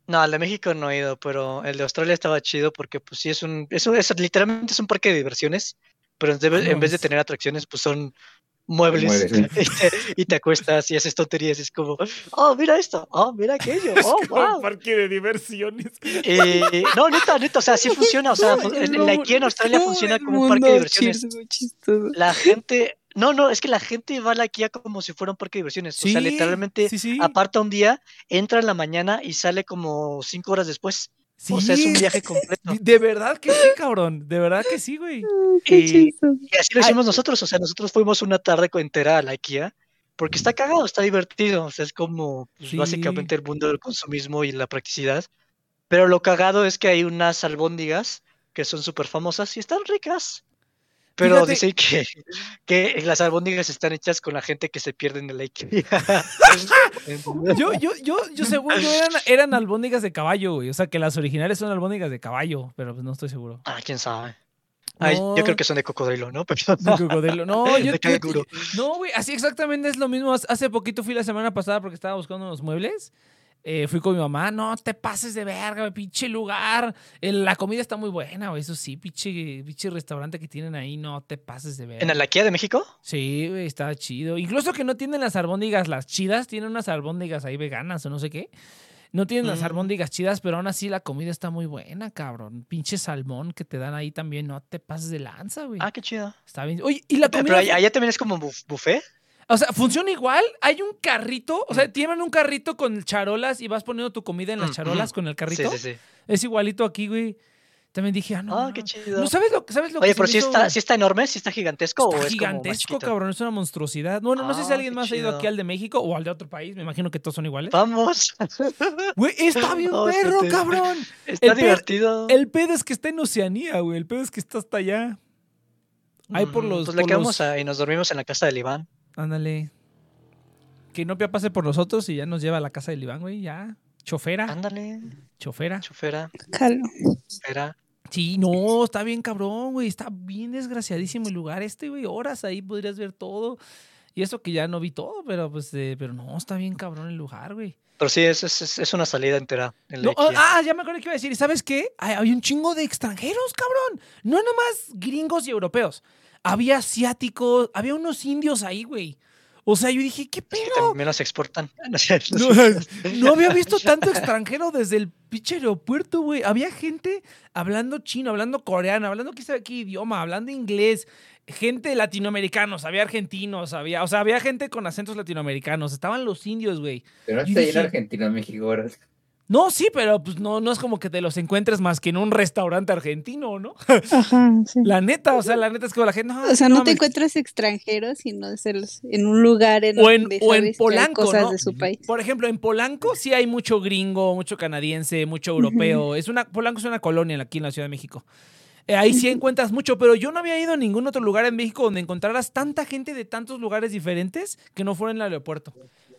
No, al de México no he ido, pero el de Australia estaba chido porque, pues sí, es un. Es, un- es- literalmente es un parque de diversiones, pero en vez, en vez de tener atracciones, pues son muebles. Y, te, y te acuestas y haces tonterías. y Es como, oh, mira esto, oh, mira aquello, oh, wow. parque de diversiones. Eh, no, neta, neta, o sea, sí funciona. O sea, Ay, en- no, la IKEA en Australia no, funciona el como un parque de diversiones. La gente, no, no, es que la gente va a la IKEA como si fuera un parque de diversiones. o sea, literalmente Sí, sí. aparta un día, entra en la mañana y sale como cinco horas después. O sea, es un viaje completo. De verdad que sí, cabrón. De verdad que sí, güey. Y-. Y así lo Ay. hicimos nosotros. O sea, nosotros fuimos una tarde entera a la IKEA porque está cagado, está divertido. O sea, es como pues, Sí. básicamente el mundo del consumismo y la practicidad. Pero lo cagado es que hay unas albóndigas que son súper famosas y están ricas. Pero Fíjate- dicen que, que las albóndigas están hechas con la gente que se pierde en la IKEA. Yo, yo, yo, yo según yo eran, eran albóndigas de caballo, güey. O sea, que las originales son albóndigas de caballo, pero pues no estoy seguro. Ah, quién sabe. Ay, No. yo creo que son de cocodrilo, ¿no? Pero- De cocodrilo. No, yo, De yo- no, güey, así exactamente es lo mismo. Hace poquito fui la semana pasada porque estaba buscando unos muebles. Eh, fui con mi mamá, no te pases de verga, pinche lugar. El- la comida está muy buena, güey. Eso sí, pinche, pinche restaurante que tienen ahí, no te pases de verga. ¿En la IKEA de México? Sí, güey, está chido. Incluso que no tienen las albóndigas las chidas, tienen unas albóndigas ahí veganas o no sé qué. No tienen las Mm. albóndigas chidas, pero aún así la comida está muy buena, cabrón. Pinche salmón que te dan ahí también, no te pases de lanza, güey. Ah, qué chido. Está bien. Oye, ¿y la Pero comida? allá, allá también es como buf- buffet. O sea, funciona igual. Hay un carrito, o Mm. sea, tienen un carrito con charolas y vas poniendo tu comida en las Mm, charolas con el Sí, carrito. sí, sí. Es igualito aquí, güey. También dije, ah, no. Ah, qué chido. ¿No sabes lo, sabes lo Oye, que pero sí hizo? está, sí está enorme, sí está gigantesco o es como más gigantesco, cabrón. Es una monstruosidad. Bueno, no sé si Ah, alguien más ha ido aquí al de México o al de otro país. Me imagino que todos son iguales. Vamos. Güey, está bien Oh, perro, cabrón. Está El divertido. El pedo es que está en Oceanía, güey. El pedo es que está hasta allá. Ahí por los- Pues le quedamos los- y nos dormimos en la casa del Iván. Ándale. Que Nopia pase por nosotros y ya nos lleva a la casa del Iván, güey. Ya. Chofera. Ándale, Chofera. chofera, Jalo. espera. Sí, no, está bien cabrón, güey. Está bien desgraciadísimo el lugar este, güey. Horas ahí podrías ver todo. Y eso que ya no vi todo, pero pues, eh, pero no, está bien cabrón el lugar, güey. Pero sí, es, es, es- una salida entera. En la No, ah, ah, ya me acuerdo que iba a decir. ¿Y sabes qué? Hay, había un chingo de extranjeros, cabrón. No nomás gringos y europeos. Había asiáticos, había unos indios ahí, güey. O sea, yo dije, ¿qué Es que pedo? también los exportan. No había visto tanto extranjero desde el pinche aeropuerto, güey. Había gente hablando chino, hablando coreano, hablando qué sabe qué idioma, hablando inglés. Gente latinoamericanos, había argentinos, había, o sea, había gente con acentos latinoamericanos. Estaban los indios, güey. Pero no está ahí en Argentina, México ahora. No, sí, pero pues no, no es como que te los encuentres más que en un restaurante argentino, ¿no? Ajá, sí. La neta, o sea, la neta es como la gente. No, O sea, no te mames. encuentras extranjeros, sino de serlos en un lugar en O en, donde o en que Polanco, cosas ¿no? de su país. Por ejemplo, en Polanco sí hay mucho gringo, mucho canadiense, mucho europeo. Es una, Polanco es una colonia aquí en la Ciudad de México. Eh, ahí sí encuentras mucho, pero yo no había ido a ningún otro lugar en México donde encontraras tanta gente de tantos lugares diferentes que no fuera en el aeropuerto.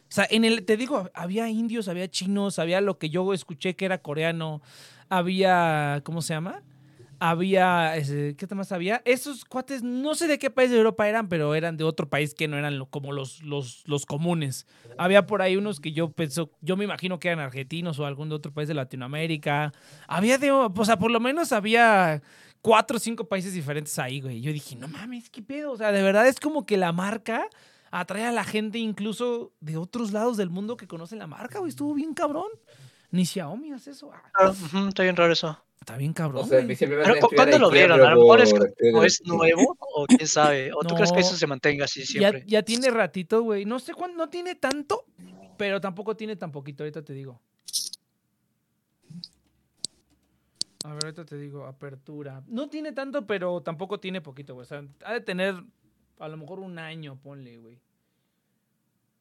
O sea, en el, te digo, había indios, había chinos, había lo que yo escuché que era coreano, había, ¿cómo se llama? Había, ¿qué más había? Esos cuates, no sé de qué país de Europa eran, pero eran de otro país que no eran como los, los, los comunes. Había por ahí unos que yo pensó, yo me imagino que eran argentinos o algún otro país de Latinoamérica. Había de, o sea, por lo menos había cuatro o cinco países diferentes ahí, güey. Yo dije, no mames, qué pedo. O sea, de verdad es como que la marca atrae a la gente incluso de otros lados del mundo que conocen la marca, güey. Estuvo bien cabrón. Ni Xiaomi hace eso. Ah, está bien raro eso. está bien cabrón, O sea, a güey. mí siempre me Pero, hacen ¿cu- estudiar ¿Cuándo lo vieron? A lo mejor es, o es nuevo, o quién sabe. ¿O tú crees que eso se mantenga así ya, siempre? ya tiene ratito, güey. No sé cuándo, no tiene tanto, pero tampoco tiene tan poquito. Ahorita te digo. A ver, ahorita te digo, apertura. No tiene tanto, pero tampoco tiene poquito, güey. O sea, ha de tener a lo mejor un año, ponle, güey.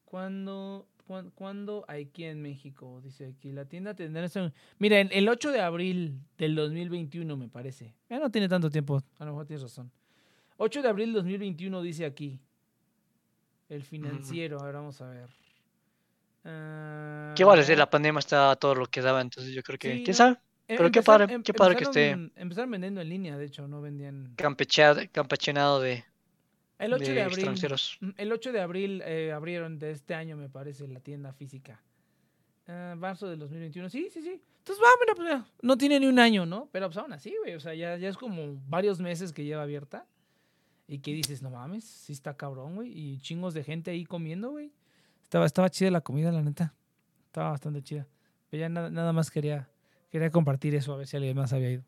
¿Cuándo, cuán- ¿Cuándo aquí en México? Dice aquí, la tienda tendrá... ese- Mira, el, el 8 de abril del 2021, me parece. Ya no tiene tanto tiempo, a lo mejor tienes razón. 8 de abril del 2021 dice aquí. El financiero, a ver, vamos a ver. Ah, ¿Qué vale? La pandemia está todo lo que daba, entonces yo creo que. Sí, ¿Quién sabe? em- pero qué padre, em- qué padre que empezaron- Empezaron vendiendo en línea, de hecho, no vendían. Campecheado, campechenado de, El 8 de, de abril. extranjeros. mm, El 8 de abril eh, abrieron de este año, me parece, la tienda física. Ah, marzo del 2021. Sí, sí, sí. Entonces, va, mira, pues, no tiene ni un año, ¿no? Pero pues aún así, güey. O sea, ya, ya es como varios meses que lleva abierta. Y que dices, no mames, sí está cabrón, güey. Y chingos de gente ahí comiendo, güey. Estaba, estaba chida la comida, la neta. Estaba bastante chida. Pero ya nada, nada más quería, quería compartir eso, a ver si alguien más había ido.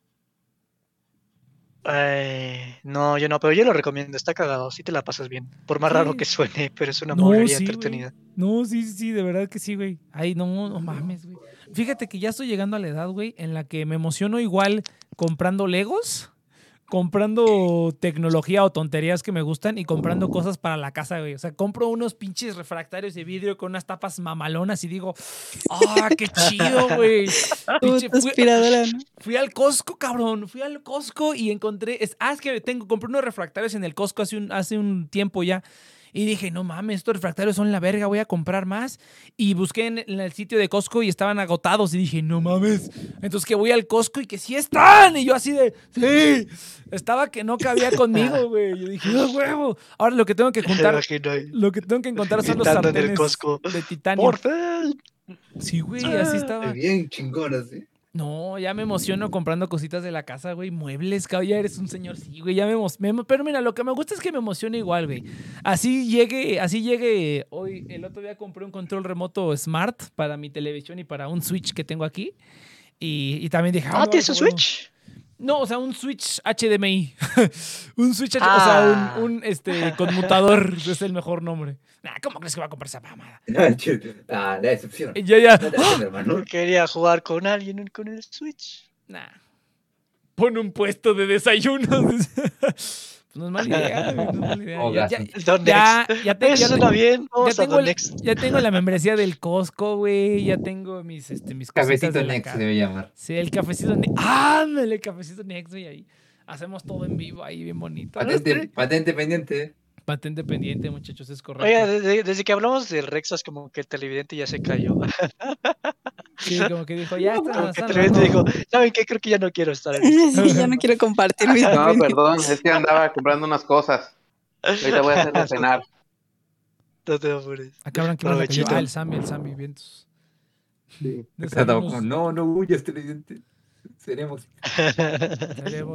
Eh, no, yo no, pero yo lo recomiendo, está cagado, sí te la pasas bien. Por más raro que suene, pero es una No, sí, entretenida. No, sí, sí, sí, de verdad que sí, güey. Ay, no, no mames, güey. Fíjate que ya estoy llegando a la edad, güey, en la que me emociono igual comprando Legos, comprando tecnología o tonterías que me gustan y comprando cosas para la casa, güey. O sea, compro unos pinches refractarios de vidrio con unas tapas mamalonas y digo, ¡ah, qué chido, güey! Pinche, fui- aspiradora, ¿no? Fui al Costco, cabrón. Fui al Costco y encontré. Es, ah, es que tengo, compré unos refractarios en el Costco hace un, hace un tiempo ya. Y dije, no mames, estos refractarios son la verga, voy a comprar más. Y busqué en, en el sitio de Costco y estaban agotados. Y dije, no mames. Entonces que voy al Costco y que sí están. Y yo así de, sí. Estaba que no cabía conmigo, güey. Yo dije, no, huevo. Ahora lo que tengo que Me juntar, imagino ahí, lo que tengo que encontrar son los sartenes Costco. de titanio. ¡Por fin! Sí, güey, así estaba. Bien chingón así. No, ya me emociono comprando cositas de la casa, güey. Muebles, cabrón, ya eres un señor, sí, güey. Ya me, emo- me emo- Pero mira, lo que me gusta es que me emociona igual, güey. Así llegue, así llegue. Hoy, el otro día compré un control remoto smart para mi televisión y para un Switch que tengo aquí. Y, y también dije, Ah, no, ¿tienes un. Switch? No, o sea, un Switch HDMI. un Switch, H- o Ah. sea, un, un, este, conmutador es el mejor nombre. Nah, ¿cómo crees que va a comprar esa mamada? Ah, la decepción. Ya, ya. La decepción, hermano. Quería jugar con alguien con el Switch. Nah. Pon un puesto de desayunos. Pues no es mala idea, güey, no es mala idea. Oh, Ya, ya, Don ya, Next. ya te- Eso bien. ya Vamos a tengo, Next. ya tengo la membresía del Costco, güey. Ya tengo mis, este, mis cositas Cafecito de Next debe llamar. Sí, el cafecito Next. ¡Ándale, el cafecito Next, güey! Ahí. Hacemos todo en vivo ahí, bien bonito. Patente, patente pendiente. Patente pendiente, muchachos, es correcto. Oiga, desde, desde que hablamos del Rexas, como que el televidente ya se cayó. Sí, como que dijo, ya está. Como que el televidente dijo. ¿saben qué? Creo que ya no quiero estar en esto. Sí, ya no quiero compartir mis No, perdón, es que andaba comprando unas cosas. Ahorita voy a hacer de cenar. No te apures. Ah, cabrón, ¿quién más la cayó? Provechito. Ah, el Sammy, el Sammy, vientos. Sí. No, no huyas, televidente. Seremos,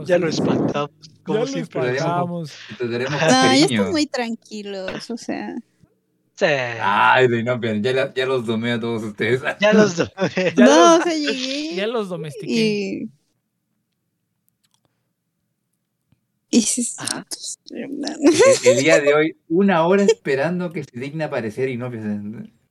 ya lo espantamos, como ya lo siempre. espantamos. espantamos. te daremos No, ya están muy tranquilos, o sea. Sí, Ay, de no, ya, la- ya los domé a todos ustedes. ya los dos. Ya no, los- o sea, llegué Ya los domestiqué. y. El, el día de hoy, una hora esperando que se digna aparecer y no pues,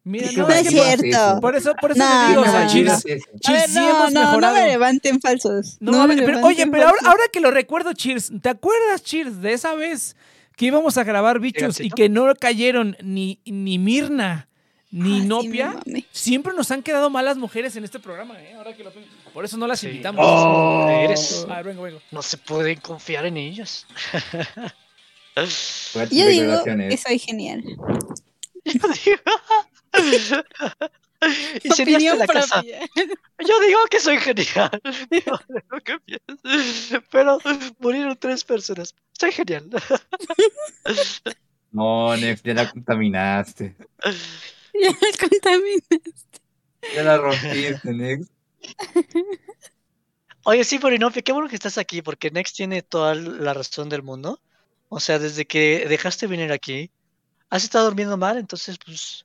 Mira, ¿Qué no, No es cierto. por eso, por eso No, le digo, o no, sea, no. Cheers, A Cheers, ver, sí no, hemos no, no mejorado. me levanten falsos. No, me pero, levanten oye, pero ahora, que lo recuerdo, Cheers, ¿te acuerdas, Cheers, de esa vez que íbamos a grabar bichos y que no cayeron ni, ni Mirna ni Ah, Nopia? Siempre nos han quedado malas mujeres en este programa, ¿eh? Ahora que lo. Por eso no las Sí. invitamos. Oh. Eres- A ver, vengo, vengo. No se pueden confiar en ellos. Yo digo que soy genial. Yo digo. Y Opinión de la casa. Yo digo que soy genial. No que. Pero murieron tres personas. Soy genial. No, Nex, ya la contaminaste. Ya me contaminé. Ya la rompiste, Nex. Oye, sí, Porinopia, qué bueno que estás aquí, porque Next tiene toda la razón del mundo. O sea, desde que dejaste venir aquí, has estado durmiendo mal, entonces pues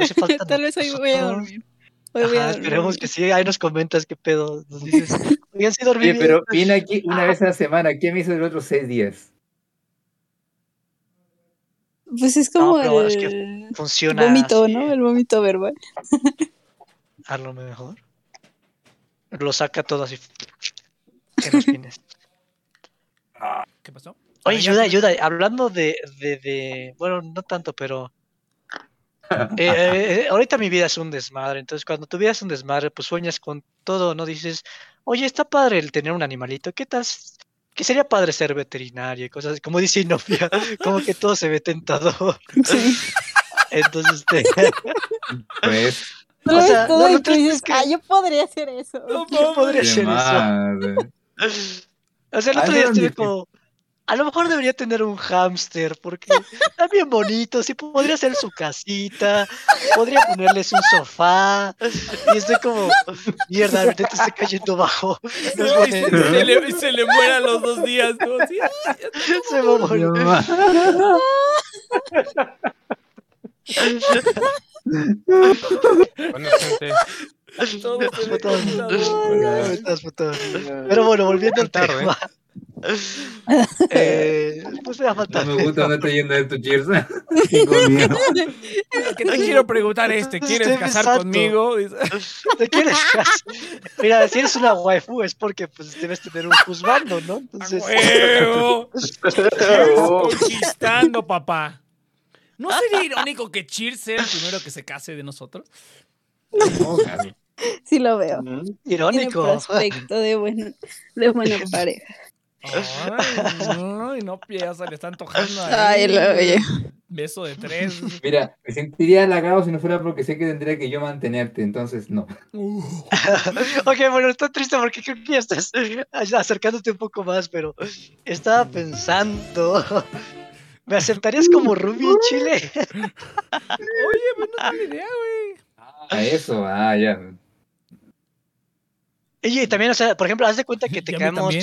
te hace falta Tal vez hoy voy a nocturno". dormir. Hoy voy a Ajá, dormir. esperemos que sí, ahí nos comentas qué pedo, nos dices, oigan, sí dormí Oye, bien". pero viene aquí una vez a la semana. ¿Qué me hizo el otro seis días? Pues es No, como es que el funciona vómito, así, ¿no? El vómito verbal. a lo mejor. Lo saca todo así en los fines. ¿Qué pasó? Oye, Ah, ayuda, ayuda. Hablando de, de, de- bueno, no tanto, pero eh, eh, ahorita mi vida es un desmadre. Entonces, cuando tu vida es un desmadre, pues sueñas con todo, ¿no? Dices, oye, está padre el tener un animalito. ¿Qué tal? Que sería padre ser veterinario y cosas así. Como dice Inopia, como que todo se ve tentador. Sí. Entonces, este, Pues, O sea, y tú dices, que- ah, yo podría hacer eso. No ¿quién podría hacer qué eso? madre. O sea, el otro día estuve como, a lo mejor debería tener un hámster porque está bien bonito, sí podría ser su casita, podría ponerles un sofá y estoy como, mierda, neta estoy cayendo bajo. No Y se, le, y se le muere a los dos días, ¿no? Sí, Se va a morir. Bueno, gente. Pero bueno, volviendo al Tarde. Tema. Eh, pues. No me gusta dónde está yendo esto, Cheers. Tengo miedo. Es que te quiero preguntar este, ¿quieres Estoy casar pensando. conmigo? ¿Te quieres casar? Mira, si eres una waifu es porque pues debes tener un juzgando, ¿no? ¡A Entonces, conquistando, papá. ¿No sería irónico que Cheers sea el primero que se case de nosotros? Sí lo veo. Tiene irónico. prospecto de buena, de buena pareja. Ay, no, no, ya se le está antojando ahí. Ay, lo oye. Beso de tres. Mira, me sentiría halagado si no fuera porque sé que tendría que yo mantenerte, entonces no. Uh, ok, bueno, está triste porque creo que ya estás acercándote un poco más, pero estaba pensando. ¿Me aceptarías como Ruby en Chile? Oye, pues no tengo idea, güey. A eso, ah, ya. Oye, y también, o sea, por ejemplo, haz de cuenta que te quedamos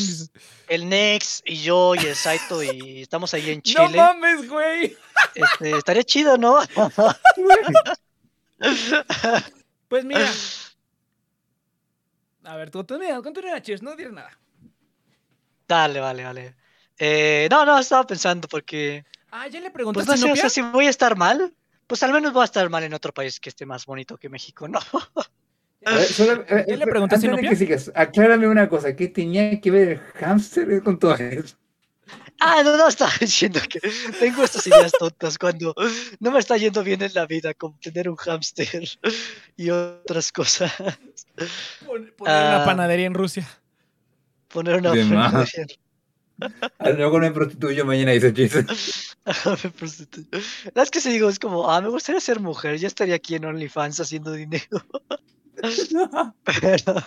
el Nex y yo y el Saito y estamos ahí en No Chile. mames, güey. Este, estaría chido, ¿no? Pues mira. A ver, tú continúa, continúa, Cheers, no diré nada. Dale, vale, vale. Eh, no, no, estaba pensando porque, Ah, ¿ya le pues preguntaste no sé, o sea, si voy a estar mal, pues al menos voy a estar mal en otro país que esté más bonito que México, ¿no? Ver, solo- eh, ¿Ya le eh, preguntaste, antes de Inopia? que sigas, aclárame una cosa, ¿qué tenía que ver el hámster con todo eso? Ah, no, no, estaba diciendo que tengo estas ideas tontas cuando no me está yendo bien en la vida, como tener un hámster y otras cosas. Pon- Poner una Ah. panadería en Rusia. Poner una De más. ofrenda. Ah, Luego me prostituyo mañana, dice Chis. Me prostituyo. La verdad es que si digo, es como, ah, me gustaría ser mujer, ya estaría aquí en OnlyFans haciendo dinero.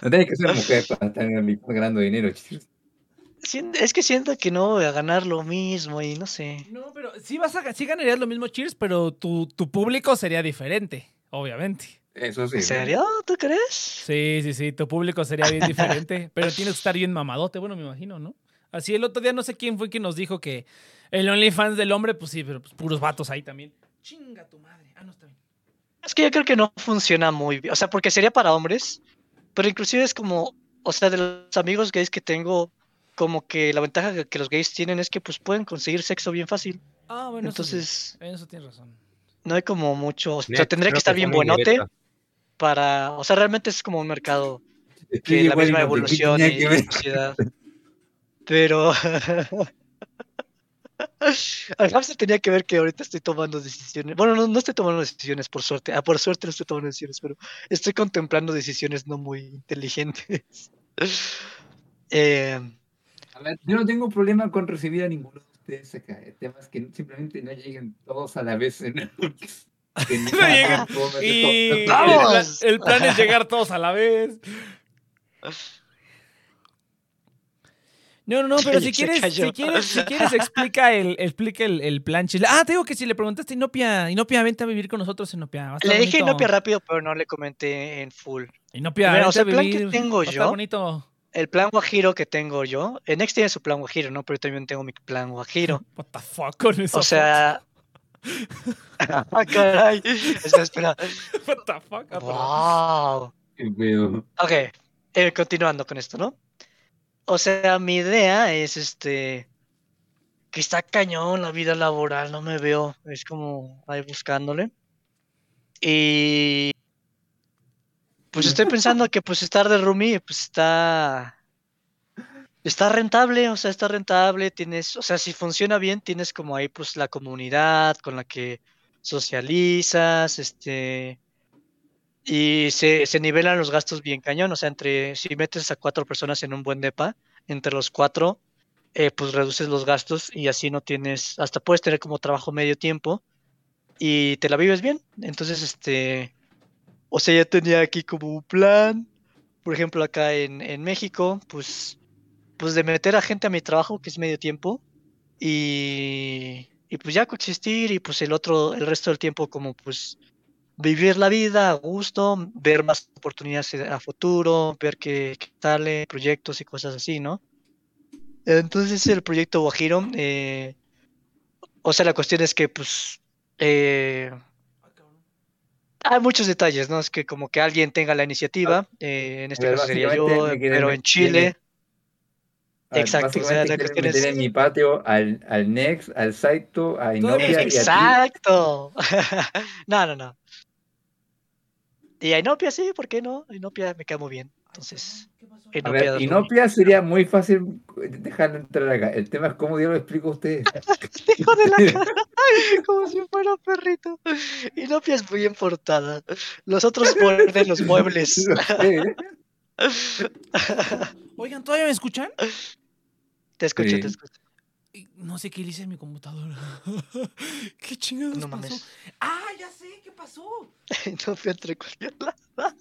No tienes que ser mujer para estar ganando dinero, sien- es que siento que no voy a ganar lo mismo y no sé. No, pero sí vas a sí ganarías lo mismo Cheers, pero tu, tu público sería diferente, obviamente. Eso sí. ¿En serio? ¿Tú crees? Sí, sí, sí, tu público sería bien diferente, pero tienes que estar bien mamadote, bueno, me imagino, ¿no? Así el otro día no sé quién fue quien nos dijo que el OnlyFans del hombre, pues sí, pero pues puros vatos ahí también. Chinga tu madre. Ah, no está bien. Es que yo creo que no funciona muy bien. O sea, porque sería para hombres, pero inclusive es como, o sea, de los amigos gays que tengo, como que la ventaja que- los gays tienen es que pues pueden conseguir sexo bien fácil. Ah, bueno, eso sí. Entonces, En eso tienes razón. no hay como mucho, o sea, Net, tendría que estar bien buenote para, o sea, realmente es como un mercado Sí, que la igual misma y no, ¿qué evolución y sociedad. Pero al hamster tenía que ver que ahorita estoy tomando decisiones. Bueno, no, no estoy tomando decisiones por suerte. Ah, por suerte no estoy tomando decisiones, pero estoy contemplando decisiones no muy inteligentes. Eh, A ver, yo no tengo problema con recibir a ninguno de ustedes acá. El tema es que simplemente no lleguen todos a la vez. En el... no Y el, plan, el plan es llegar todos a la vez. No, no, no, pero si quieres, si quieres, si quieres, explica el, explica el, el plan chile. Ah, te digo que si le preguntaste a Inopia, Inopia, vente a vivir con nosotros, Inopia. le dije bonito. Inopia rápido, pero no le comenté en full. Inopia, Mira, o sea, el plan que tengo yo- bonito. El plan guajiro que tengo yo, en Next tiene su plan guajiro, ¿no? Pero yo también tengo mi plan guajiro. What the fuck con eso. O sea, Ah, caray. Espera, espera. What the fuck? Wow. Qué pedo. Ok, eh, continuando con esto, ¿no? O sea, mi idea es este. Que está cañón la vida laboral, no me veo. Es como ahí buscándole. Y. Pues estoy pensando que pues estar de roomie, pues está. Está rentable, o sea, está rentable, tienes, o sea, si funciona bien, tienes como ahí pues la comunidad con la que socializas, este, y se, se nivelan los gastos bien cañón, o sea, entre, si metes a cuatro personas en un buen depa, entre los cuatro, eh, pues reduces los gastos y así no tienes, hasta puedes tener como trabajo medio tiempo y te la vives bien, entonces, este, o sea, ya tenía aquí como un plan, por ejemplo, acá en, en México, pues pues de meter a gente a mi trabajo, que es medio tiempo, y, y pues ya coexistir, y pues el otro, el resto del tiempo como pues vivir la vida a gusto, ver más oportunidades a futuro, ver qué, qué sale, proyectos y cosas así, ¿no? Entonces el proyecto Guajiro, eh, o sea, la cuestión es que pues eh, hay muchos detalles, ¿no? Es que como que alguien tenga la iniciativa, eh, en este ver, caso sería yo, pero en Chile. Ver, Exacto, o sea, la cuestión meter es- en mi patio al, al Next, al Saito, a Inopia y a ti. Exacto. No, no, no. Y a Inopia sí, ¿por qué no? Inopia me cae muy bien. Entonces, A Inopia ver. Inopia sería muy fácil dejarlo entrar acá. El tema es cómo yo lo explico a ustedes. Hijo de la cara. Como si fuera perrito. Inopia es muy importada. Los otros muerden los muebles. Oigan, ¿todavía me escuchan? Te escucho, Sí. te escucho. No sé qué le hice a mi computadora. ¿Qué chingados No pasó? mames. Ah, ya sé, ¿qué pasó? Inopia entre cualquier lado.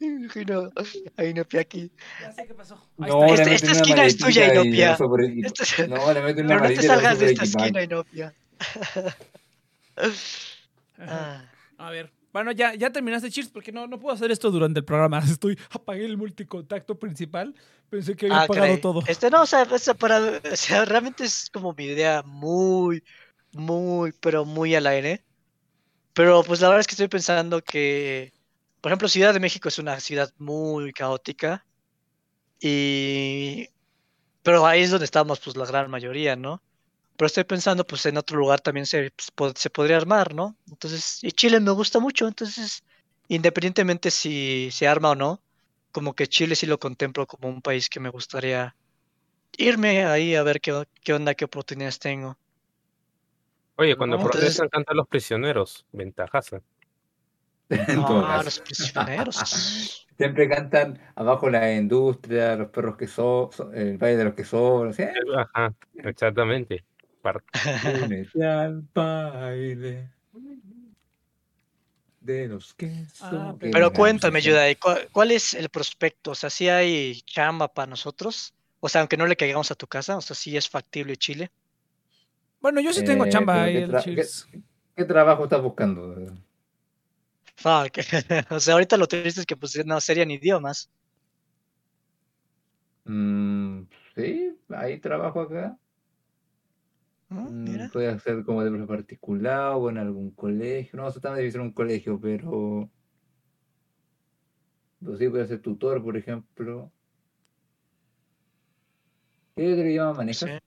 Me imagino a Inopia aquí. Ya sé qué pasó. Ahí No, Esta- esta esquina es tuya, Inopia. Este es- No, le meten una Pero no te salgas de esta esquina, Inopia. Ah. A ver. Bueno, ya, ya terminaste, Cheers, porque no, no puedo hacer esto durante el programa. Estoy, apagué el multicontacto principal. Pensé que había Ah, apagado caray. todo. Este no, o sea, o sea, para, o sea, realmente es como mi idea muy, muy, pero muy al aire. Pero pues la verdad es que estoy pensando que, por ejemplo, Ciudad de México es una ciudad muy caótica. Y, pero ahí es donde estamos, pues la gran mayoría, ¿no? Pero estoy pensando, pues en otro lugar también se, pues, se podría armar, ¿no? Entonces, y Chile me gusta mucho, entonces, independientemente si se arma o no, como que Chile sí lo contemplo como un país que me gustaría irme ahí a ver qué, qué onda, qué oportunidades tengo. Oye, cuando No, entonces- protestan cantan los prisioneros. Ventajaza. Ah, caso. los prisioneros. Siempre cantan abajo la industria, los perros que son, el baile de los que o sea, Ajá, exactamente. Par- Únete al baile de los que Ah, son. pero- cuéntame, Yudai, ¿cuál, cuál es el prospecto? O sea, si hay chamba para nosotros? O sea, aunque no le caigamos a tu casa, o sea, si es factible Chile. Bueno, yo sí tengo Eh, chamba pero ahí, ¿qué el tra- Cheers. ¿Qué trabajo estás buscando? Fuck. O sea, ahorita lo triste es que pues no serían idiomas. Mm, sí, hay trabajo acá. ¿No? Mm, Mira. Puede ser como de profesor particular o en algún colegio. No, eso está difícil en un colegio, pero. Pero sí, puede ser tutor, por ejemplo. ¿Qué otro idioma manejas? Sí.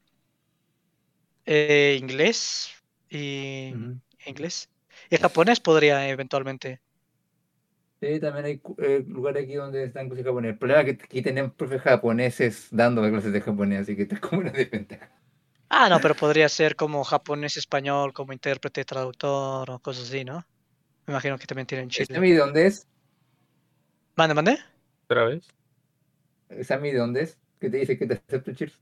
Eh, inglés y inglés. Y japonés podría eventualmente. Sí, también hay eh, lugares aquí donde están clases japonés. El problema es que aquí tenemos profes japoneses dando clases de japonés, así que está como una desventaja. Ah, no, pero podría ser como japonés español, como intérprete, traductor o cosas así, ¿no? Me imagino que también tienen Chile. ¿Sammy de dónde es? Mande, mande. ¿Otra vez? ¿Sammy de dónde es? ¿Qué te dice que te acepto, Cheers?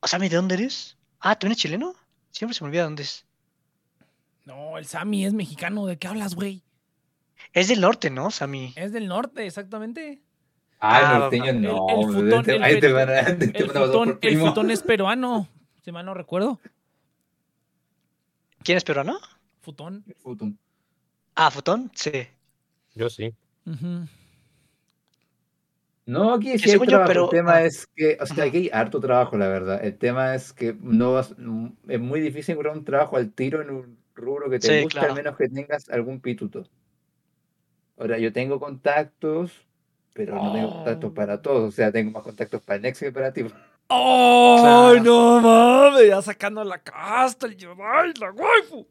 O sea, ¿de dónde eres? Ah, ¿tú eres chileno? Siempre se me olvida dónde es. No, el Sammy es mexicano. ¿De qué hablas, güey? Es del norte, ¿no, Sammy? Es del norte, exactamente. Ah, el norteño no. el futón- te- el ahí te pe- van a. te El van a matar por futón, el primo. futón es peruano, si mal no recuerdo. ¿Quién es peruano? Futón. Futón. Ah, Futón, sí. Yo sí. No, aquí sí hay yo, trabajo. pero- el tema ah. es que, o sea, aquí hay harto trabajo, la verdad. El tema es que no vas- mm, es muy difícil encontrar un trabajo al tiro en un rubro que te Sí, guste, claro. al menos que tengas algún pituto. Ahora, yo tengo contactos, pero no tengo contactos Oh. para todos. O sea, tengo más contactos para el Nexo que para ti. ¡Oh, Claro. no mames! Ya sacando la casta, el Jedi, la waifu.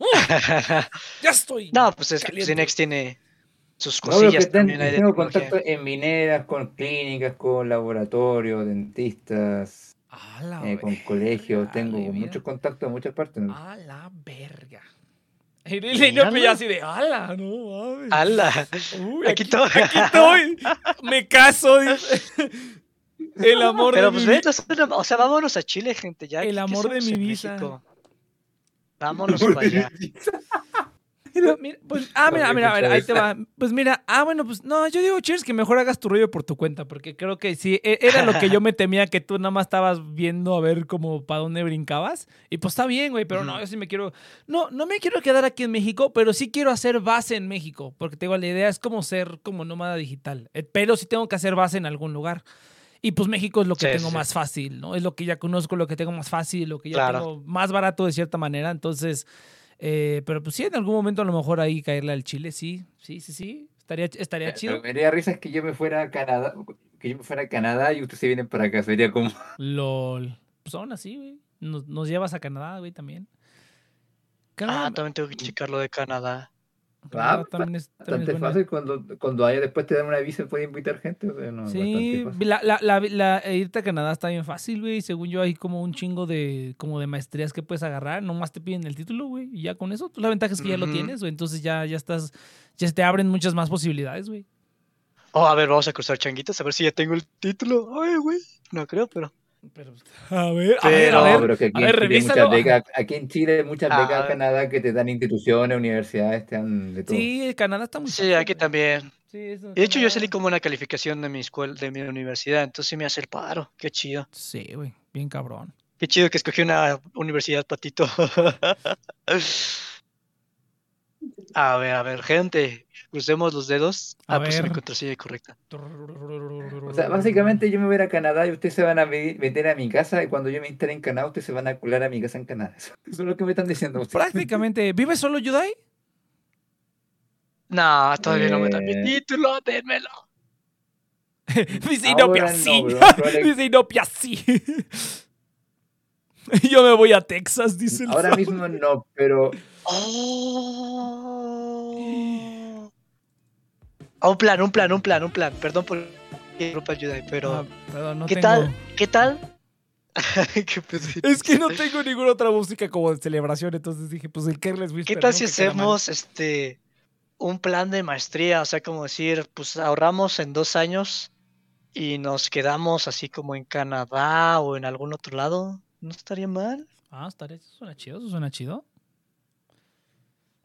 Ya estoy. no, pues es que Caliente. Cinex tiene sus No, que cosillas ten- tengo tecnología. contactos en mineras, con clínicas, con laboratorios, dentistas, eh, con colegios. Tengo muchos contactos en muchas partes. A la verga. Y le no pilla así de ala, no mames. ¡Hala! Uy, Aquí estoy. Aquí estoy. Me caso. El amor Pero de pues mi una- o sea, vámonos a Chile, gente. Ya, El ¿qué- qué amor de mi vida. México? Vámonos para allá. Pues mira, pues, ah, mira, mira, a ver, ahí te va. Pues mira, ah, bueno, pues no, yo digo, Cheers, que mejor hagas tu rollo por tu cuenta, porque creo que sí, e- era lo que yo me temía, que tú nada más estabas viendo a ver como para dónde brincabas. Y pues está bien, güey, pero no, yo sí me quiero, no, no me quiero quedar aquí en México, pero sí quiero hacer base en México, porque te digo, la idea es como ser como nómada digital, eh, pero sí tengo que hacer base en algún lugar. Y pues México es lo que Sí, tengo sí. más fácil, ¿no? Es lo que ya conozco, lo que tengo más fácil, lo que ya Claro. tengo más barato de cierta manera. Entonces, eh, pero pues sí, en algún momento a lo mejor ahí caerle al Chile, sí, sí, sí, sí. Estaría, estaría Lo chido. que me daría risa es que yo me fuera a Canadá, que yo me fuera a Canadá y ustedes se vienen para acá. Sería como. LOL. Pues aún así, güey. Nos, nos llevas a Canadá, güey, también. Canadá, Ah, también tengo que checar lo de Canadá. Ah, también es, también es Bastante fácil cuando, cuando haya después te dan una visa puede invitar gente. o sea, no, es Sí, la, la, la, la- irte a Canadá está bien fácil, güey. Según yo, hay como un chingo de, como de maestrías que puedes agarrar. Nomás te piden el título, güey. Y ya con eso, tú la ventaja es que ya lo tienes, güey. Entonces ya, ya estás, ya te abren muchas más posibilidades, güey. Oh, a ver, vamos a cruzar changuitos a ver si ya tengo el título. Ay, güey. No creo, pero. Pero, a ver, a ver, a Pero- ver. Pero que aquí, a en ver, Chile hay muchas revísalo. becas, aquí en Chile hay muchas becas a. Canadá que te dan instituciones, universidades, te dan de todo. Sí, Canadá está muy Sí, aquí también. Sí, eso, De hecho, yo salí como una calificación de mi escuela, de mi universidad, entonces me hace el paro. Qué chido. Sí, güey, bien cabrón. Qué chido que escogí una universidad, patito. a ver, a ver, gente. Crucemos los dedos. A Ah, pues mi ver. contraseña correcta. O sea, básicamente yo me voy a ir a Canadá y ustedes se van a meter a mi casa y cuando yo me instale en Canadá ustedes se van a colar a mi casa en Canadá. Eso es lo que me están diciendo. ustedes. Prácticamente, ¿vives solo, Yudai? No, todavía no me dan mi Eh. título, dénmelo. Dice Inopia, no, sí. Dice Inopia, sí. Yo me voy a Texas, dice el Ahora mismo no, pero Oh. Ah, un plan, un plan, un plan, un plan. Perdón por interrumpir, Yudai, pero perdón, no ¿qué tengo- tal? ¿Qué tal? Es que no tengo ninguna otra música como de celebración, entonces dije, pues el Careless Whisper. ¿Qué tal si hacemos este un plan de maestría? O sea, como decir, pues ahorramos en dos años y nos quedamos así como en Canadá o en algún otro lado. ¿No estaría mal? Ah, estaría, eso suena chido, eso suena chido.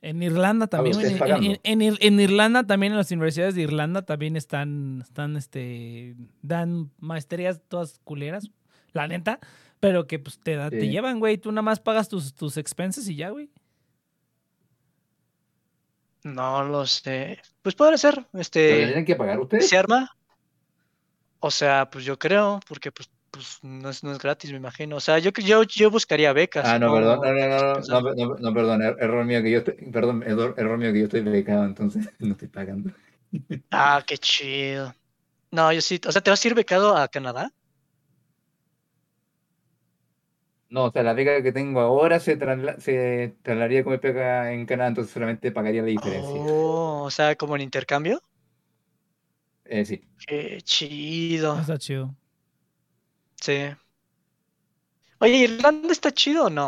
En Irlanda también, en, en- en Ir- en Irlanda también, en las universidades de Irlanda también están, están, este, dan maestrías todas culeras, la neta, pero que pues te, da- te llevan, güey, tú nada más pagas tus, tus expenses y ya, güey. No lo sé. Pues podría ser. ¿lo Este, tienen que pagar ustedes. ¿se arma? O sea, pues yo creo, porque pues, pues no es, no es gratis, me imagino. O sea, yo, yo, yo buscaría becas. Ah, no, perdón, no, no, no, no, pensar. no, no, no, perdón, er- error mío que yo estoy, perdón, error, error mío que yo estoy becado, entonces no estoy pagando. Ah, qué chido. No, yo sí. O sea, ¿te vas a ir becado a Canadá? No, o sea, la beca que tengo ahora se, trasla- se trasladaría como beca en Canadá, entonces solamente pagaría la diferencia. Oh, o sea, como en intercambio. Eh, sí. Qué chido. Está chido. Sí. Oye, ¿Irlanda está chido o no?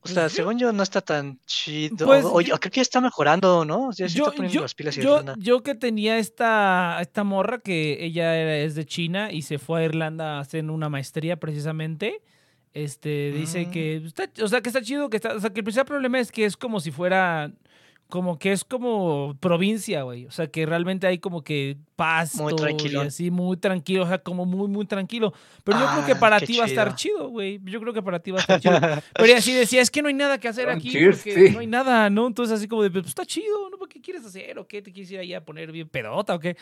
O Pues sea, yo- según yo no está tan chido. Pues O- Oye, creo que ya está mejorando, ¿no? Ya se Yo, está poniendo yo, las pilas yo, yo que tenía esta, esta morra que ella era- es de China y se fue a Irlanda a hacer una maestría precisamente. Este dice Mm. que está, o sea que está chido, que está, o sea que el principal problema es que es como si fuera como que es como provincia, güey. O sea que realmente hay como que pasto y tranquilón. así, muy tranquilo, o sea, como muy, muy tranquilo. Pero yo creo que Ah, para ti va a estar chido. güey. Yo creo que para ti va a estar chido. Pero ella así decía, es que no hay nada que hacer Con aquí porque sí. no hay nada, ¿no? Entonces así como de, pues está chido, ¿no? ¿Para qué quieres hacer? ¿O qué? ¿Te quieres ir ahí a poner bien pedota o qué?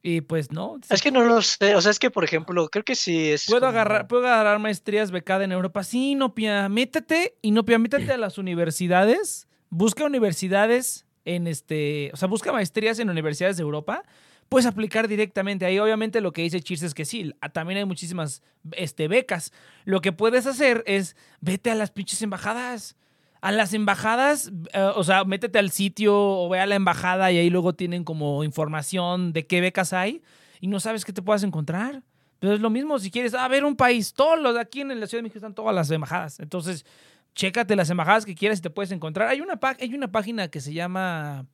Y pues no. Es que no lo sé. O sea, es que, por ejemplo, creo que sí es. Puedo como- agarrar, puedo agarrar maestrías becadas en Europa. Sí, Nopia, métete y Nopia, métete a las universidades. Busca universidades en este, o sea, busca maestrías en universidades de Europa. Puedes aplicar directamente ahí. Obviamente lo que dice Cheers es que sí, también hay muchísimas este, becas. Lo que puedes hacer es vete a las pinches embajadas. A las embajadas, eh, o sea, métete al sitio o ve a la embajada y ahí luego tienen como información de qué becas hay y no sabes qué te puedas encontrar. Pero es lo mismo si quieres, a ver, un país, todos los aquí en la Ciudad de México están todas las embajadas. Entonces, chécate las embajadas que quieras y te puedes encontrar. Hay una, hay una página que se llama.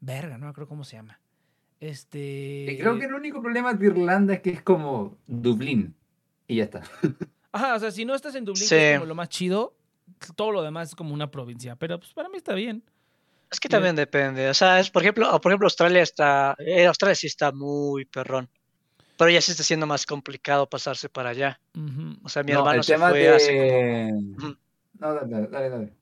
Verga, no me acuerdo cómo se llama. Este. Y creo que el único problema de Irlanda es que es como Dublín. Y ya está. Ajá, o sea, si no estás en Dublín, Sí. que es como lo más chido, todo lo demás es como una provincia. Pero pues para mí está bien. Es que también depende. O sea, es, por ejemplo, por ejemplo, Australia está. eh, Australia sí está muy perrón. Pero ya se está haciendo más complicado pasarse para allá. O sea, mi No, hermano el se tema fue de... hace como. No, dale, dale, dale.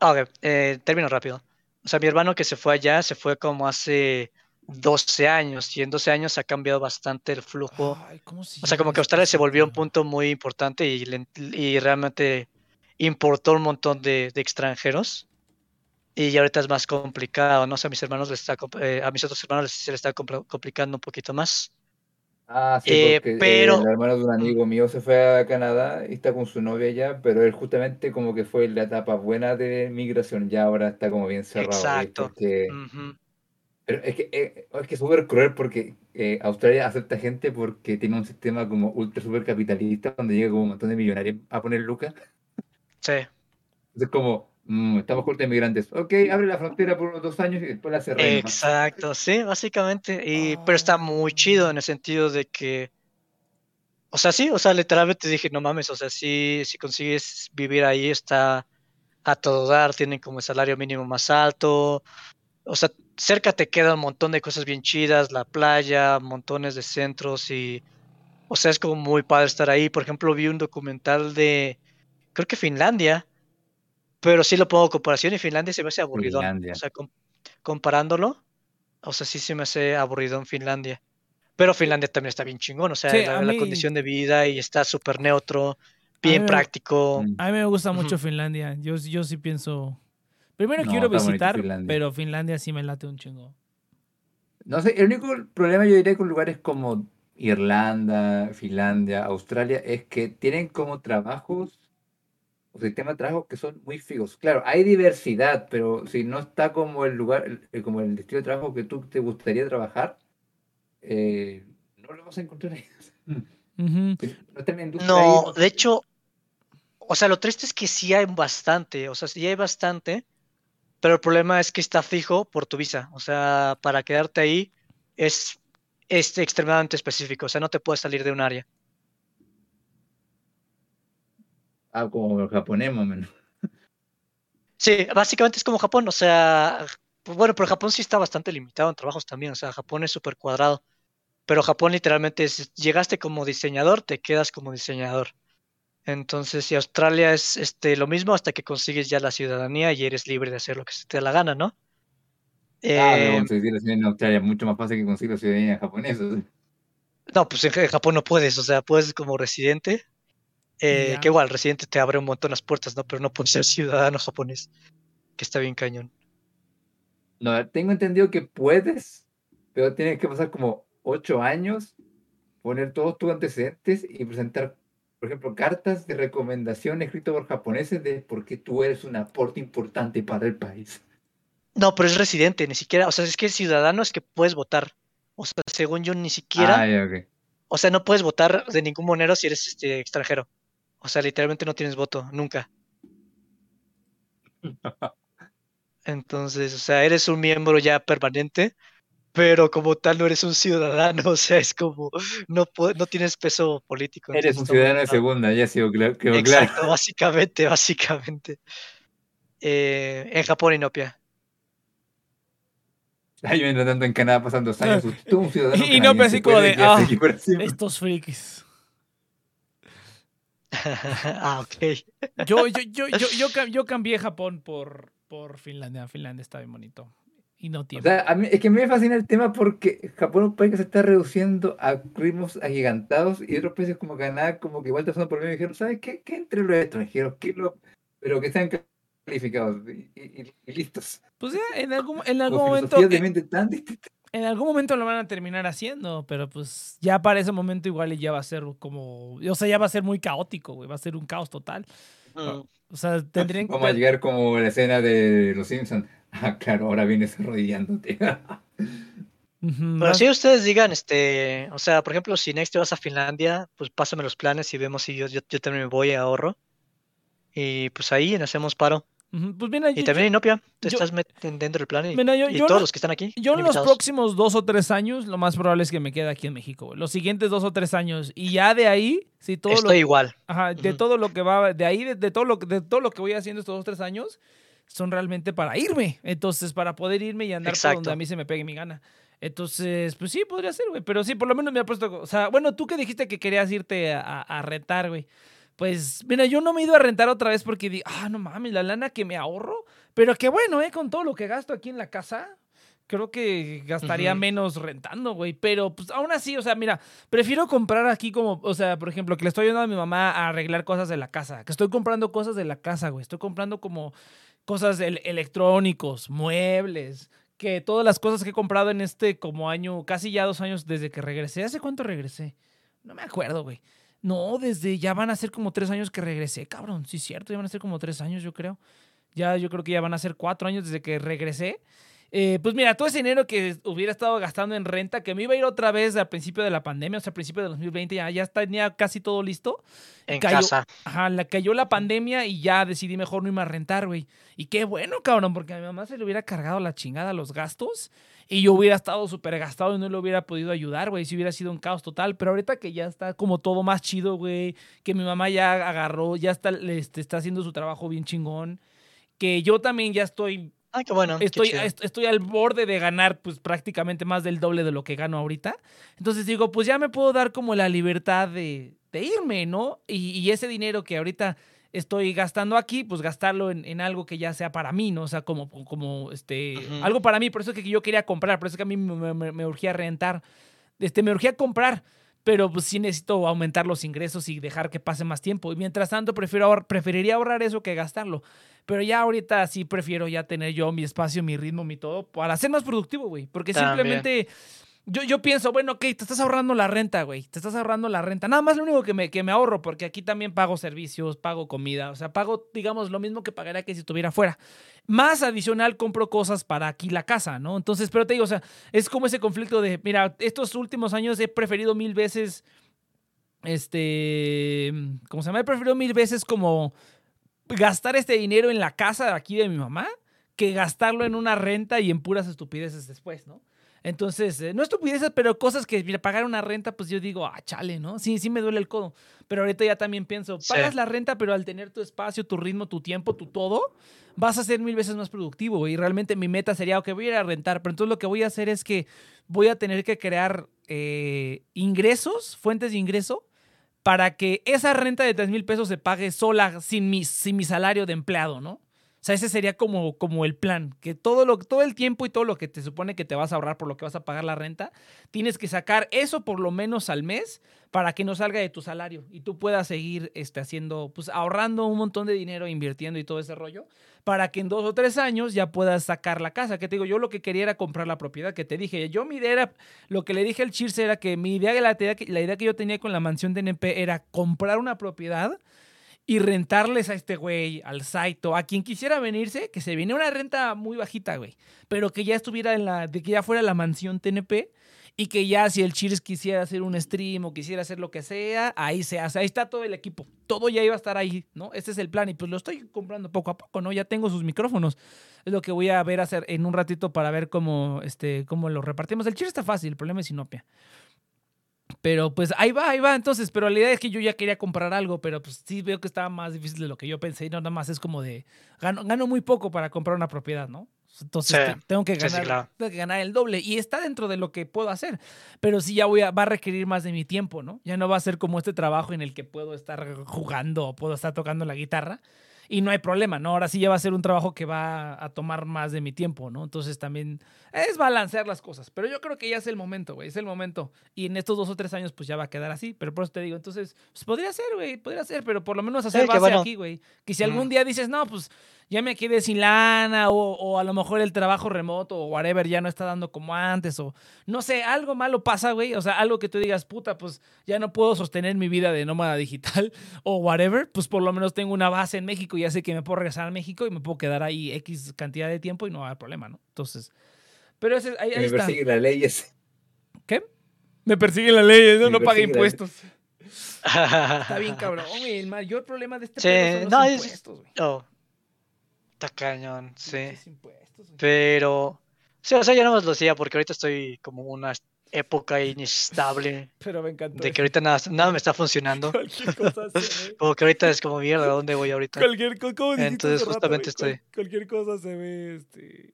Ah, Ok, eh, término rápido. O sea, mi hermano que se fue allá se fue como hace 12 años y en 12 años ha cambiado bastante el flujo. Ay, ¿cómo se O sea, como que este Australia se volvió un punto muy importante y, le- y realmente importó un montón de, de extranjeros. Y ahorita es más complicado, ¿no? O sea, a mis hermanos les está, eh, a mis otros hermanos les, se les está compl- complicando un poquito más. Ah, sí, Eh, porque eh, pero- el hermano de un amigo mío se fue a Canadá y está con su novia allá, pero él justamente como que fue la etapa buena de migración, ya ahora está como bien cerrado. Exacto. Porque, pero es que eh, es que súper cruel porque eh, Australia acepta gente porque tiene un sistema como ultra super capitalista donde llega como un montón de millonarios a poner lucas. Sí. Entonces como, mm, estamos cortos de inmigrantes. Ok, abre la frontera por unos dos años y después la cerramos. Exacto, sí, básicamente. Y, pero está muy chido en el sentido de que, o sea, sí, o sea, literalmente dije, no mames, o sea, sí, si consigues vivir ahí está a todo dar, tienen como el salario mínimo más alto, o sea, cerca te queda un montón de cosas bien chidas, la playa, montones de centros y, o sea, es como muy padre estar ahí. Por ejemplo, vi un documental de, creo que Finlandia, pero sí lo pongo en comparación y Finlandia se me hace aburrido. Finlandia. O sea, com- comparándolo, o sea, sí se me hace aburrido en Finlandia. Pero Finlandia también está bien chingón, o sea, Sí, la, a la mí- condición de vida y está súper neutro, mí bien me- práctico. Mm. A mí me gusta mucho Finlandia. Yo, yo sí pienso. Primero No, quiero visitar, Finlandia. pero Finlandia sí me late un chingo. No sé, el único problema yo diría con lugares como Irlanda, Finlandia, Australia, es que tienen como trabajos o sistemas de trabajo que son muy fijos. Claro, hay diversidad, pero si no está como el lugar, como el estilo de trabajo que tú te gustaría trabajar, eh, no lo vas a encontrar ahí. Si No No, ahí, de hecho, o sea, lo triste es que sí hay bastante, o sea, sí hay bastante, pero el problema es que está fijo por tu visa, o sea, para quedarte ahí es, es extremadamente específico, o sea, no te puedes salir de un área. Ah, como el japonés, más o menos. Sí, básicamente es como Japón, o sea, pues bueno, pero Japón sí está bastante limitado en trabajos también, o sea, Japón es súper cuadrado, pero Japón literalmente es, llegaste como diseñador, te quedas como diseñador. Entonces, si Australia es este, lo mismo hasta que consigues ya la ciudadanía y eres libre de hacer lo que se te dé la gana, ¿no? Ah, pero Eh, conseguir la ciudadanía en Australia es mucho más fácil que conseguir la ciudadanía japonesa. no, pues en Ja- Japón no puedes, o sea, puedes como residente, eh, que igual, residente te abre un montón las puertas, ¿no? Pero no puedes ser ciudadano japonés, que está bien cañón. No, tengo entendido que puedes, pero tienes que pasar como ocho años, poner todos tus antecedentes y presentar, por ejemplo, cartas de recomendación escritas por japoneses de por qué tú eres un aporte importante para el país. No, pero es residente, ni siquiera, o sea, es que ciudadano es que puedes votar. O sea, según yo, ni siquiera, Ah, o sea, no puedes votar de ningún monero si eres este extranjero. O sea, literalmente no tienes voto, nunca. Entonces, o sea, eres un miembro ya permanente, pero como tal no eres un ciudadano, o sea, es como, no, no tienes peso político. Eres entonces un ciudadano de segunda, ya sí, claro, quedó claro. Exacto, básicamente, básicamente. Eh, en Japón y Nopia. Ay, yo mientras tanto en Canadá pasando dos años, es un ciudadano Y no, pero así como de, ah. Estos frikis. ah, ok. Yo, yo, yo, yo, yo, yo cambié Japón por, por Finlandia. Finlandia está bien bonito. y no O tiempo. sea, a mí, es que a mí me fascina el tema porque Japón es un país que se está reduciendo a ritmos agigantados y otros países como Canadá, como que igual te pasando por medio y dijeron, ¿sabes qué? ¿Qué entre los extranjeros? ¿Qué lo... Pero que sean calificados y, y- y listos. pues ya, en algún, en algún momento. filosofías de mente tan distintas. En algún momento lo van a terminar haciendo, pero pues ya para ese momento igual y ya va a ser como, o sea, ya va a ser muy caótico, güey, va a ser un caos total. Mm. O sea, tendrían Vamos a llegar como la escena de Los Simpsons. Ah, claro, ahora vienes arrodillándote. Pero si ustedes digan, este, o sea, por ejemplo, si next te vas a Finlandia, pues pásame los planes y vemos si yo, yo, yo también me voy a ahorro. Y pues ahí hacemos paro. Pues mira, Y yo, también Inopia, yo- estás met- dentro del plan y, Mira, yo- y yo todos no- los que están aquí. yo en los próximos dos o tres años, lo más probable es que me quede aquí en México. Los siguientes dos o tres años. Y ya de ahí, si todo lo Estoy igual. Ajá, de todo lo que va, de ahí, de, de todo lo, de todo lo que voy haciendo estos dos, tres años, son realmente para irme. Entonces, para poder irme y andar por donde Exacto. a mí se me pegue mi gana. Entonces, pues sí, podría ser, güey. Pero sí, por lo menos me ha puesto. O sea, bueno, tú que dijiste que querías irte a, a, a rentar, güey. Pues, mira, yo no me he ido a rentar otra vez porque di, ah, no mames, la lana que me ahorro. Pero que bueno, ¿eh? Con todo lo que gasto aquí en la casa, creo que gastaría menos rentando, güey. Pero, pues, aún así, o sea, mira, prefiero comprar aquí como, o sea, por ejemplo, que le estoy ayudando a mi mamá a arreglar cosas de la casa. Que estoy comprando cosas de la casa, güey. Estoy comprando como cosas el- electrónicos, muebles. Que todas las cosas que he comprado en este como año, casi ya dos años desde que regresé. ¿Hace cuánto regresé? No me acuerdo, güey. No, desde ya van a ser como tres años que regresé, cabrón. Sí, cierto, ya van a ser como tres años, yo creo. Ya, yo creo que ya van a ser cuatro años desde que regresé. Eh, pues mira, todo ese dinero que hubiera estado gastando en renta, que me iba a ir otra vez al principio de la pandemia, o sea, al principio de 2020, ya, ya tenía casi todo listo. En Cayó- casa. Ajá, la cayó la pandemia y ya decidí mejor no irme a rentar, güey. Y qué bueno, cabrón, porque a mi mamá se le hubiera cargado la chingada los gastos y yo hubiera estado súper gastado y no le hubiera podido ayudar, güey. Si hubiera sido un caos total. Pero ahorita que ya está como todo más chido, güey, que mi mamá ya agarró, ya está, este, está haciendo su trabajo bien chingón, que yo también ya estoy Ay, qué bueno. estoy, est- estoy al borde de ganar pues prácticamente más del doble de lo que gano ahorita. Entonces digo, pues ya me puedo dar como la libertad de, de irme, ¿no? Y, y ese dinero que ahorita estoy gastando aquí, pues gastarlo en, en algo que ya sea para mí, ¿no? O sea, como, como este, Ujú. algo para mí, por eso es que yo quería comprar, por eso es que a mí me, me- me urgía rentar, este, me urgía comprar. Pero pues sí necesito aumentar los ingresos y dejar que pase más tiempo. Y mientras tanto, prefiero ahor- preferiría ahorrar eso que gastarlo. Pero ya ahorita sí prefiero ya tener yo mi espacio, mi ritmo, mi todo, para ser más productivo, güey. Porque También. simplemente yo, yo pienso, bueno, ok, te estás ahorrando la renta, güey. Te estás ahorrando la renta. Nada más lo único que me, que me ahorro, porque aquí también pago servicios, pago comida. O sea, pago, digamos, lo mismo que pagaría que si estuviera fuera. Más adicional, compro cosas para aquí la casa, ¿no? Entonces, pero te digo, o sea, es como ese conflicto de, mira, estos últimos años he preferido mil veces, este, ¿cómo se llama? He preferido mil veces como gastar este dinero en la casa de aquí de mi mamá que gastarlo en una renta y en puras estupideces después, ¿no? Entonces, eh, no estupideces, pero cosas que mira, pagar una renta, pues yo digo, ah, chale, ¿no? Sí, sí me duele el codo. Pero ahorita ya también pienso, Sí. pagas la renta, pero al tener tu espacio, tu ritmo, tu tiempo, tu todo, vas a ser mil veces más productivo. Y realmente mi meta sería, ok, voy a ir a rentar, pero entonces lo que voy a hacer es que voy a tener que crear eh, ingresos, fuentes de ingreso, para que esa renta de 3 mil pesos se pague sola sin mi, sin mi salario de empleado, ¿no? Sea, ese sería como, como el plan, que todo, lo, todo el tiempo y todo lo que te supone que te vas a ahorrar por lo que vas a pagar la renta, tienes que sacar eso por lo menos al mes para que no salga de tu salario y tú puedas seguir este, haciendo, pues ahorrando un montón de dinero, invirtiendo y todo ese rollo, para que en dos o tres años ya puedas sacar la casa. Que te digo, yo lo que quería era comprar la propiedad, que te dije, yo mi idea era, lo que le dije al Cheers era que mi idea, la idea, la idea que yo tenía con la mansión de NP era comprar una propiedad y rentarles a este güey, al Saito, a quien quisiera venirse, que se viene una renta muy bajita, güey, pero que ya estuviera en la, de que ya fuera la mansión TNP y que ya si el Cheers quisiera hacer un stream o quisiera hacer lo que sea, ahí se hace, ahí está todo el equipo, todo ya iba a estar ahí, ¿no? Este es el plan y pues lo estoy comprando poco a poco, ¿no? Ya tengo sus micrófonos, es lo que voy a ver hacer en un ratito para ver cómo, este, cómo lo repartimos. El Cheers está fácil, el problema es Sinopia. Pero pues ahí va, ahí va. Entonces, pero la idea es que yo ya quería comprar algo, pero pues sí veo que estaba más difícil de lo que yo pensé. Y no, nada más es como de. Gano, gano muy poco para comprar una propiedad, ¿no? Entonces Sí, tengo que ganar, sí, claro. tengo que ganar el doble. Y está dentro de lo que puedo hacer. Pero sí ya voy a, va a requerir más de mi tiempo, ¿no? Ya no va a ser como este trabajo en el que puedo estar jugando o puedo estar tocando la guitarra. Y no hay problema, ¿no? Ahora sí ya va a ser un trabajo que va a tomar más de mi tiempo, ¿no? Entonces también es balancear las cosas, pero yo creo que ya es el momento, güey, es el momento. Y en estos dos o tres años pues ya va a quedar así, pero por eso te digo, entonces, pues podría ser, güey, podría ser, pero por lo menos hacer Sí, base bueno. aquí, güey. Que si algún Mm. día dices, no, pues ya me quedé sin lana o, o a lo mejor el trabajo remoto o whatever ya no está dando como antes o no sé, algo malo pasa, güey. O sea, algo que tú digas, puta, pues ya no puedo sostener mi vida de nómada digital o whatever, pues por lo menos tengo una base en México y ya sé que me puedo regresar a México y me puedo quedar ahí X cantidad de tiempo y no va a haber problema, ¿no? Entonces, pero ese, ahí, me está. persigue las leyes. ¿Qué? Me persigue la ley, no, Me ley. impuestos. Está bien, cabrón, güey. El mayor problema de este Sí, son los es- impuestos, güey. Oh. Está cañón, sí. Pero. Sí, o sea, yo no más lo hacía porque ahorita estoy como una época inestable Pero me encantó. de que ahorita nada, nada me está funcionando. Cualquier cosa se ve. Como que ahorita es como mierda, ¿a dónde voy ahorita? Cualquier cosa, como Entonces, rato, justamente cual- estoy- Cualquier cosa se ve este,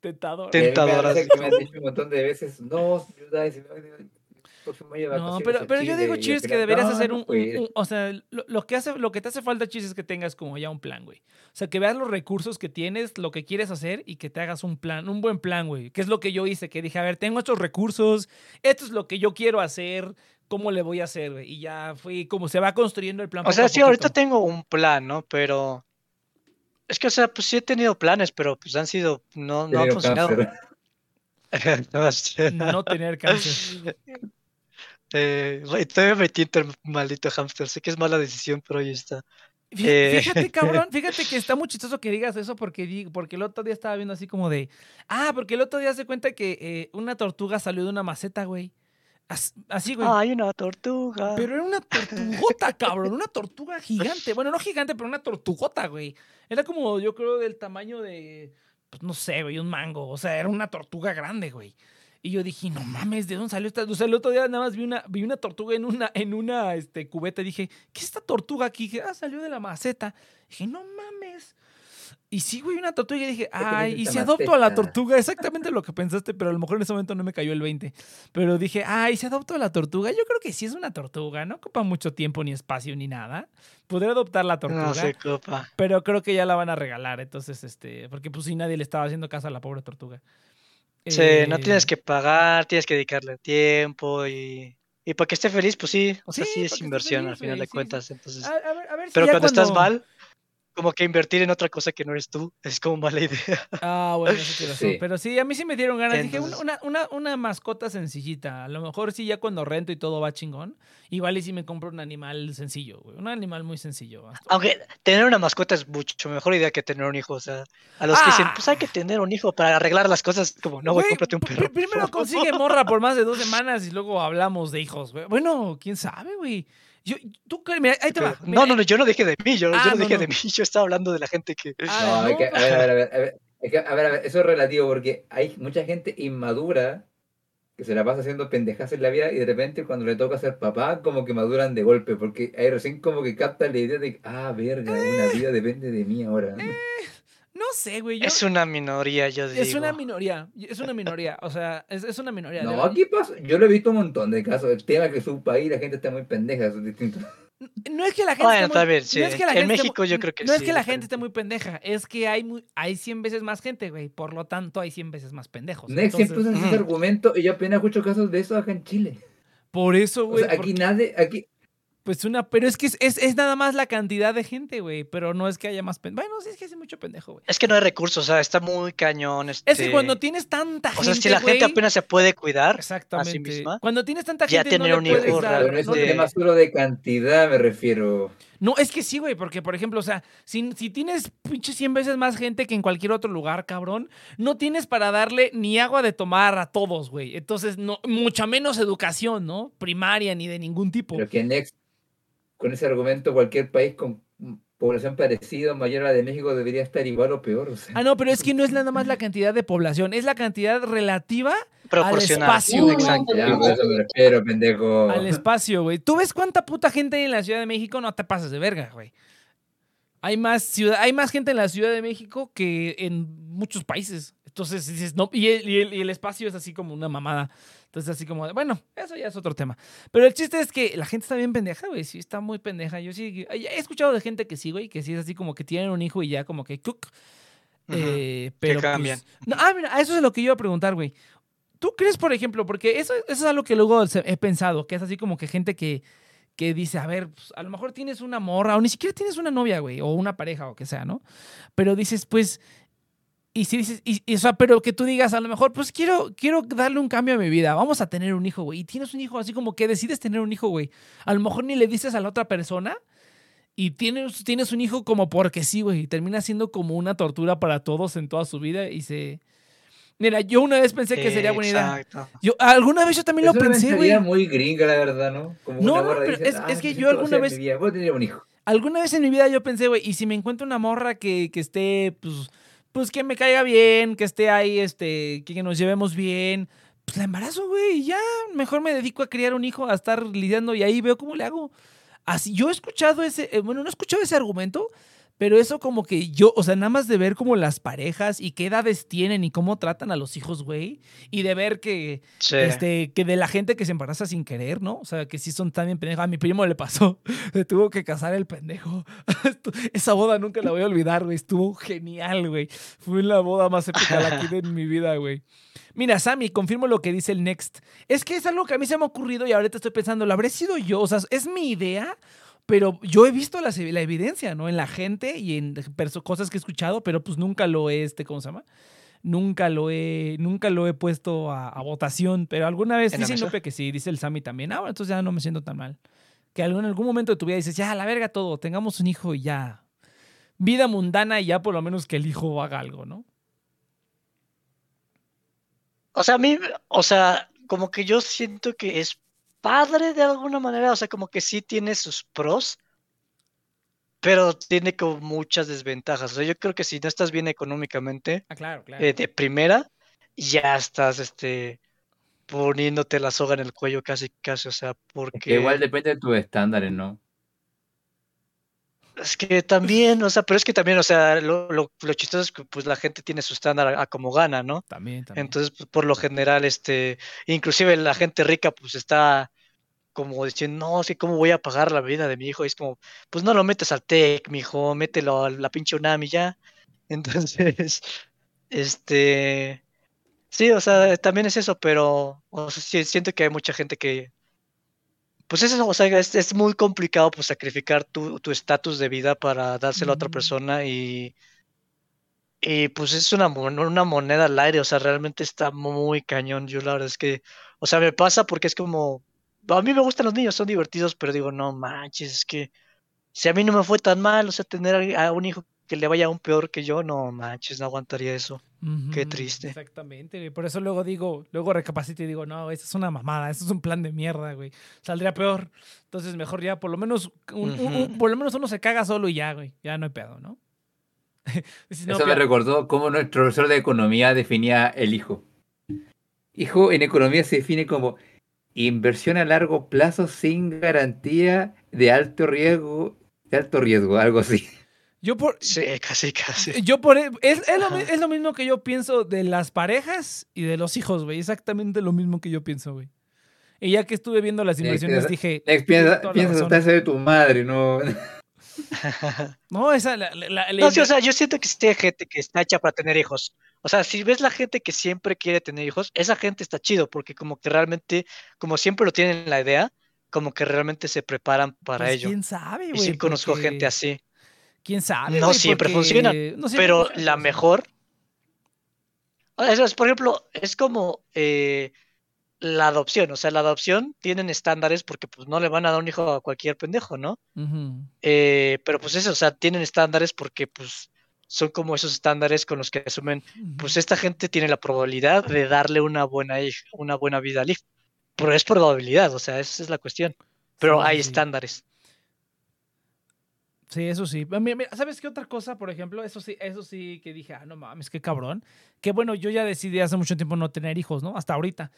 tentador. Ten- Y a mí me me han dicho un montón de veces, no, ayuda, de No, pero, pero yo Chile", digo, Chis, que deberías "No, hacer un, puedo un- ir". un- O sea, lo, lo que hace, lo que te hace falta, Chis, es que tengas como ya un plan, güey. O sea, que veas los recursos que tienes, lo que quieres hacer y que te hagas un plan, un buen plan, güey. Que es lo que yo hice, que dije, a ver, tengo estos recursos, esto es lo que yo quiero hacer, ¿cómo le voy a hacer, güey? Y ya fui, como se va construyendo el plan. O sea, sí, ahorita tengo un plan, ¿no? Pero. Es que, o sea, pues sí he tenido planes, pero pues han sido. No, no han funcionado. No tener cáncer. Eh, todavía me tienta el maldito hámster. Sé que es mala decisión, pero ahí está. Eh. Fíjate, cabrón, fíjate que está muy chistoso que digas eso porque, porque el otro día estaba viendo así como de. Ah, porque el otro día se cuenta que eh, una tortuga salió de una maceta, güey. As- Así, güey. Hay una tortuga. Pero era una tortugota, cabrón. Una tortuga gigante. Bueno, no gigante, pero una tortugota, güey. Era como, yo creo, del tamaño de. Pues no sé, güey, un mango. O sea, era una tortuga grande, güey. Y yo dije, no mames, ¿de dónde salió esta? O sea, el otro día nada más vi una, vi una tortuga en una, en una este, cubeta y dije, ¿qué es esta tortuga aquí? dije, ah, salió de la maceta. dije, no mames. Y sí, güey, una tortuga. Y dije, ay, ¿y si adopto a la tortuga? Exactamente lo que pensaste, pero a lo mejor en ese momento no me cayó el 20. Pero dije, ay, si adopto a la tortuga, yo creo que sí es una tortuga, no ocupa mucho tiempo ni espacio ni nada. Podría adoptar la tortuga, No se copa. pero creo que ya la van a regalar, entonces, este, porque pues si nadie le estaba haciendo caso a la pobre tortuga. Sí, no tienes Eh, que pagar, tienes que dedicarle tiempo y. Y para que esté feliz, pues sí. O sea, Sí, es inversión feliz, al final de cuentas. Entonces. A, a ver, a ver si Pero ya cuando estás mal, como que invertir en otra cosa que no eres tú es como mala idea. Ah, bueno, eso. Sí. Pero sí, a mí sí me dieron ganas. Dije, una, una, una, mascota sencillita. A lo mejor sí, ya cuando rento y todo va chingón. Igual y si me compro un animal sencillo, güey. Un animal muy sencillo. hasta- Aunque tener una mascota es mucho mejor idea que tener un hijo. O sea, a los que dicen, Ah. pues hay que tener un hijo para arreglar las cosas, como, no, güey, Güey, cómprate un perro. Primero favor". consigue morra por más de dos semanas y luego hablamos de hijos, güey. Bueno, quién sabe, güey. Yo, tú, mira, ahí te va. Mira, no, no, no, yo no dije de mí, yo, yo Ah, no no, dije no. de mí, yo estaba hablando de la gente que... ah, No, es que, a ver, a ver, a ver, a ver, es que, a ver, a ver, eso es relativo porque hay mucha gente inmadura que se la pasa haciendo pendejas en la vida y de repente cuando le toca ser papá como que maduran de golpe porque ahí recién como que captan la idea de que, ah, verga, una vida depende de mí ahora. No sé, güey. yo- Es una minoría, yo digo. es una minoría. Es una minoría. O sea, es, es una minoría. de No, aquí pasa, yo lo he visto un montón de casos. El tema es que su país la gente está muy pendeja, eso es distinto. No es que la gente Bueno, esté muy- está bien, sí. no es que la En gente esté México muy- yo creo que No es que la gente esté muy pendeja, es que hay muy, hay 100 veces más gente, güey. Por lo tanto, hay 100 veces más pendejos. Next siempre usan ese Ujú. argumento y yo apenas escucho casos de eso acá en Chile. por eso, O güey. sea, aquí porque- nadie, aquí, Pues una, pero es que es, es, es nada más la cantidad de gente, güey. Pero no es que haya más pendejos. Bueno, sí es que hace mucho pendejo, güey. Es que no hay recursos, o sea, está muy cañón. Es que este, cuando tienes tanta gente. O sea, si la gente apenas se puede cuidar, Exactamente. misma, Cuando tienes tanta ya gente. no tener un hijo no es un tema solo de cantidad, me refiero. No, es que sí, güey, porque por ejemplo, o sea, si, si tienes pinche 100 veces más gente que en cualquier otro lugar, cabrón, no tienes para darle ni agua de tomar a todos, güey. Entonces, no, mucha menos educación, ¿no? Primaria ni de ningún tipo. Pero que Next, con ese argumento, cualquier país con población parecida mayor a la de México debería estar igual o peor. O sea. Ah, no, pero es que no es nada más la cantidad de población, es la cantidad relativa proporcional. espacio. Exacto. Ya, por eso me refiero, pendejo. al espacio, güey. ¿Tú ves cuánta puta gente hay en la Ciudad de México? No te pases de verga, güey. Hay más, ciudad, hay más gente en la Ciudad de México que en muchos países. Entonces dices, no, y el, y el- y el espacio es así como una mamada. Entonces, así como, de, bueno, eso ya es otro tema. Pero el chiste es que la gente está bien pendeja, güey. Sí, está muy pendeja. Yo sí, he escuchado de gente que sí, güey, que sí es así como que tienen un hijo y ya como que, cook. Ujú. Eh, pero pues, cambian. no, ah, mira, eso es lo que yo iba a preguntar, güey. ¿Tú crees, por ejemplo, porque eso, eso es algo que luego he pensado, que es así como que gente que, que dice, a ver, pues, a lo mejor tienes una morra, o ni siquiera tienes una novia, güey, o una pareja, o que sea, ¿no? Pero dices, pues, y si dices, y, y, o sea, pero que tú digas, a lo mejor, pues quiero, quiero darle un cambio a mi vida, vamos a tener un hijo, güey, y tienes un hijo así como que decides tener un hijo, güey. A lo mejor ni le dices a la otra persona. Y tienes, tienes un hijo como porque sí, güey. Y termina siendo como una tortura para todos en toda su vida. Y se. Mira, yo una vez pensé que sería buena idea. Exacto. Yo, alguna vez yo también lo pensé, güey. muy gringa, la verdad, ¿no? Como No, una no, morra pero es- "Ah, es que necesito yo alguna vez- mi vida, Voy a tener un hijo. Alguna vez en mi vida yo pensé, güey, y si me encuentro una morra que, que esté, pues, pues que me caiga bien, que esté ahí, este, que, nos llevemos bien, pues la embarazo, güey, ya, mejor me dedico a criar un hijo, a estar lidiando y ahí veo cómo le hago. Así, yo he escuchado ese, eh, bueno, no he escuchado ese argumento, pero eso como que yo, o sea, nada más de ver como las parejas y qué edades tienen y cómo tratan a los hijos, güey, y de ver que, Sí. este, que de la gente que se embaraza sin querer, ¿no? O sea, que sí son también pendejos. A mi primo le pasó. Se tuvo que casar el pendejo. Esa boda nunca la voy a olvidar, güey. Estuvo genial, güey. Fue la boda más épica la que en mi vida, güey. Mira, Sammy, confirmo lo que dice el Next. Es que es algo que a mí se me ha ocurrido y ahorita estoy pensando, ¿lo habré sido yo? O sea, es mi idea, pero yo he visto la, la evidencia, ¿no? En la gente y en cosas que he escuchado, pero pues nunca lo he, este, ¿cómo se llama? Nunca lo he, nunca lo he puesto a, a votación, pero alguna vez ¿En la dice? Inupe que sí, dice el Sammy también. Ah, bueno, entonces ya no me siento tan mal. Que algún- en algún momento de tu vida dices, ya, la verga todo, tengamos un hijo y ya. Vida mundana y ya por lo menos que el hijo haga algo, ¿no? O sea, a mí, o sea, como que yo siento que es padre de alguna manera, o sea, como que sí tiene sus pros, pero tiene como muchas desventajas. O sea, yo creo que si no estás bien económicamente, Ah, claro, claro. eh, de primera, ya estás, este, poniéndote la soga en el cuello casi, casi, o sea, Es porque que igual depende de tus estándares, ¿no? Es que también, o sea, pero es que también, o sea, lo, lo, lo chistoso es que pues la gente tiene su estándar a, a como gana, ¿no? también, también. Entonces, pues, por lo general, este, inclusive la gente rica, pues está como diciendo, no, que cómo voy a pagar la vida de mi hijo. Y es como, pues no lo metes al TEC, mijo, mételo a la pinche UNAM y ya. Entonces, este, sí, o sea, también es eso, pero o sea, sí, siento que hay mucha gente que, pues eso, o sea, es, es muy complicado, pues sacrificar tu tu estatus de vida para dárselo a otra Ujú. persona y y pues es una, una moneda al aire, o sea, realmente está muy cañón. Yo la verdad es que, o sea, me pasa porque es como, a mí me gustan los niños, son divertidos, pero digo, no manches, es que si a mí no me fue tan mal, o sea, tener a un hijo que le vaya aún peor que yo, no manches, no aguantaría eso. qué triste. Exactamente, güey. Por eso luego digo, luego recapacito y digo, no, eso es una mamada, eso es un plan de mierda, güey. Saldría peor. Entonces, mejor ya, por lo menos, un- un- un- Ujú. por lo menos uno se caga solo y ya, güey. Ya no hay pedo, ¿no? Si no, Eso me recordó cómo nuestro profesor de economía definía el hijo. Hijo en economía se define como inversión a largo plazo sin garantía de alto riesgo, de alto riesgo, algo así. Yo por, Sí, casi, casi. yo por, es, es lo, es lo mismo que yo pienso de las parejas y de los hijos, güey. Exactamente lo mismo que yo pienso, güey. Y ya que estuve viendo las inversiones, dije, Next, "Tienes piensa, toda la piensa razón". tratarse de tu madre, no. no, esa, la, la- la- la No, sí, o sea, yo siento que sí hay gente que está hecha para tener hijos. O sea, si ves la gente que siempre quiere tener hijos, esa gente está chido, porque como que realmente, como siempre lo tienen en la idea, como que realmente se preparan para pues, ello. ¿Quién sabe, Y güey? sí conozco gente así. ¿Quién sabe? No siempre Porque- funciona, no siempre Pero funciona, la mejor. Es, por ejemplo, es como eh, la adopción. O sea, la adopción tienen estándares porque pues no le van a dar un hijo a cualquier pendejo, ¿no? Eh, pero pues eso, o sea, tienen estándares porque pues son como esos estándares con los que asumen, pues esta gente tiene la probabilidad de darle una buena, una buena vida al hijo. Pero es probabilidad, o sea, esa es la cuestión. Pero Sí, hay sí. estándares. Sí, eso sí. Mira, mira, ¿Sabes qué otra cosa, por ejemplo? Eso sí, eso sí que dije, ah, no mames, qué cabrón. Que bueno, yo ya decidí hace mucho tiempo no tener hijos, ¿no? Hasta ahorita.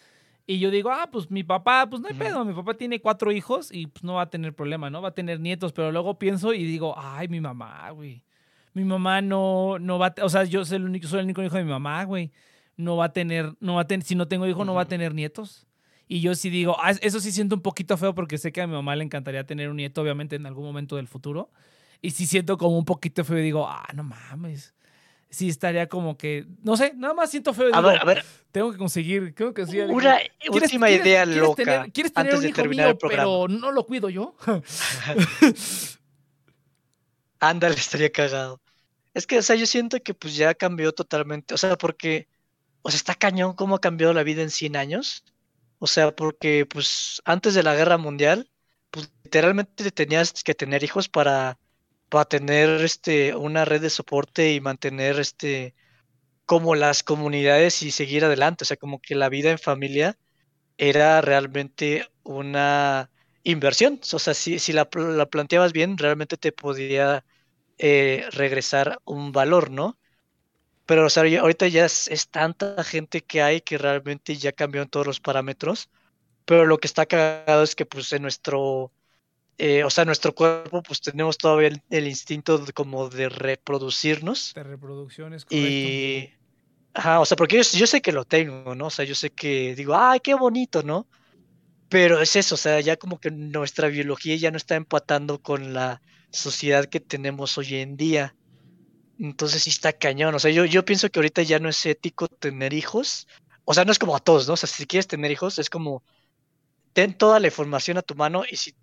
Y yo digo, ah, pues mi papá, pues no hay pedo, mi papá tiene cuatro hijos y pues no va a tener problema, ¿no? Va a tener nietos, pero luego pienso y digo, ay, mi mamá, güey. Mi mamá no, no va, a o sea, yo soy el único, soy el único hijo de mi mamá, güey. No va a tener, no va a tener, si no tengo hijo, no va a tener nietos. Y yo sí digo, ah, eso sí siento un poquito feo porque sé que a mi mamá le encantaría tener un nieto, obviamente, en algún momento del futuro. Y sí siento como un poquito feo y digo, ah, no mames. Sí estaría como que, no sé, nada más siento feo. y A digo, ver, a ver, tengo que conseguir, tengo que conseguir. una ¿Quieres- última quieres- idea quieres loca tener- ¿Quieres tener antes un de terminar mío, el programa. pero no lo cuido yo? Ándale, estaría cagado. Es que, o sea, yo siento que pues ya cambió totalmente. O sea, porque, o sea, está cañón cómo ha cambiado la vida en 100 años. O sea, porque pues antes de la guerra mundial, pues literalmente tenías que tener hijos para, para tener este, una red de soporte y mantener este, como las comunidades y seguir adelante. O sea, como que la vida en familia era realmente una inversión. O sea, si, si la, la planteabas bien, realmente te podía eh, regresar un valor, ¿no? Pero o sea, ahorita ya es, es tanta gente que hay que realmente ya cambió en todos los parámetros. Pero lo que está cagado es que pues en nuestro, eh, o sea, nuestro cuerpo pues tenemos todavía el, el instinto de- como de reproducirnos. De reproducción es correcto. Y, ajá, o sea, porque yo, yo sé que lo tengo, ¿no? O sea, yo sé que digo, ay, qué bonito, ¿no? Pero es eso, o sea, ya como que nuestra biología ya no está empatando con la sociedad que tenemos hoy en día. Entonces sí está cañón. O sea, yo, yo pienso que ahorita ya no es ético tener hijos. O sea, no es como a todos, ¿no? O sea, si quieres tener hijos, es como ten toda la información a tu mano y si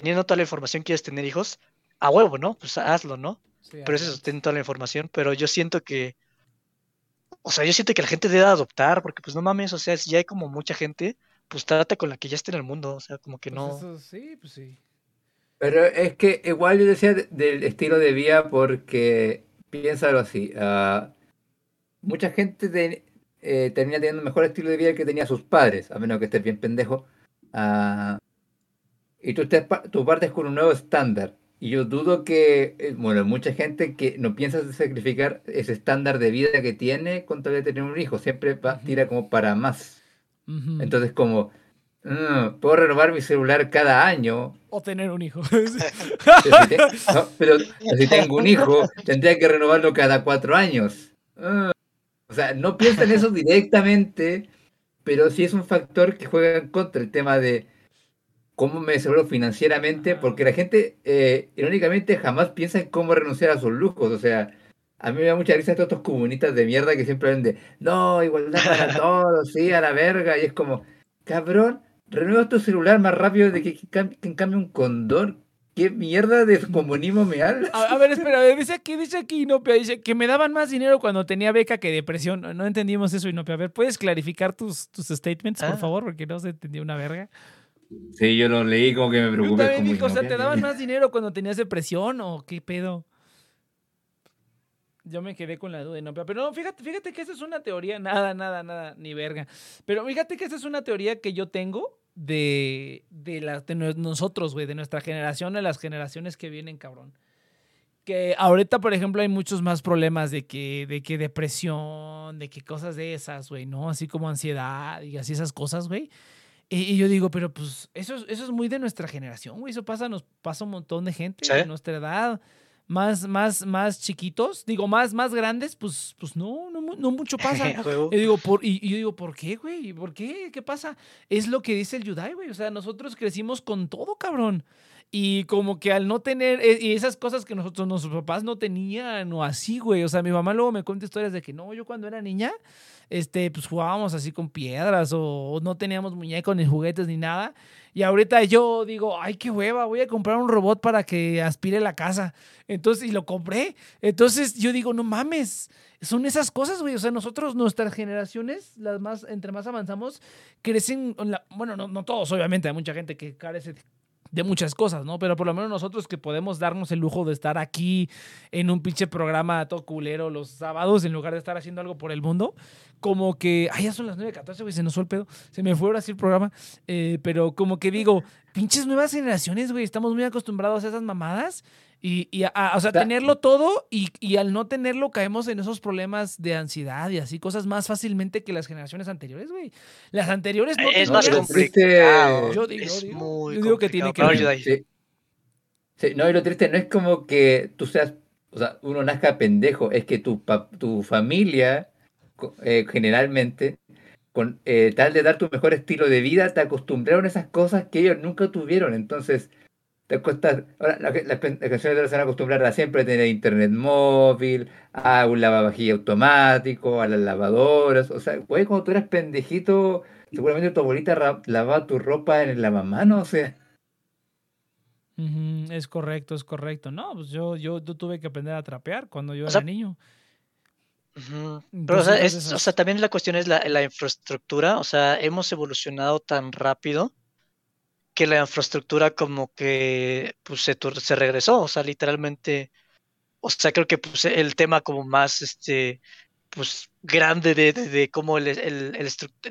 teniendo toda la información quieres tener hijos, a huevo, ¿no? Pues hazlo, ¿no? Sí, Pero es eso, ten toda la información. Pero yo siento que, o sea, yo siento que la gente debe adoptar, porque pues no mames, o sea, si ya hay como mucha gente, pues trata con la que ya esté en el mundo, o sea, como que Pues no. eso sí, pues sí. Pero es que igual yo decía de- del estilo de vida porque piénsalo así. ah, mucha gente te- eh, termina teniendo un mejor estilo de vida que tenía sus padres, a menos que estés bien pendejo. ah, y tú, pa- tú partes con un nuevo estándar. Y yo dudo que, eh, bueno, mucha gente que no piensa sacrificar ese estándar de vida que tiene con tal de tener un hijo, siempre va- tira como para más. Entonces como, "Mm, puedo renovar mi celular cada año, o tener un hijo. pero si, te- no, pero si tengo un hijo, tendría que renovarlo cada cuatro años. Ah, o sea, no piensa en eso directamente, pero sí es un factor que juega en contra el tema de cómo me aseguro financieramente, porque la gente, eh, irónicamente, jamás piensa en cómo renunciar a sus lujos. O sea, a mí me da mucha risa todos estos comunistas de mierda que siempre hablan de, no, igualdad para todos, sí, a la verga, y es como, cabrón, renueva tu celular más rápido de que, que que en cambio un condón. ¿Qué mierda de comunismo me hablas? A, a ver, espera, dice aquí, dice aquí Inopia, dice que me daban más dinero cuando tenía beca que depresión. No, no entendimos eso, Inopia. A ver, ¿puedes clarificar tus, tus statements, por Ah. favor? Porque no se entendió una verga. Sí, yo lo leí como que me Yo preocupé. también como o sea, ¿te daban más dinero cuando tenías depresión o qué pedo? Yo me quedé con la duda, Inopia. Pero no, fíjate, fíjate que esa es una teoría, nada, nada, nada, ni verga. Pero fíjate que esa es una teoría que yo tengo de, de, la- de no- nosotros, güey, de nuestra generación, de las generaciones que vienen, cabrón. Que ahorita, por ejemplo, hay muchos más problemas de que, de que depresión, de que cosas de esas, güey, ¿no? Así como ansiedad y así esas cosas, güey. Y, y yo digo, pero pues eso es, eso es muy de nuestra generación, güey. Eso pasa, nos pasa un montón de gente Sí. de nuestra edad. Más, más, más chiquitos, digo, más, más grandes, pues, pues no, no, no mucho pasa. Yo digo, por, y, y yo digo, ¿por qué, güey? ¿Por qué? ¿Qué pasa? Es lo que dice el Yudai, güey. O sea, nosotros crecimos con todo, cabrón. Y como que al no tener eh, y esas cosas que nosotros, nuestros papás no tenían o así, güey. O sea, mi mamá luego me cuenta historias de que no, yo cuando era niña, este, pues jugábamos así con piedras o, no teníamos muñecos ni juguetes ni nada. Y ahorita yo digo, ay, qué hueva, voy a comprar un robot para que aspire la casa. Entonces, y lo compré. Entonces yo digo, no mames, son esas cosas, güey. O sea, nosotros, nuestras generaciones, las más, entre más avanzamos, crecen, bueno, no, no todos, obviamente, hay mucha gente que carece de- muchas cosas, ¿no? Pero por lo menos nosotros que podemos darnos el lujo de estar aquí en un pinche programa todo culero los sábados en lugar de estar haciendo algo por el mundo, como que, ay, ya son las 9.14, güey, se nos fue el pedo, se me fue ahora el programa, eh, pero como que digo, pinches nuevas generaciones, güey, estamos muy acostumbrados a esas mamadas y, y a- a- o sea, tenerlo todo y, y al no tenerlo caemos en esos problemas de ansiedad y así cosas más fácilmente que las generaciones anteriores, güey. Las anteriores no Es más complicado. Yo digo, es digo, muy yo digo que tiene que ver. Sí. Sí, no, y lo triste no es como que tú seas, o sea, uno nazca pendejo, es que tu, pa- tu familia, eh, generalmente, con eh, tal de dar tu mejor estilo de vida, te acostumbraron a esas cosas que ellos nunca tuvieron. Entonces, te cuesta. Ahora, la- las las canciones se van a acostumbrar a siempre tener internet móvil, a un lavavajilla automático, a las lavadoras. O sea, güey, cuando tú eras pendejito, seguramente tu abuelita lavaba tu ropa en el lavamano, o sea. Es correcto, es correcto. No, pues yo, yo, yo tuve que aprender a trapear cuando yo O era sea, niño. Pero, o sea, es- o sea, también la cuestión es la, la infraestructura. O sea, hemos evolucionado tan rápido que la infraestructura como que pues, se, se regresó. O sea, literalmente. O sea, creo que pues, el tema como más este pues grande de, de, cómo el,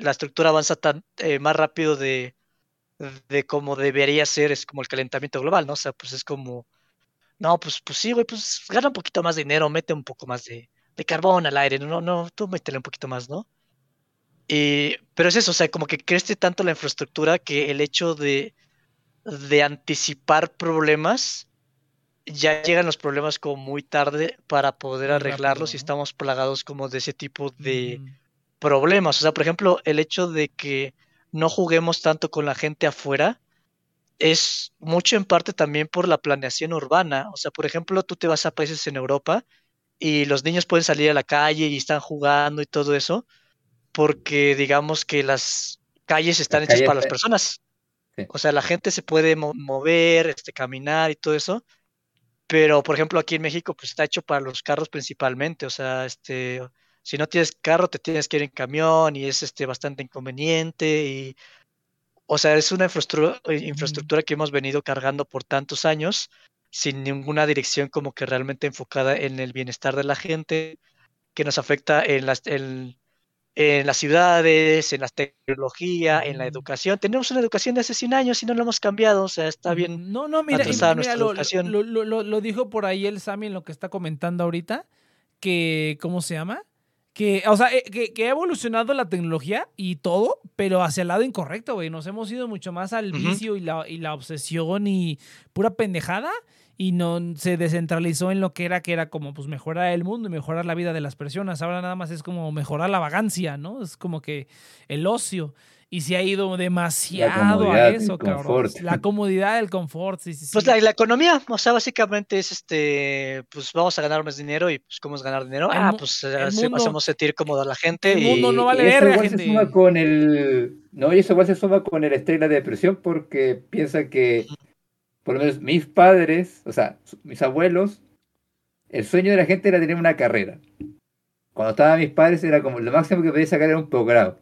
la estructura avanza tan eh, más rápido de, de cómo debería ser, es como el calentamiento global, ¿no? O sea, pues es como, no, pues, pues sí, güey, pues gana un poquito más de dinero, mete un poco más de, de carbón al aire, no, no, tú métele un poquito más, ¿no? Y, pero es eso, o sea, como que crece tanto la infraestructura que el hecho de, de anticipar problemas, ya llegan los problemas como muy tarde para poder Muy arreglarlos rápido, y estamos plagados como de ese tipo de problemas. O sea, por ejemplo, el hecho de que no juguemos tanto con la gente afuera es mucho en parte también por la planeación urbana. O sea, por ejemplo, tú te vas a países en Europa y los niños pueden salir a la calle y están jugando y todo eso, porque digamos que las calles están Las hechas calles para las personas. Sí. O sea, la gente se puede mo- mover, este, caminar y todo eso. Pero, por ejemplo, aquí en México, pues está hecho para los carros principalmente. O sea, este, si no tienes carro, te tienes que ir en camión y es este bastante inconveniente. Y, o sea, es una infraestructura, infraestructura que hemos venido cargando por tantos años sin ninguna dirección como que realmente enfocada en el bienestar de la gente, que nos afecta en las, en, en las ciudades, en la tecnología, en la educación. Tenemos una educación de hace 100 años y no la hemos cambiado. O sea, está bien. No, no, mira, mira, nuestra lo, educación. lo- lo- lo- lo dijo por ahí el Sammy en lo que está comentando ahorita, que, ¿cómo se llama? Que, o sea, eh, que, que ha evolucionado la tecnología y todo, pero hacia el lado incorrecto, güey. Nos hemos ido mucho más al vicio y la, y la obsesión y pura pendejada y no se descentralizó en lo que era, que era como pues mejorar el mundo y mejorar la vida de las personas. Ahora nada más es como mejorar la vagancia, ¿no? Es como que el ocio. Y se ha ido demasiado a eso, cabrón. La comodidad, el confort, sí, sí, sí. Pues la, la economía, o sea, básicamente es este, pues vamos a ganar más dinero y pues cómo es ganar dinero. El ah, pues hace- mundo- hacemos sentir cómodo a la gente el y mundo no vale y eso verga, igual gente. se suma con el. No, y eso igual se suma con el estrés y la depresión porque piensa que, por lo menos mis padres, o sea, mis abuelos, el sueño de la gente era tener una carrera. Cuando estaban mis padres era como lo máximo que podía sacar era un posgrado.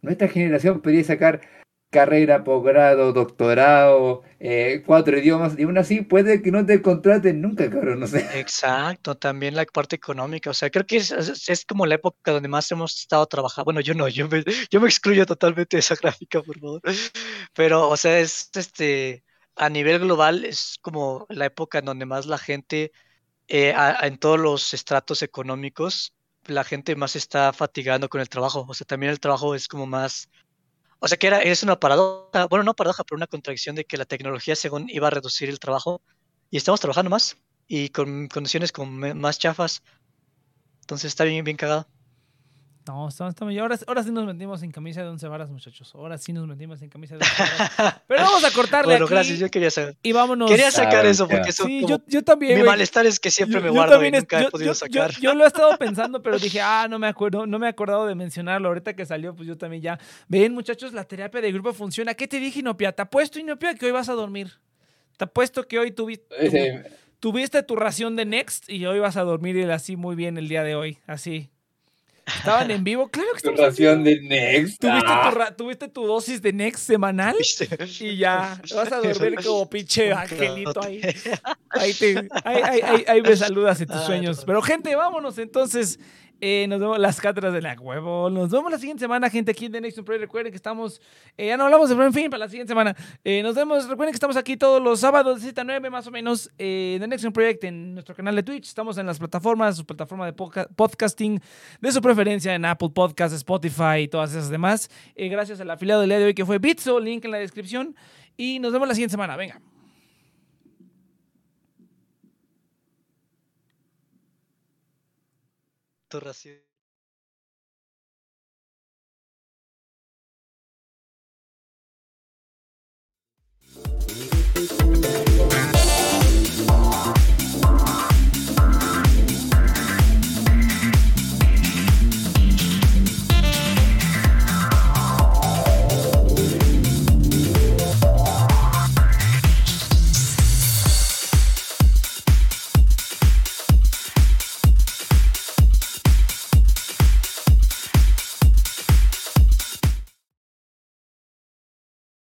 Nuestra generación podía sacar carrera, posgrado, doctorado, eh, cuatro idiomas, y aún así puede que no te contraten nunca, cabrón, no sé. Exacto, también la parte económica, o sea, creo que es- es como la época donde más hemos estado trabajando. Bueno, yo no, yo me, yo me excluyo totalmente de esa gráfica, por favor. Pero, o sea, es este, a nivel global, es como la época en donde más la gente, eh, a- en todos los estratos económicos, la gente más está fatigando con el trabajo. O sea, también el trabajo es como más, o sea, que era, es una paradoja, bueno, no paradoja, pero una contradicción de que la tecnología según iba a reducir el trabajo y estamos trabajando más y con condiciones como más chafas. Entonces está bien, bien cagado. No, estamos, estamos- y ahora, ahora sí nos metimos en camisa de once varas, muchachos. Ahora sí nos metimos en camisa de once varas. Pero vamos a cortarle Bueno, aquí gracias, yo quería sacar, y vámonos. quería sacar Ah, eso ya. porque eso Sí, como- yo, yo también, mi malestar es que siempre Yo- me yo guardo y también es- nunca yo- he podido yo- sacar. Yo, yo lo he estado pensando, pero dije, ah, no me acuerdo, no me he acordado de mencionarlo. Ahorita que salió, pues yo también ya. Ven, muchachos, la terapia de grupo funciona. ¿Qué te dije, Inopia? Te apuesto, Inopia, que hoy vas a dormir. Te apuesto que hoy tuvi- tu- tuviste tu ración de Next y hoy vas a dormir y así muy bien el día de hoy. Así. Estaban en vivo, claro que tu ración de Next. ¿Tuviste, Ah. tu tuviste tu dosis de Next semanal y ya vas a dormir como pinche angelito ahí. Ahí, te, ahí, ahí, ahí- ahí me saludas en tus Ah, sueños. Pero gente, vámonos entonces. Eh, nos vemos las cátedras de la huevo. Nos vemos la siguiente semana, gente, aquí en The Next Project. Recuerden que estamos. eh, ya no hablamos de en fin para la siguiente semana. Eh, nos vemos. Recuerden que estamos aquí todos los sábados de 7 a 9 más o menos. Eh, The Next Project en nuestro canal de Twitch. Estamos en las plataformas, su plataforma de podca- podcasting de su preferencia en Apple Podcasts, Spotify y todas esas demás. Eh, gracias al afiliado del día de hoy que fue Bitso. Link en la descripción. Y nos vemos la siguiente semana. Venga. Ración.